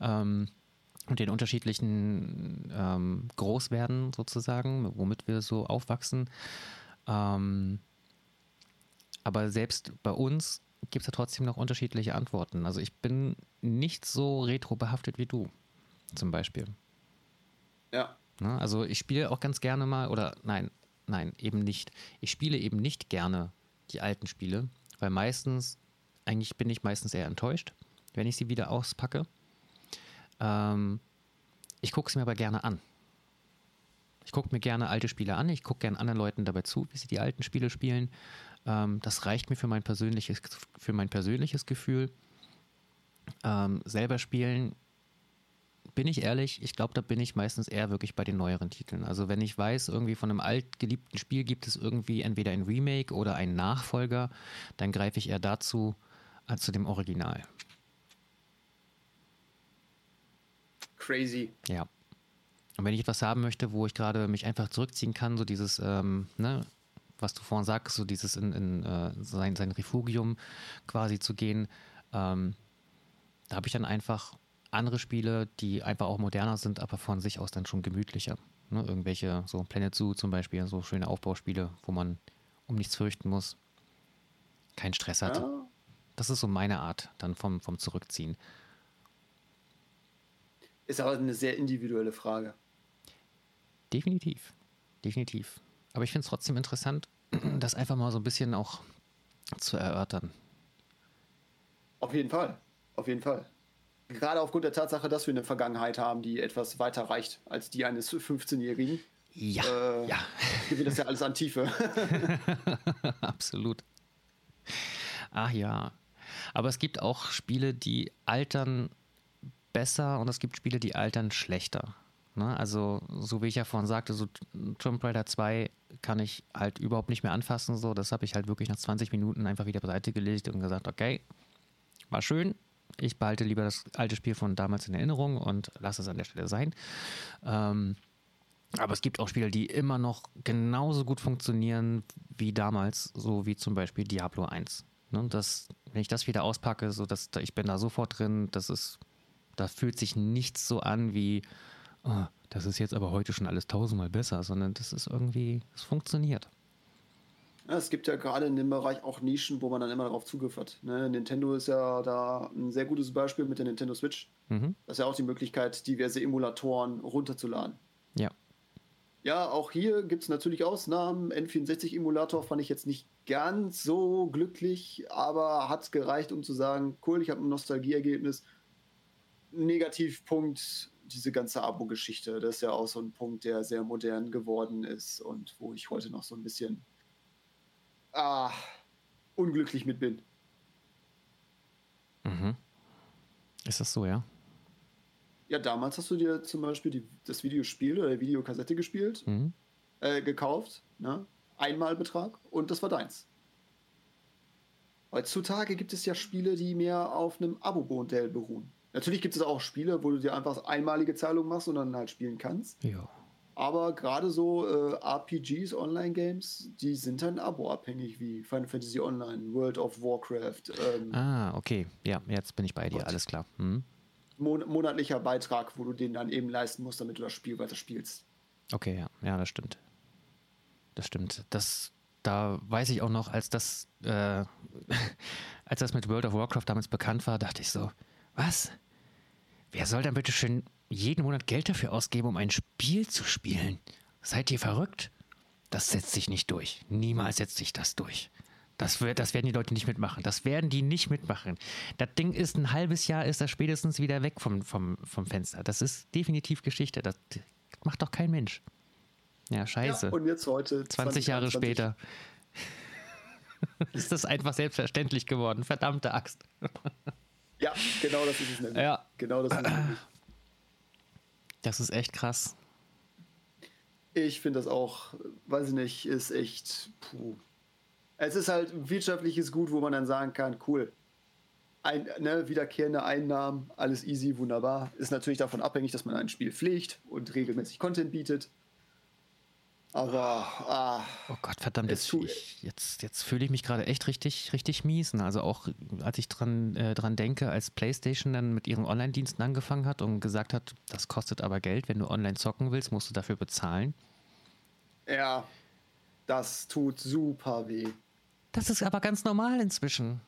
Ähm, und den unterschiedlichen ähm, Großwerden sozusagen, womit wir so aufwachsen. Ähm, aber selbst bei uns gibt es ja trotzdem noch unterschiedliche Antworten. Also ich bin nicht so retro behaftet wie du, zum Beispiel. Ja. Ne, also ich spiele auch ganz gerne mal, oder nein, nein, eben nicht. Ich spiele eben nicht gerne die alten Spiele, weil meistens, eigentlich bin ich meistens eher enttäuscht, wenn ich sie wieder auspacke. Ähm, ich gucke sie mir aber gerne an. Ich gucke mir gerne alte Spiele an, ich gucke gerne anderen Leuten dabei zu, wie sie die alten Spiele spielen ähm, das reicht mir für mein persönliches, für mein persönliches Gefühl. Ähm, selber spielen, bin ich ehrlich, ich glaube, da bin ich meistens eher wirklich bei den neueren Titeln. Also wenn ich weiß, irgendwie von einem altgeliebten Spiel gibt es irgendwie entweder ein Remake oder einen Nachfolger, dann greife ich eher dazu als zu dem Original. Crazy. Ja. Und wenn ich etwas haben möchte, wo ich gerade mich einfach zurückziehen kann, so dieses, ähm, ne, was du vorhin sagst, so dieses in, in uh, sein, sein Refugium quasi zu gehen, ähm, da habe ich dann einfach andere Spiele, die einfach auch moderner sind, aber von sich aus dann schon gemütlicher. Ne? Irgendwelche, so Planet Zoo zum Beispiel, so schöne Aufbauspiele, wo man um nichts fürchten muss, keinen Stress hat. Ja. Das ist so meine Art dann vom, vom Zurückziehen. Ist aber eine sehr individuelle Frage. Definitiv. Definitiv. Aber ich finde es trotzdem interessant, das einfach mal so ein bisschen auch zu erörtern. Auf jeden Fall. Auf jeden Fall. Gerade aufgrund der Tatsache, dass wir eine Vergangenheit haben, die etwas weiter reicht als die eines 15-Jährigen. Ja, äh, ja. Gewinnt das ja alles an Tiefe. Absolut. Ach ja. Aber es gibt auch Spiele, die altern besser und es gibt Spiele, die altern schlechter. Ne? Also, so wie ich ja vorhin sagte, so Tomb Raider 2 kann ich halt überhaupt nicht mehr anfassen. So, das habe ich halt wirklich nach 20 Minuten einfach wieder beiseite gelegt und gesagt, okay, war schön, Ich behalte lieber das alte Spiel von damals in Erinnerung und lasse es an der Stelle sein. Ähm, aber es gibt auch Spiele, die immer noch genauso gut funktionieren wie damals, so wie zum Beispiel Diablo 1. Ne, das, wenn ich das wieder auspacke, so dass ich bin da sofort drin, das ist, da fühlt sich nichts so an wie, oh, das ist jetzt aber heute schon alles tausendmal besser, sondern das ist irgendwie, es funktioniert. Ja, es gibt ja gerade in dem Bereich auch Nischen, wo man dann immer darauf Zugriff hat. Ne? Nintendo ist ja da ein sehr gutes Beispiel mit der Nintendo Switch. Mhm. Das ist ja auch die Möglichkeit, diverse Emulatoren runterzuladen. Ja. Ja, auch hier gibt es natürlich Ausnahmen. N64-Emulator fand ich jetzt nicht ganz so glücklich, aber hat gereicht, um zu sagen, cool, ich habe ein Nostalgieergebnis. Negativpunkt, diese ganze Abo-Geschichte. Das ist ja auch so ein Punkt, der sehr modern geworden ist und wo ich heute noch so ein bisschen ah, unglücklich mit bin. Mhm. Ist das so, ja? Ja, damals hast du dir zum Beispiel die, das Videospiel oder die Videokassette gespielt, mhm. äh, gekauft, ne? Einmalbetrag und das war deins. Heutzutage gibt es ja Spiele, die mehr auf einem Abo-Modell beruhen. Natürlich gibt es auch Spiele, wo du dir einfach einmalige Zahlung machst und dann halt spielen kannst. Ja. Aber gerade so äh, RPGs, Online-Games, die sind dann abo-abhängig, wie Final Fantasy Online, World of Warcraft. Ähm, ah, okay. Ja, jetzt bin ich bei dir, alles klar. Hm mon monatlicher Beitrag, wo du den dann eben leisten musst, damit du das Spiel weiter spielst. Okay, ja, ja, das stimmt. Das stimmt. Das, da weiß ich auch noch, als das, äh, als das mit World of Warcraft damals bekannt war, dachte ich so, was? Wer soll denn bitte schön jeden Monat Geld dafür ausgeben, um ein Spiel zu spielen? Seid ihr verrückt? Das setzt sich nicht durch. Niemals setzt sich das durch. Das, das werden die Leute nicht mitmachen. Das werden die nicht mitmachen. Das Ding ist ein halbes Jahr, ist das spätestens wieder weg vom, vom, vom Fenster. Das ist definitiv Geschichte. Das macht doch kein Mensch. Ja, scheiße. Ja, und jetzt heute. 20, 20 Jahre 20. später. ist das einfach selbstverständlich geworden. Verdammte Axt. ja, genau das ist es nämlich. Ja. Genau das ist es nämlich. Das ist echt krass. Ich finde das auch, weiß ich nicht, ist echt. Puh es ist halt wirtschaftliches Gut, wo man dann sagen kann, cool, ein, ne, wiederkehrende Einnahmen, alles easy, wunderbar. Ist natürlich davon abhängig, dass man ein Spiel pflegt und regelmäßig Content bietet. Aber, ah, oh Gott, verdammt, jetzt, ich, jetzt, jetzt fühle ich mich gerade echt richtig, richtig mies. Also auch, als ich dran, äh, dran denke, als PlayStation dann mit ihren Online-Diensten angefangen hat und gesagt hat, das kostet aber Geld, wenn du online zocken willst, musst du dafür bezahlen. Ja, das tut super weh. Das ist aber ganz normal inzwischen.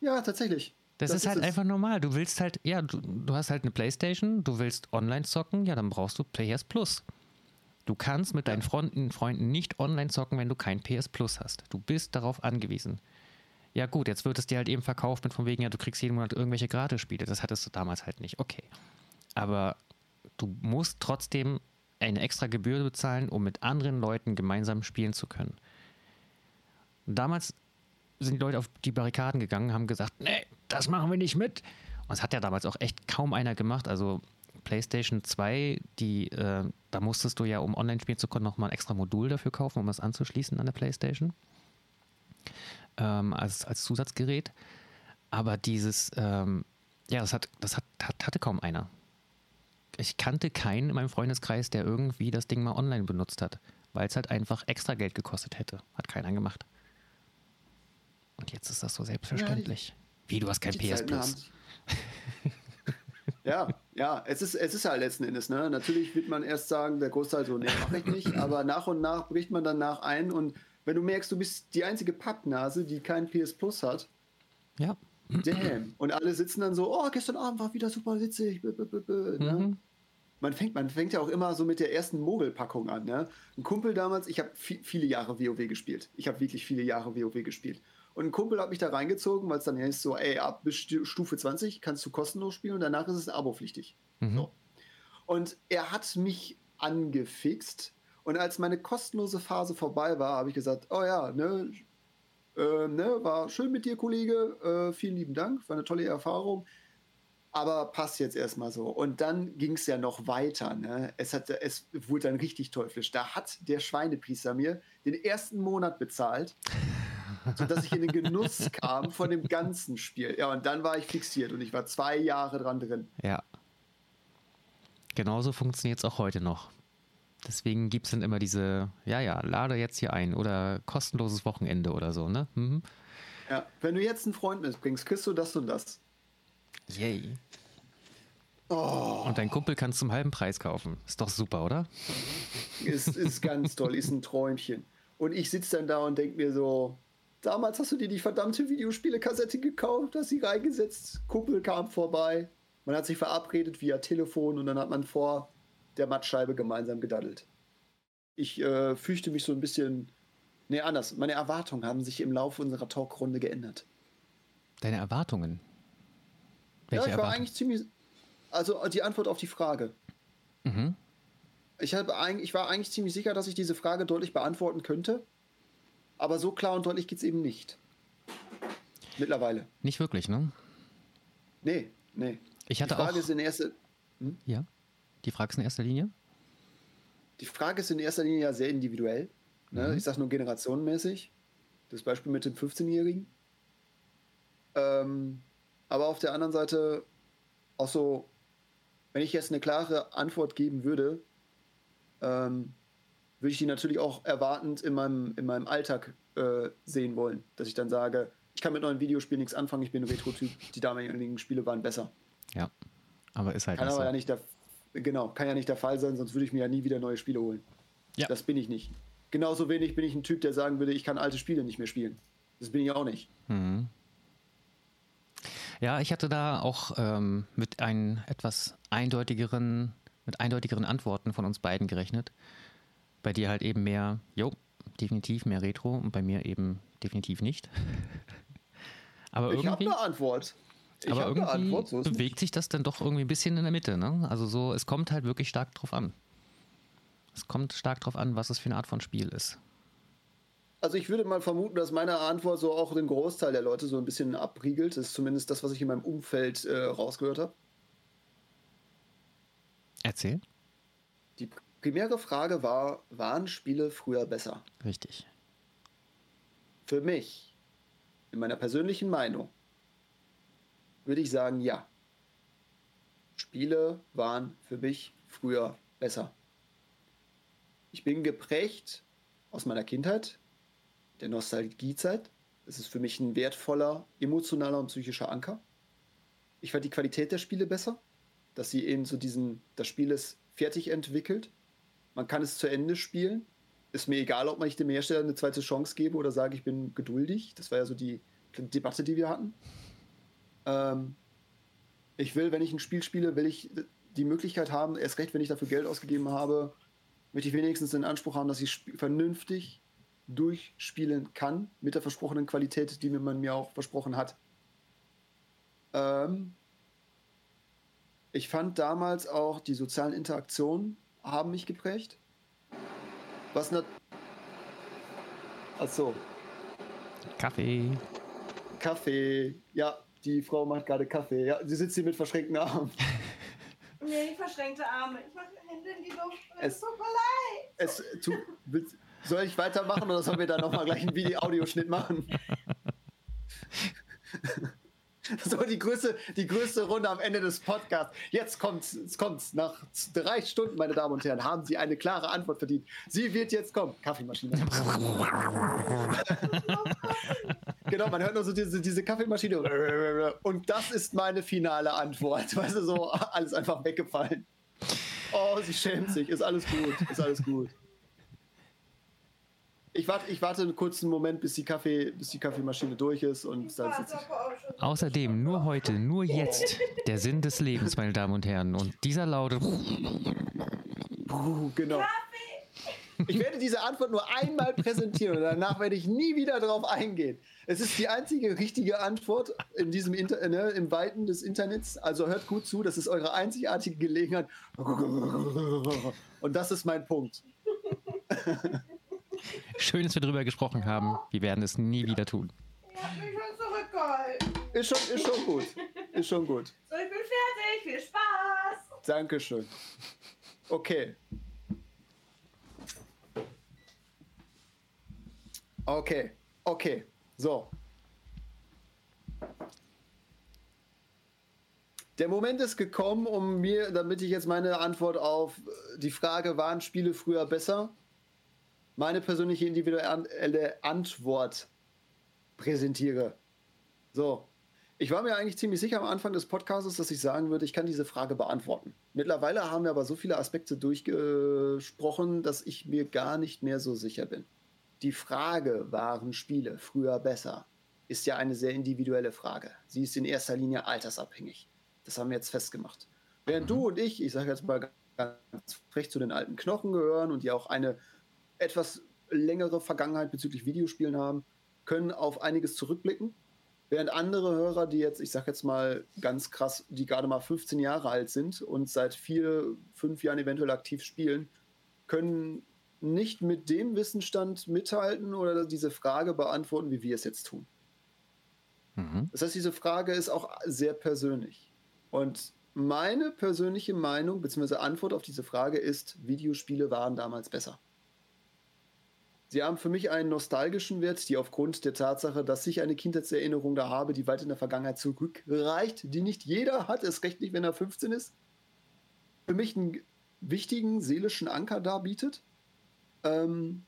Ja, tatsächlich. Das, das ist, ist halt es. einfach normal. Du willst halt, ja, du, du hast halt eine Playstation, du willst online zocken, ja, dann brauchst du PS Plus. Du kannst mit deinen Freunden, Freunden nicht online zocken, wenn du kein PS Plus hast. Du bist darauf angewiesen. Ja gut, jetzt wird es dir halt eben verkauft mit von wegen, ja, du kriegst jeden Monat irgendwelche Gratis-Spiele. Das hattest du damals halt nicht. Okay. Aber du musst trotzdem eine extra Gebühr bezahlen, um mit anderen Leuten gemeinsam spielen zu können. Damals sind die Leute auf die Barrikaden gegangen, haben gesagt, nee, das machen wir nicht mit. Und es hat ja damals auch echt kaum einer gemacht. Also PlayStation 2, die, äh, da musstest du ja, um online spielen zu können, nochmal ein extra Modul dafür kaufen, um das anzuschließen an der PlayStation. Ähm, als, als Zusatzgerät. Aber dieses, ähm, ja, das, hat, das hat, hat, hatte kaum einer. Ich kannte keinen in meinem Freundeskreis, der irgendwie das Ding mal online benutzt hat, weil es halt einfach extra Geld gekostet hätte. Hat keiner gemacht. Und jetzt ist das so selbstverständlich. Ja, die, Wie, du hast kein PS Plus. ja, ja, es ist, es ist halt letzten Endes, ne? Natürlich wird man erst sagen, der Großteil so, nee, mach ich nicht, aber nach und nach bricht man danach ein und wenn du merkst, du bist die einzige Pappnase, die kein PS Plus hat, ja. Damn. Und alle sitzen dann so, oh, gestern Abend war wieder super witzig. B -b -b ne? mhm. man, fängt, man fängt ja auch immer so mit der ersten Mogelpackung an. Ne? Ein Kumpel damals, ich habe viele Jahre WoW gespielt. Ich habe wirklich viele Jahre WoW gespielt. Und ein Kumpel hat mich da reingezogen, weil es dann heißt so, ey, ab bis Stufe 20 kannst du kostenlos spielen und danach ist es abopflichtig. Mhm. So. Und er hat mich angefixt. Und als meine kostenlose Phase vorbei war, habe ich gesagt, oh ja, ne, äh, ne, war schön mit dir, Kollege. Äh, vielen lieben Dank, war eine tolle Erfahrung. Aber passt jetzt erstmal so. Und dann ging es ja noch weiter. Ne? Es, hat, es wurde dann richtig teuflisch. Da hat der Schweinepriester mir den ersten Monat bezahlt sodass ich in den Genuss kam von dem ganzen Spiel. Ja, und dann war ich fixiert und ich war zwei Jahre dran drin. Ja. Genauso funktioniert es auch heute noch. Deswegen gibt es dann immer diese, ja, ja, lade jetzt hier ein oder kostenloses Wochenende oder so, ne? Mhm. Ja, wenn du jetzt einen Freund mitbringst, kriegst du das und das. Yay. Oh. Und dein Kumpel kannst zum halben Preis kaufen. Ist doch super, oder? Ist, ist ganz toll, ist ein Träumchen. Und ich sitze dann da und denke mir so, damals hast du dir die verdammte Videospiele-Kassette gekauft, hast sie reingesetzt, Kumpel kam vorbei, man hat sich verabredet via Telefon und dann hat man vor der Mattscheibe gemeinsam gedaddelt. Ich äh, fürchte mich so ein bisschen, nee, anders. Meine Erwartungen haben sich im Laufe unserer Talkrunde geändert. Deine Erwartungen? Welche ja, ich war eigentlich ziemlich, also die Antwort auf die Frage. Mhm. Ich, habe ich war eigentlich ziemlich sicher, dass ich diese Frage deutlich beantworten könnte. Aber so klar und deutlich geht es eben nicht. Mittlerweile. Nicht wirklich, ne? Nee, nee. Ich hatte die Frage auch, ist in erster. Hm? Ja. Die Frage ist in erster Linie? Die Frage ist in erster Linie ja sehr individuell. Ne? Mhm. Ich sage nur generationenmäßig. Das Beispiel mit dem 15-Jährigen. Ähm, aber auf der anderen Seite auch so wenn ich jetzt eine klare Antwort geben würde, ähm, würde ich die natürlich auch erwartend in meinem, in meinem Alltag äh, sehen wollen. Dass ich dann sage, ich kann mit neuen Videospielen nichts anfangen, ich bin ein Retro-Typ, die damaligen Spiele waren besser. Ja, aber ist halt kann nicht aber so. ja nicht der, Genau, kann ja nicht der Fall sein, sonst würde ich mir ja nie wieder neue Spiele holen. Ja. Das bin ich nicht. Genauso wenig bin ich ein Typ, der sagen würde, ich kann alte Spiele nicht mehr spielen. Das bin ich auch nicht. Mhm. Ja, ich hatte da auch ähm, mit ein etwas eindeutigeren, mit eindeutigeren Antworten von uns beiden gerechnet. Bei dir halt eben mehr, jo, definitiv mehr Retro und bei mir eben definitiv nicht. aber ich habe eine Antwort. Ich aber irgendwie Antwort, so bewegt nicht. sich das dann doch irgendwie ein bisschen in der Mitte. Ne? Also so, es kommt halt wirklich stark drauf an. Es kommt stark drauf an, was es für eine Art von Spiel ist. Also ich würde mal vermuten, dass meine Antwort so auch den Großteil der Leute so ein bisschen abriegelt. Das ist zumindest das, was ich in meinem Umfeld äh, rausgehört habe. Erzähl. Die primäre Frage war, waren Spiele früher besser? Richtig. Für mich, in meiner persönlichen Meinung, würde ich sagen, ja. Spiele waren für mich früher besser. Ich bin geprägt aus meiner Kindheit der Nostalgiezeit. Es ist für mich ein wertvoller, emotionaler und psychischer Anker. Ich fand die Qualität der Spiele besser, dass sie eben so diesen, das Spiel ist fertig entwickelt. Man kann es zu Ende spielen. Ist mir egal, ob man ich dem Hersteller eine zweite Chance gebe oder sage, ich bin geduldig. Das war ja so die Debatte, die wir hatten. Ähm, ich will, wenn ich ein Spiel spiele, will ich die Möglichkeit haben, erst recht, wenn ich dafür Geld ausgegeben habe, möchte ich wenigstens den Anspruch haben, dass ich vernünftig durchspielen kann, mit der versprochenen Qualität, die man mir auch versprochen hat. Ähm ich fand damals auch die sozialen Interaktionen haben mich geprägt. Was nat Achso. Kaffee. Kaffee. Ja, die Frau macht gerade Kaffee. Ja, sie sitzt hier mit verschränkten Armen. Nee, nicht verschränkte Arme. Ich mache Hände in die Luft. Es, es tut mir leid. Es tut, soll ich weitermachen oder sollen wir da nochmal gleich einen Video-Audioschnitt machen? So, die größte, die größte Runde am Ende des Podcasts. Jetzt kommt's, es kommt's. Nach drei Stunden, meine Damen und Herren, haben Sie eine klare Antwort verdient. Sie wird jetzt kommen. Kaffeemaschine. genau, man hört nur so diese, diese Kaffeemaschine. Und das ist meine finale Antwort. Weißt du, so alles einfach weggefallen. Oh, sie schämt sich. Ist alles gut. Ist alles gut. Ich warte, ich warte einen kurzen Moment, bis die, Kaffee, bis die Kaffeemaschine durch ist und dann sitze ich. Außerdem nur heute, nur jetzt der Sinn des Lebens, meine Damen und Herren. Und dieser laute. Genau. Ich werde diese Antwort nur einmal präsentieren und danach werde ich nie wieder darauf eingehen. Es ist die einzige richtige Antwort in diesem Inter ne, im Weiten des Internets. Also hört gut zu, das ist eure einzigartige Gelegenheit. Und das ist mein Punkt. Schön, dass wir darüber gesprochen haben. Wir werden es nie wieder tun. Ich hab mich schon zurückgehalten. Ist schon, ist schon gut. Ist schon gut. So, ich bin fertig. Viel Spaß. Dankeschön. Okay. Okay. Okay. So. Der Moment ist gekommen, um mir, damit ich jetzt meine Antwort auf die Frage, waren Spiele früher besser, meine persönliche individuelle Antwort präsentiere. So. Ich war mir eigentlich ziemlich sicher am Anfang des Podcasts, dass ich sagen würde, ich kann diese Frage beantworten. Mittlerweile haben wir aber so viele Aspekte durchgesprochen, dass ich mir gar nicht mehr so sicher bin. Die Frage, waren Spiele früher besser, ist ja eine sehr individuelle Frage. Sie ist in erster Linie altersabhängig. Das haben wir jetzt festgemacht. Während du und ich, ich sage jetzt mal ganz frech zu den alten Knochen gehören und die auch eine etwas längere Vergangenheit bezüglich Videospielen haben, können auf einiges zurückblicken Während andere Hörer, die jetzt, ich sag jetzt mal ganz krass, die gerade mal 15 Jahre alt sind und seit vier, fünf Jahren eventuell aktiv spielen, können nicht mit dem Wissensstand mithalten oder diese Frage beantworten, wie wir es jetzt tun. Mhm. Das heißt, diese Frage ist auch sehr persönlich. Und meine persönliche Meinung bzw. Antwort auf diese Frage ist, Videospiele waren damals besser. Sie haben für mich einen nostalgischen Wert, die aufgrund der Tatsache, dass ich eine Kindheitserinnerung da habe, die weit in der Vergangenheit zurückreicht, die nicht jeder hat, ist recht nicht, wenn er 15 ist, für mich einen wichtigen seelischen Anker darbietet. Ähm,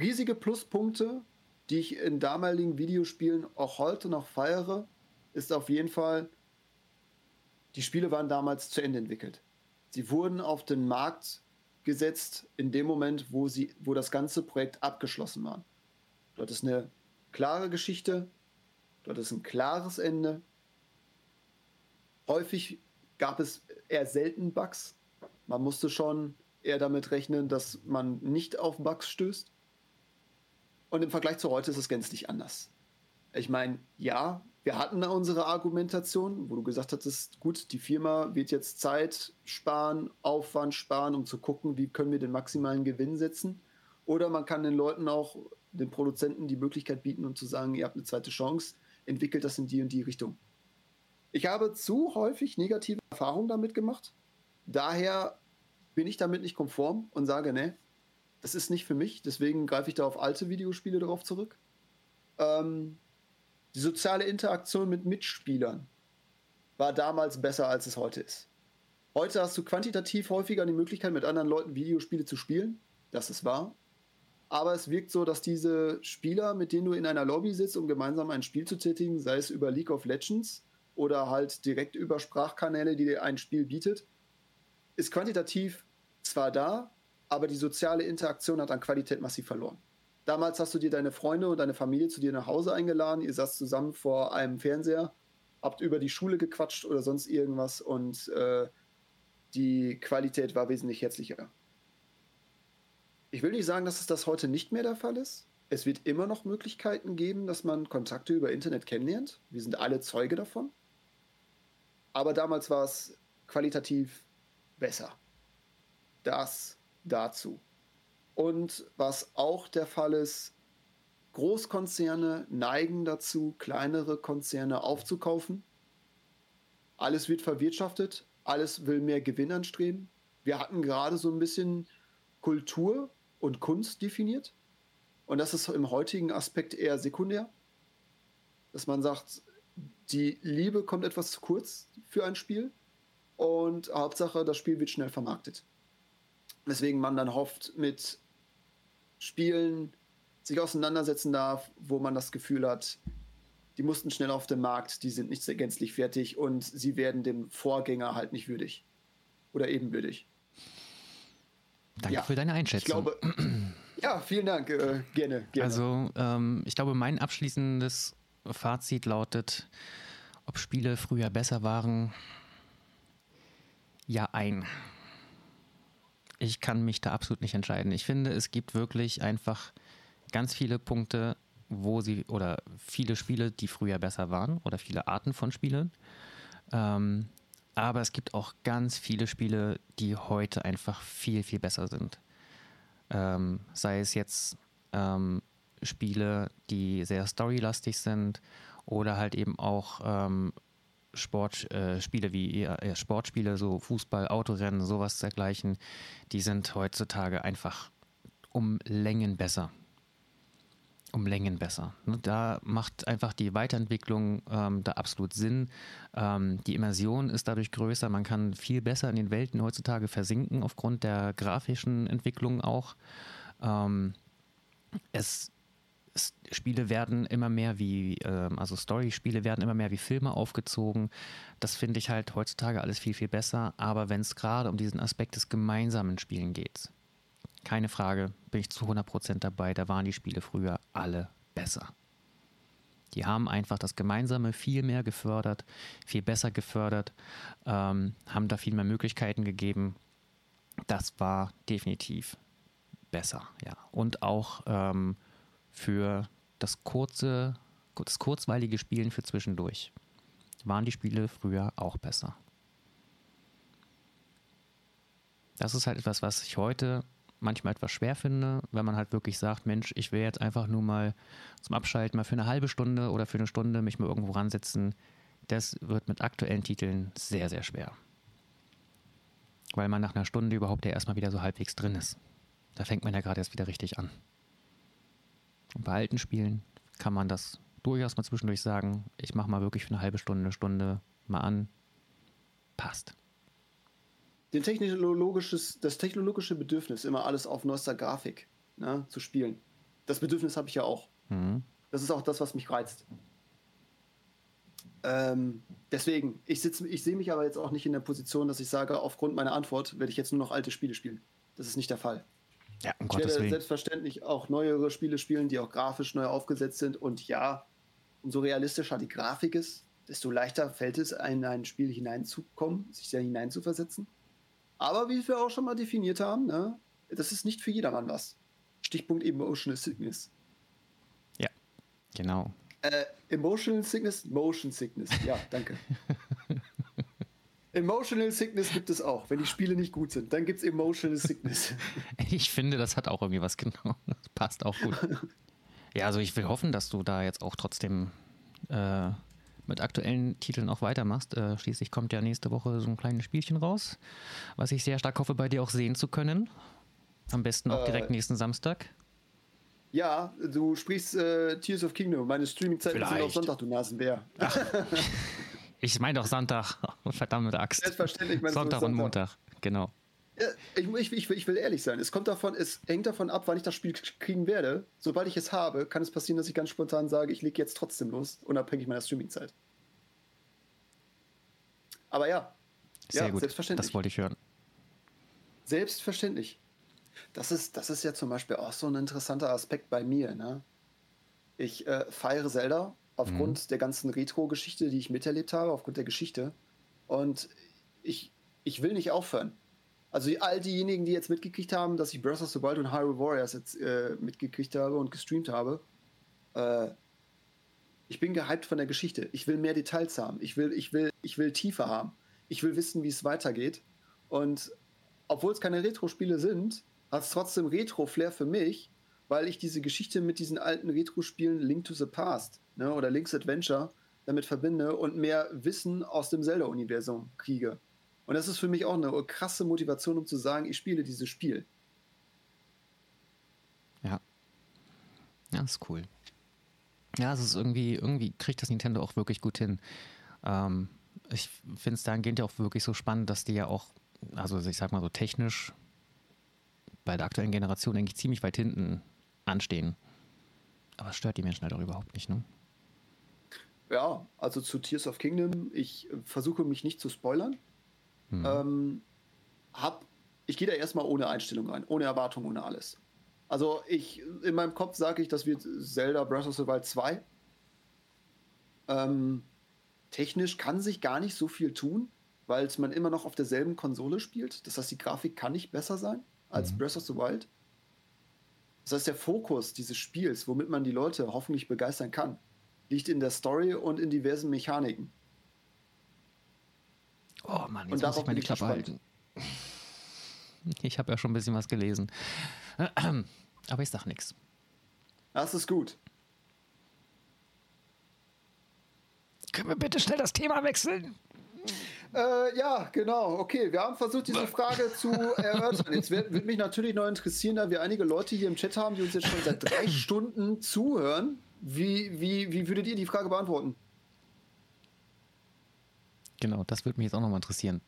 riesige Pluspunkte, die ich in damaligen Videospielen auch heute noch feiere, ist auf jeden Fall, die Spiele waren damals zu Ende entwickelt. Sie wurden auf den Markt gesetzt in dem Moment, wo, sie, wo das ganze Projekt abgeschlossen war. Dort ist eine klare Geschichte, dort ist ein klares Ende. Häufig gab es eher selten Bugs. Man musste schon eher damit rechnen, dass man nicht auf Bugs stößt. Und im Vergleich zu heute ist es gänzlich anders. Ich meine, ja, wir hatten da unsere Argumentation, wo du gesagt hattest, gut, die Firma wird jetzt Zeit sparen, Aufwand sparen, um zu gucken, wie können wir den maximalen Gewinn setzen. Oder man kann den Leuten auch, den Produzenten die Möglichkeit bieten, um zu sagen, ihr habt eine zweite Chance, entwickelt das in die und die Richtung. Ich habe zu häufig negative Erfahrungen damit gemacht. Daher bin ich damit nicht konform und sage, ne, das ist nicht für mich. Deswegen greife ich da auf alte Videospiele darauf zurück. Ähm, die soziale Interaktion mit Mitspielern war damals besser, als es heute ist. Heute hast du quantitativ häufiger die Möglichkeit, mit anderen Leuten Videospiele zu spielen. Das ist wahr. Aber es wirkt so, dass diese Spieler, mit denen du in einer Lobby sitzt, um gemeinsam ein Spiel zu tätigen, sei es über League of Legends oder halt direkt über Sprachkanäle, die dir ein Spiel bietet, ist quantitativ zwar da, aber die soziale Interaktion hat an Qualität massiv verloren. Damals hast du dir deine Freunde und deine Familie zu dir nach Hause eingeladen, ihr saßt zusammen vor einem Fernseher, habt über die Schule gequatscht oder sonst irgendwas und äh, die Qualität war wesentlich herzlicher. Ich will nicht sagen, dass es das heute nicht mehr der Fall ist. Es wird immer noch Möglichkeiten geben, dass man Kontakte über Internet kennenlernt. Wir sind alle Zeuge davon. Aber damals war es qualitativ besser. Das dazu. Und was auch der Fall ist, Großkonzerne neigen dazu, kleinere Konzerne aufzukaufen. Alles wird verwirtschaftet, alles will mehr Gewinn anstreben. Wir hatten gerade so ein bisschen Kultur und Kunst definiert. Und das ist im heutigen Aspekt eher sekundär. Dass man sagt, die Liebe kommt etwas zu kurz für ein Spiel und Hauptsache, das Spiel wird schnell vermarktet. Weswegen man dann hofft, mit Spielen sich auseinandersetzen darf, wo man das Gefühl hat, die mussten schnell auf den Markt, die sind nicht gänzlich fertig und sie werden dem Vorgänger halt nicht würdig oder ebenbürtig. Danke ja, für deine Einschätzung. Ich glaube, ja, vielen Dank. Äh, gerne, gerne. Also, ähm, ich glaube, mein abschließendes Fazit lautet, ob Spiele früher besser waren. Ja, ein ich kann mich da absolut nicht entscheiden. Ich finde, es gibt wirklich einfach ganz viele Punkte, wo sie oder viele Spiele, die früher besser waren oder viele Arten von Spielen. Ähm, aber es gibt auch ganz viele Spiele, die heute einfach viel, viel besser sind. Ähm, sei es jetzt ähm, Spiele, die sehr storylastig sind oder halt eben auch ähm, Sportspiele äh, wie äh, Sportspiele, so Fußball, Autorennen, sowas dergleichen, die sind heutzutage einfach um Längen besser. um Längen besser. Ne, da macht einfach die Weiterentwicklung ähm, da absolut Sinn. Ähm, die Immersion ist dadurch größer. Man kann viel besser in den Welten heutzutage versinken aufgrund der grafischen Entwicklung auch. Ähm, es Spiele werden immer mehr wie, ähm, also Story-Spiele werden immer mehr wie Filme aufgezogen. Das finde ich halt heutzutage alles viel, viel besser. Aber wenn es gerade um diesen Aspekt des gemeinsamen Spielen geht, keine Frage, bin ich zu 100% dabei. Da waren die Spiele früher alle besser. Die haben einfach das Gemeinsame viel mehr gefördert, viel besser gefördert, ähm, haben da viel mehr Möglichkeiten gegeben. Das war definitiv besser, ja. Und auch ähm, für das kurze, das kurzweilige Spielen für zwischendurch waren die Spiele früher auch besser. Das ist halt etwas, was ich heute manchmal etwas schwer finde, wenn man halt wirklich sagt, Mensch, ich will jetzt einfach nur mal zum Abschalten mal für eine halbe Stunde oder für eine Stunde mich mal irgendwo ransetzen. Das wird mit aktuellen Titeln sehr, sehr schwer. Weil man nach einer Stunde überhaupt ja erstmal wieder so halbwegs drin ist. Da fängt man ja gerade erst wieder richtig an. Und bei alten Spielen kann man das durchaus mal zwischendurch sagen, ich mache mal wirklich für eine halbe Stunde, eine Stunde mal an. Passt den technologisches, das technologische Bedürfnis, immer alles auf neuester Grafik ne, zu spielen. Das Bedürfnis habe ich ja auch. Mhm. Das ist auch das, was mich reizt. Ähm, deswegen, ich, sitz, ich sehe mich aber jetzt auch nicht in der Position, dass ich sage, aufgrund meiner Antwort werde ich jetzt nur noch alte Spiele spielen. Das ist nicht der Fall. Ja, um ich werde selbstverständlich auch neuere Spiele spielen, die auch grafisch neu aufgesetzt sind. Und ja, umso realistischer die Grafik ist, desto leichter fällt es, in ein Spiel hineinzukommen, sich da hineinzuversetzen. Aber wie wir auch schon mal definiert haben, ne, das ist nicht für jedermann was. Stichpunkt Emotional Sickness. Ja, genau. Äh, Emotional Sickness, Motion Sickness. Ja, danke. Emotional Sickness gibt es auch. Wenn die Spiele nicht gut sind, dann gibt es Emotional Sickness. Ich finde, das hat auch irgendwie was genau. Das passt auch gut. Ja, also ich will hoffen, dass du da jetzt auch trotzdem äh, mit aktuellen Titeln auch weitermachst. Äh, schließlich kommt ja nächste Woche so ein kleines Spielchen raus, was ich sehr stark hoffe, bei dir auch sehen zu können. Am besten auch direkt äh, nächsten Samstag. Ja, du sprichst äh, Tears of Kingdom. Meine Streaming-Zeiten sind auf Sonntag, du Nasenbär. ich meine doch Sonntag. Verdammte Axt. Selbstverständlich. Sonntag und Montag, genau. Ja, ich, ich, ich, ich, will ehrlich sein. Es kommt davon, es hängt davon ab, wann ich das Spiel kriegen werde. Sobald ich es habe, kann es passieren, dass ich ganz spontan sage, ich lege jetzt trotzdem los, unabhängig meiner Streamingzeit. Aber ja, Sehr ja, gut. selbstverständlich. Das wollte ich hören. Selbstverständlich. Das ist, das ist ja zum Beispiel auch so ein interessanter Aspekt bei mir. Ne? Ich äh, feiere Zelda aufgrund mhm. der ganzen Retro-Geschichte, die ich miterlebt habe, aufgrund der Geschichte. Und ich, ich will nicht aufhören. Also all diejenigen, die jetzt mitgekriegt haben, dass ich Breath of the Wild und Hyrule Warriors jetzt äh, mitgekriegt habe und gestreamt habe, äh, ich bin gehypt von der Geschichte. Ich will mehr Details haben. Ich will, ich will, ich will Tiefe haben. Ich will wissen, wie es weitergeht. Und obwohl es keine Retro-Spiele sind, hat es trotzdem Retro-Flair für mich, weil ich diese Geschichte mit diesen alten Retro-Spielen Link to the Past ne, oder Link's Adventure damit verbinde und mehr Wissen aus dem Zelda-Universum kriege. Und das ist für mich auch eine krasse Motivation, um zu sagen, ich spiele dieses Spiel. Ja. Ja, ist cool. Ja, es ist irgendwie, irgendwie kriegt das Nintendo auch wirklich gut hin. Ähm, ich finde es dahingehend ja auch wirklich so spannend, dass die ja auch, also ich sag mal so technisch bei der aktuellen Generation eigentlich ziemlich weit hinten anstehen. Aber es stört die Menschen halt auch überhaupt nicht, ne? Ja, also zu Tears of Kingdom, ich versuche mich nicht zu spoilern. Mhm. Ähm, hab, ich gehe da erstmal ohne Einstellung rein, ohne Erwartung, ohne alles. Also ich, in meinem Kopf sage ich, das wird Zelda Breath of the Wild 2. Ähm, technisch kann sich gar nicht so viel tun, weil man immer noch auf derselben Konsole spielt. Das heißt, die Grafik kann nicht besser sein als mhm. Breath of the Wild. Das heißt, der Fokus dieses Spiels, womit man die Leute hoffentlich begeistern kann, liegt in der Story und in diversen Mechaniken. Oh Mann, jetzt und muss ich mal die Klappe halten. Ich habe ja schon ein bisschen was gelesen. Aber ich sag nichts. Das ist gut. Können wir bitte schnell das Thema wechseln? Äh, ja, genau. Okay, wir haben versucht, diese Frage zu erörtern. Jetzt würde mich natürlich noch interessieren, da wir einige Leute hier im Chat haben, die uns jetzt schon seit drei Stunden zuhören. Wie, wie, wie würdet ihr die Frage beantworten? Genau, das würde mich jetzt auch nochmal interessieren.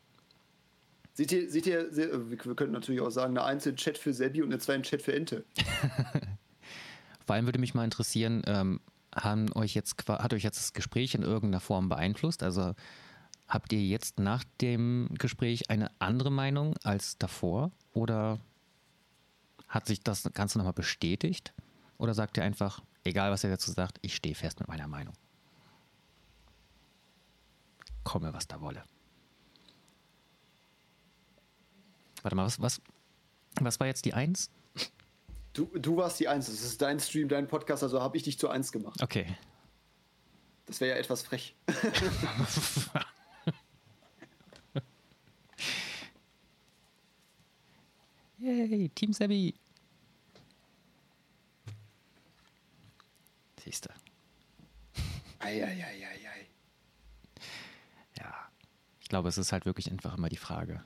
Seht ihr, seht ihr, wir könnten natürlich auch sagen, eine einzelne Chat für Sebi und eine zweite Chat für Ente. Vor allem würde mich mal interessieren, ähm, haben euch jetzt, hat euch jetzt das Gespräch in irgendeiner Form beeinflusst? Also habt ihr jetzt nach dem Gespräch eine andere Meinung als davor? Oder hat sich das Ganze nochmal bestätigt? Oder sagt ihr einfach, egal was ihr dazu sagt, ich stehe fest mit meiner Meinung? Komme, was da wolle. Warte mal, was, was, was war jetzt die Eins? Du, du warst die Eins. Das ist dein Stream, dein Podcast, also habe ich dich zur Eins gemacht. Okay. Das wäre ja etwas frech. Yay, Team Sabby. Siehst du. Eieieiei. Ja. Ich glaube, es ist halt wirklich einfach immer die Frage,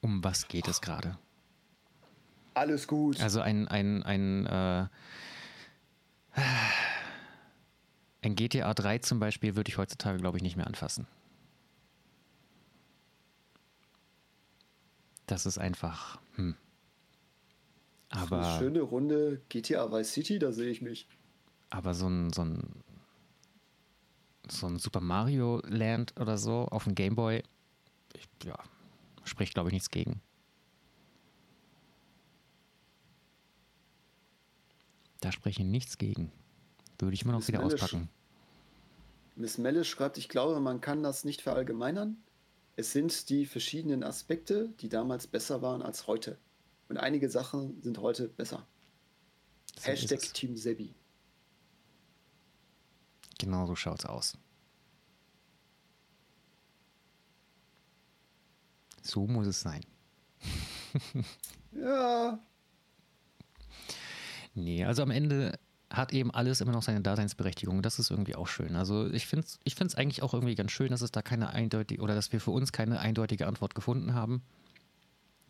um was geht es gerade? Alles gut. Also ein, ein, ein, äh, ein GTA 3 zum Beispiel würde ich heutzutage, glaube ich, nicht mehr anfassen. Das ist einfach. Hm. Aber. Eine schöne Runde GTA Vice City, da sehe ich mich. Aber so ein, so ein. So ein Super Mario Land oder so auf dem Gameboy, ich, ja, spricht, glaube ich, nichts gegen. Da spreche ich nichts gegen. Würde ich immer noch Miss wieder Mellish, auspacken. Miss Mellish schreibt, ich glaube, man kann das nicht verallgemeinern. Es sind die verschiedenen Aspekte, die damals besser waren als heute. Und einige Sachen sind heute besser. So Hashtag Team Sebi. Genau so schaut's aus. So muss es sein. ja. Nee, also am Ende hat eben alles immer noch seine Daseinsberechtigung. Das ist irgendwie auch schön. Also ich finde es ich find's eigentlich auch irgendwie ganz schön, dass es da keine eindeutige oder dass wir für uns keine eindeutige Antwort gefunden haben.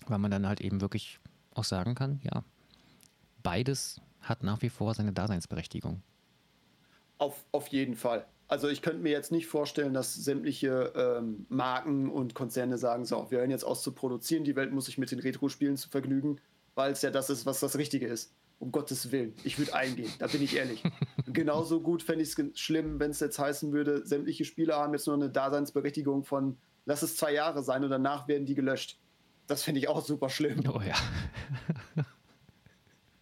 Weil man dann halt eben wirklich auch sagen kann, ja, beides hat nach wie vor seine Daseinsberechtigung. Auf, auf jeden Fall. Also ich könnte mir jetzt nicht vorstellen, dass sämtliche ähm, Marken und Konzerne sagen, so, wir hören jetzt aus zu produzieren, die Welt muss sich mit den Retro-Spielen zu vergnügen, weil es ja das ist, was das Richtige ist. Um Gottes Willen, ich würde eingehen, da bin ich ehrlich. Genauso gut fände ich es schlimm, wenn es jetzt heißen würde, sämtliche Spiele haben jetzt nur eine Daseinsberechtigung von, lass es zwei Jahre sein und danach werden die gelöscht. Das finde ich auch super schlimm. Oh ja.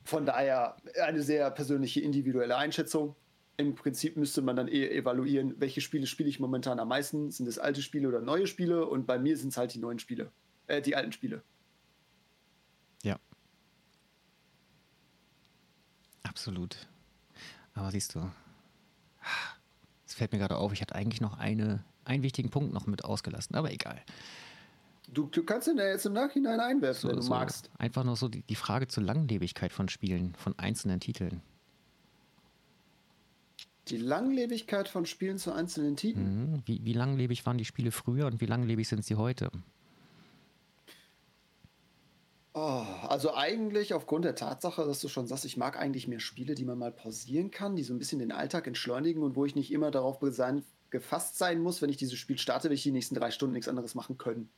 Von daher eine sehr persönliche, individuelle Einschätzung im Prinzip müsste man dann eh evaluieren, welche Spiele spiele ich momentan am meisten. Sind es alte Spiele oder neue Spiele? Und bei mir sind es halt die neuen Spiele. Äh, die alten Spiele. Ja. Absolut. Aber siehst du, es fällt mir gerade auf, ich hatte eigentlich noch eine, einen wichtigen Punkt noch mit ausgelassen, aber egal. Du, du kannst ihn ja jetzt im Nachhinein einwerfen, so, wenn du so magst. Einfach nur so die, die Frage zur Langlebigkeit von Spielen, von einzelnen Titeln. Die Langlebigkeit von Spielen zu einzelnen Titeln. Mhm. Wie, wie langlebig waren die Spiele früher und wie langlebig sind sie heute? Oh, also eigentlich aufgrund der Tatsache, dass du schon sagst, ich mag eigentlich mehr Spiele, die man mal pausieren kann, die so ein bisschen den Alltag entschleunigen und wo ich nicht immer darauf sein, gefasst sein muss, wenn ich dieses Spiel starte, will ich die nächsten drei Stunden nichts anderes machen können.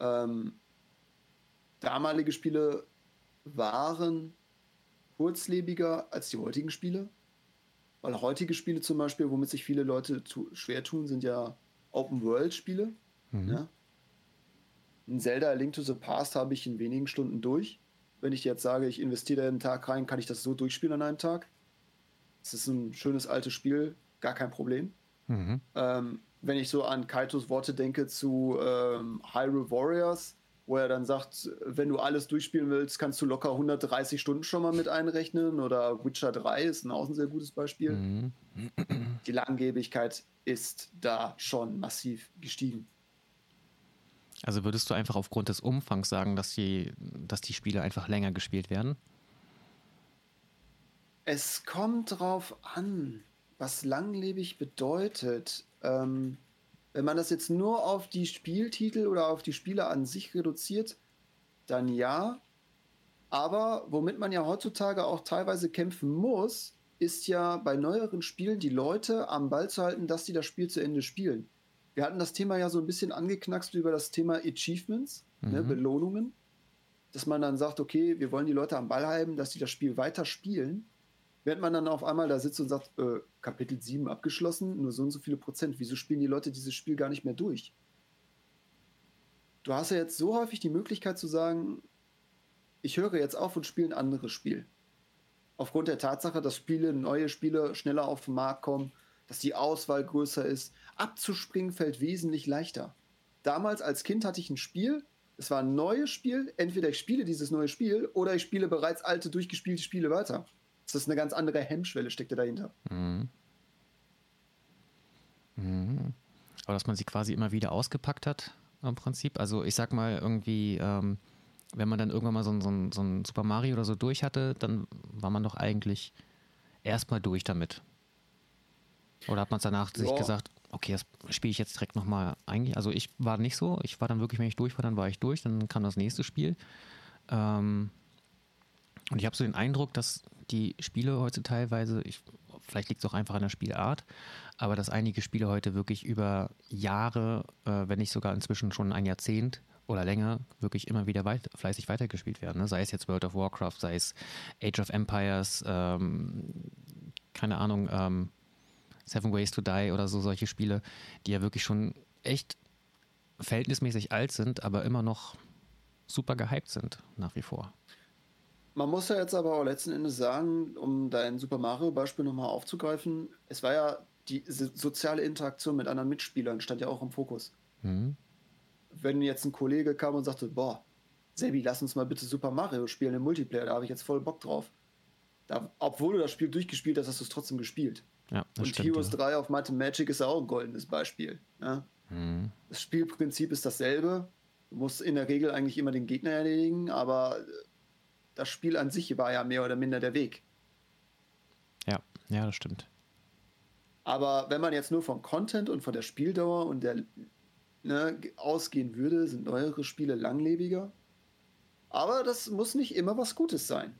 Ähm, damalige Spiele waren kurzlebiger als die heutigen Spiele. Weil heutige Spiele zum Beispiel, womit sich viele Leute zu, schwer tun, sind ja Open-World-Spiele. Mhm. Ja? Ein Zelda Link to the Past habe ich in wenigen Stunden durch. Wenn ich jetzt sage, ich investiere da einen Tag rein, kann ich das so durchspielen an einem Tag. Es ist ein schönes altes Spiel, gar kein Problem. Mhm. Ähm, wenn ich so an Kaitos Worte denke zu ähm, Hyrule Warriors, wo er dann sagt, wenn du alles durchspielen willst, kannst du locker 130 Stunden schon mal mit einrechnen. Oder Witcher 3 ist ein auch ein sehr gutes Beispiel. Mhm. Die Langlebigkeit ist da schon massiv gestiegen. Also würdest du einfach aufgrund des Umfangs sagen, dass die, dass die Spiele einfach länger gespielt werden? Es kommt drauf an, was langlebig bedeutet. Ähm, Wenn man das jetzt nur auf die Spieltitel oder auf die Spiele an sich reduziert, dann ja. Aber womit man ja heutzutage auch teilweise kämpfen muss, ist ja bei neueren Spielen die Leute am Ball zu halten, dass sie das Spiel zu Ende spielen. Wir hatten das Thema ja so ein bisschen angeknackst über das Thema Achievements, ne, mhm. ne, Belohnungen. Dass man dann sagt, okay, wir wollen die Leute am Ball halten, dass sie das Spiel weiter spielen. Während man dann auf einmal da sitzt und sagt, äh, Kapitel 7 abgeschlossen, nur so und so viele Prozent. Wieso spielen die Leute dieses Spiel gar nicht mehr durch? Du hast ja jetzt so häufig die Möglichkeit zu sagen, ich höre jetzt auf und spiele ein anderes Spiel. Aufgrund der Tatsache, dass Spiele, neue Spiele schneller auf den Markt kommen, dass die Auswahl größer ist. Abzuspringen fällt wesentlich leichter. Damals als Kind hatte ich ein Spiel, es war ein neues Spiel, entweder ich spiele dieses neue Spiel oder ich spiele bereits alte, durchgespielte Spiele weiter. Das ist eine ganz andere Hemmschwelle, steckt dahinter. Mhm. Mhm. Aber dass man sie quasi immer wieder ausgepackt hat, im Prinzip. Also ich sag mal irgendwie, ähm, wenn man dann irgendwann mal so, so, so ein Super Mario oder so durch hatte, dann war man doch eigentlich erstmal durch damit. Oder hat man es danach ja. sich gesagt, okay, das spiele ich jetzt direkt nochmal eigentlich? Also ich war nicht so, ich war dann wirklich, wenn ich durch war, dann war ich durch, dann kam das nächste Spiel. Ähm, und ich habe so den Eindruck, dass die Spiele heute teilweise, ich, vielleicht liegt es auch einfach an der Spielart, aber dass einige Spiele heute wirklich über Jahre, äh, wenn nicht sogar inzwischen schon ein Jahrzehnt oder länger, wirklich immer wieder weit, fleißig weitergespielt werden. Ne? Sei es jetzt World of Warcraft, sei es Age of Empires, ähm, keine Ahnung, ähm, Seven Ways to Die oder so solche Spiele, die ja wirklich schon echt verhältnismäßig alt sind, aber immer noch super gehypt sind nach wie vor. Man muss ja jetzt aber auch letzten Endes sagen, um dein Super Mario-Beispiel nochmal aufzugreifen, es war ja die soziale Interaktion mit anderen Mitspielern stand ja auch im Fokus. Mhm. Wenn jetzt ein Kollege kam und sagte, boah, Sebi, lass uns mal bitte Super Mario spielen im Multiplayer, da habe ich jetzt voll Bock drauf. Da, obwohl du das Spiel durchgespielt hast, hast du es trotzdem gespielt. Ja, und stimmt, Heroes ja. 3 auf Might Magic ist auch ein goldenes Beispiel. Ja? Mhm. Das Spielprinzip ist dasselbe. Du musst in der Regel eigentlich immer den Gegner erledigen, aber das Spiel an sich war ja mehr oder minder der Weg. Ja, ja, das stimmt. Aber wenn man jetzt nur von Content und von der Spieldauer und der ne, ausgehen würde, sind neuere Spiele langlebiger. Aber das muss nicht immer was Gutes sein.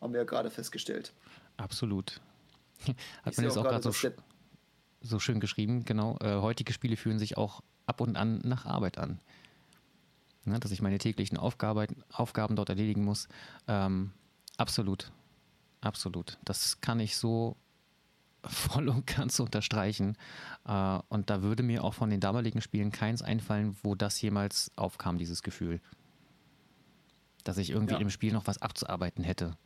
Haben wir ja gerade festgestellt. Absolut. Hat man jetzt auch gerade so, so, schön geschrieben, genau. Äh, heutige Spiele fühlen sich auch ab und an nach Arbeit an. Ne, dass ich meine täglichen Aufgabe, Aufgaben dort erledigen muss. Ähm, absolut. Absolut. Das kann ich so voll und ganz unterstreichen. Äh, und da würde mir auch von den damaligen Spielen keins einfallen, wo das jemals aufkam, dieses Gefühl. Dass ich irgendwie ja. im Spiel noch was abzuarbeiten hätte.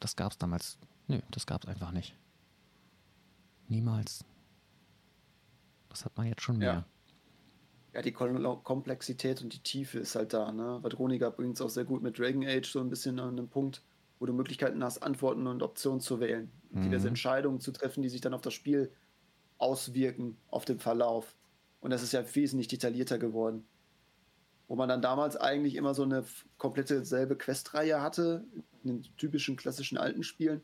Das gab es damals. Nö, das gab es einfach nicht. Niemals. Das hat man jetzt schon mehr. Ja. Ja, die Komplexität und die Tiefe ist halt da. Ne? Vadronica bringt es auch sehr gut mit Dragon Age so ein bisschen an einem Punkt, wo du Möglichkeiten hast, Antworten und Optionen zu wählen. Mhm. Diverse Entscheidungen zu treffen, die sich dann auf das Spiel auswirken, auf den Verlauf. Und das ist ja wesentlich detaillierter geworden. Wo man dann damals eigentlich immer so eine komplette selbe Questreihe hatte, in den typischen klassischen alten Spielen,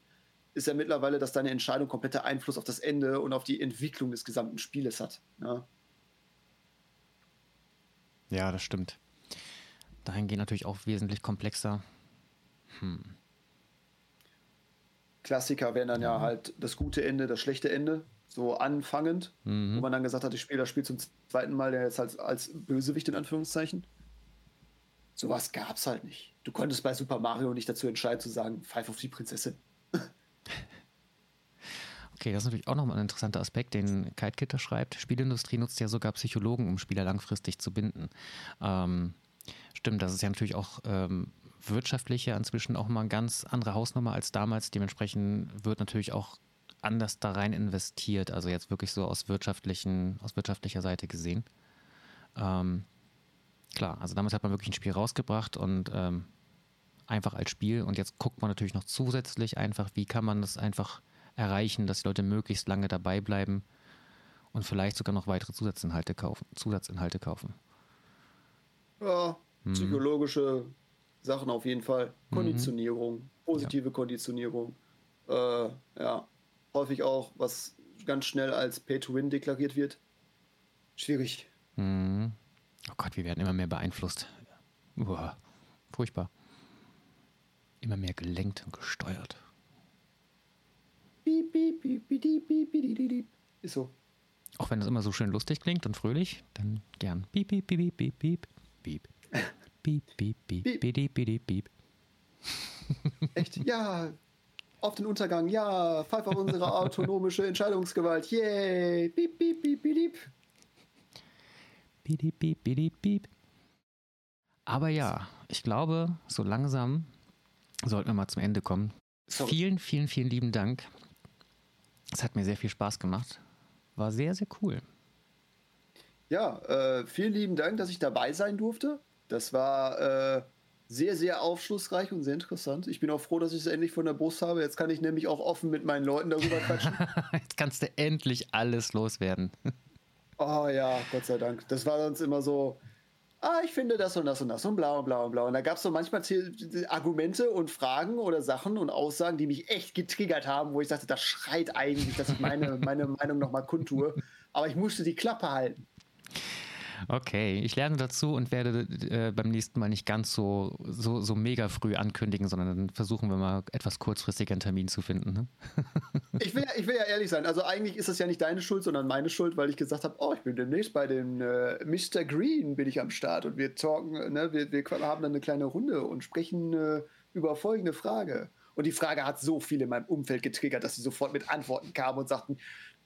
ist ja mittlerweile, dass deine Entscheidung komplette Einfluss auf das Ende und auf die Entwicklung des gesamten Spieles hat. Ja, ja das stimmt. Dahingehend natürlich auch wesentlich komplexer. Hm. Klassiker wären dann ja. ja halt das gute Ende, das schlechte Ende, so anfangend, mhm. wo man dann gesagt hat, ich spiele das Spiel zum zweiten Mal der jetzt als, als Bösewicht in Anführungszeichen. Sowas gab es halt nicht. Du konntest bei Super Mario nicht dazu entscheiden zu sagen, pfeif auf die Prinzessin. Okay, das ist natürlich auch nochmal ein interessanter Aspekt, den Kite Kitter schreibt. Spielindustrie nutzt ja sogar Psychologen, um Spieler langfristig zu binden. Ähm, stimmt, das ist ja natürlich auch ähm, wirtschaftlich inzwischen auch mal eine ganz andere Hausnummer als damals. Dementsprechend wird natürlich auch anders da rein investiert, also jetzt wirklich so aus wirtschaftlichen, aus wirtschaftlicher Seite gesehen. Ähm, klar, also damals hat man wirklich ein Spiel rausgebracht und ähm, einfach als Spiel und jetzt guckt man natürlich noch zusätzlich einfach, wie kann man das einfach erreichen, dass die Leute möglichst lange dabei bleiben und vielleicht sogar noch weitere Zusatzinhalte kaufen. Zusatzinhalte kaufen. Ja, hm. psychologische Sachen auf jeden Fall. Mhm. Konditionierung, positive ja. Konditionierung. Äh, ja. häufig auch, was ganz schnell als Pay-to-Win deklariert wird. Schwierig. Mhm. Oh Gott, wir werden immer mehr beeinflusst. Uah, furchtbar. Immer mehr gelenkt und gesteuert. Piep, piep, piep, piep, piep, piep. Ist so. Auch wenn das immer so schön lustig klingt und fröhlich, dann gern. Piep, piep, piep, piep, piep. Piep, piep, piep, piep, piep, piep, piep. Echt? Ja. Auf den Untergang, ja. Pfeif auf unsere autonomische Entscheidungsgewalt. Yay. Piep, piep, piep, piep. Piep, piep, piep, piep. Aber ja, ich glaube, so langsam sollten wir mal zum Ende kommen. Sorry. Vielen, vielen, vielen lieben Dank. Es hat mir sehr viel Spaß gemacht. War sehr, sehr cool. Ja, äh, vielen lieben Dank, dass ich dabei sein durfte. Das war äh, sehr, sehr aufschlussreich und sehr interessant. Ich bin auch froh, dass ich es endlich von der Brust habe. Jetzt kann ich nämlich auch offen mit meinen Leuten darüber quatschen. Jetzt kannst du endlich alles loswerden. Oh ja, Gott sei Dank. Das war sonst immer so, ah, ich finde das und das und das und bla und bla und bla. Und da gab es so manchmal Argumente und Fragen oder Sachen und Aussagen, die mich echt getriggert haben, wo ich dachte, das schreit eigentlich, dass ich meine, meine Meinung nochmal kundtue. Aber ich musste die Klappe halten. Okay, ich lerne dazu und werde äh, beim nächsten Mal nicht ganz so, so, so mega früh ankündigen, sondern dann versuchen wir mal etwas kurzfristig einen Termin zu finden. Ne? Ich will, ja, ich will ja ehrlich sein. Also eigentlich ist das ja nicht deine Schuld, sondern meine Schuld, weil ich gesagt habe, oh, ich bin demnächst bei den äh, Mr. Green bin ich am Start und wir talken, äh, ne, wir, wir haben dann eine kleine Runde und sprechen äh, über folgende Frage. Und die Frage hat so viele in meinem Umfeld getriggert, dass sie sofort mit Antworten kamen und sagten,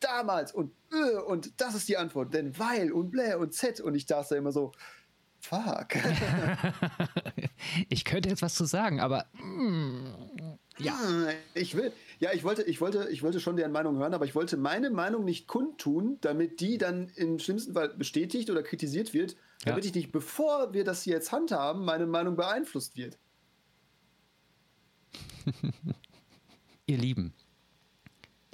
damals und äh, und das ist die Antwort, denn weil und blä und z und ich dachte immer so, fuck. ich könnte jetzt was zu sagen, aber Ja, ich will, ja, ich wollte, ich wollte, ich wollte schon deren Meinung hören, aber ich wollte meine Meinung nicht kundtun, damit die dann im schlimmsten Fall bestätigt oder kritisiert wird, damit Ja. ich nicht, bevor wir das hier jetzt handhaben, meine Meinung beeinflusst wird. ihr Lieben,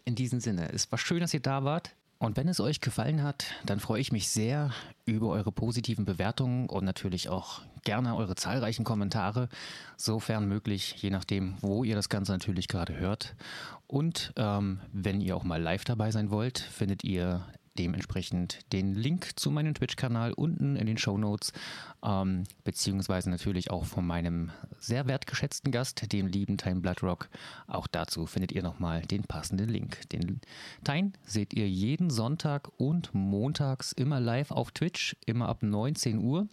in diesem Sinne, es war schön, dass ihr da wart. Und wenn es euch gefallen hat, dann freue ich mich sehr über eure positiven Bewertungen und natürlich auch gerne eure zahlreichen Kommentare, sofern möglich, je nachdem, wo ihr das Ganze natürlich gerade hört. Und ähm, wenn ihr auch mal live dabei sein wollt, findet ihr dementsprechend den Link zu meinem Twitch-Kanal unten in den Show Notes, ähm, beziehungsweise natürlich auch von meinem sehr wertgeschätzten Gast, dem lieben Time Bloodrock. Auch dazu findet ihr nochmal den passenden Link. Den Time seht ihr jeden Sonntag und montags immer live auf Twitch, immer ab 19 Uhr.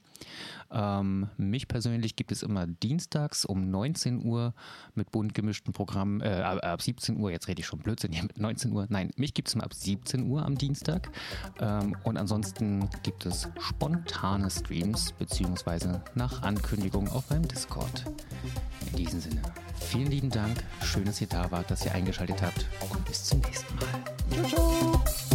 Ähm, mich persönlich gibt es immer dienstags um 19 Uhr mit bunt gemischten Programmen, äh, ab ab 17 Uhr, jetzt rede ich schon Blödsinn hier mit 19 Uhr. Nein, mich gibt es immer ab 17 Uhr am Dienstag. Ähm, und ansonsten gibt es spontane Streams, beziehungsweise nach Ankündigung auf meinem Discord. In diesem Sinne, vielen lieben Dank, schön, dass ihr da wart, dass ihr eingeschaltet habt und bis zum nächsten Mal.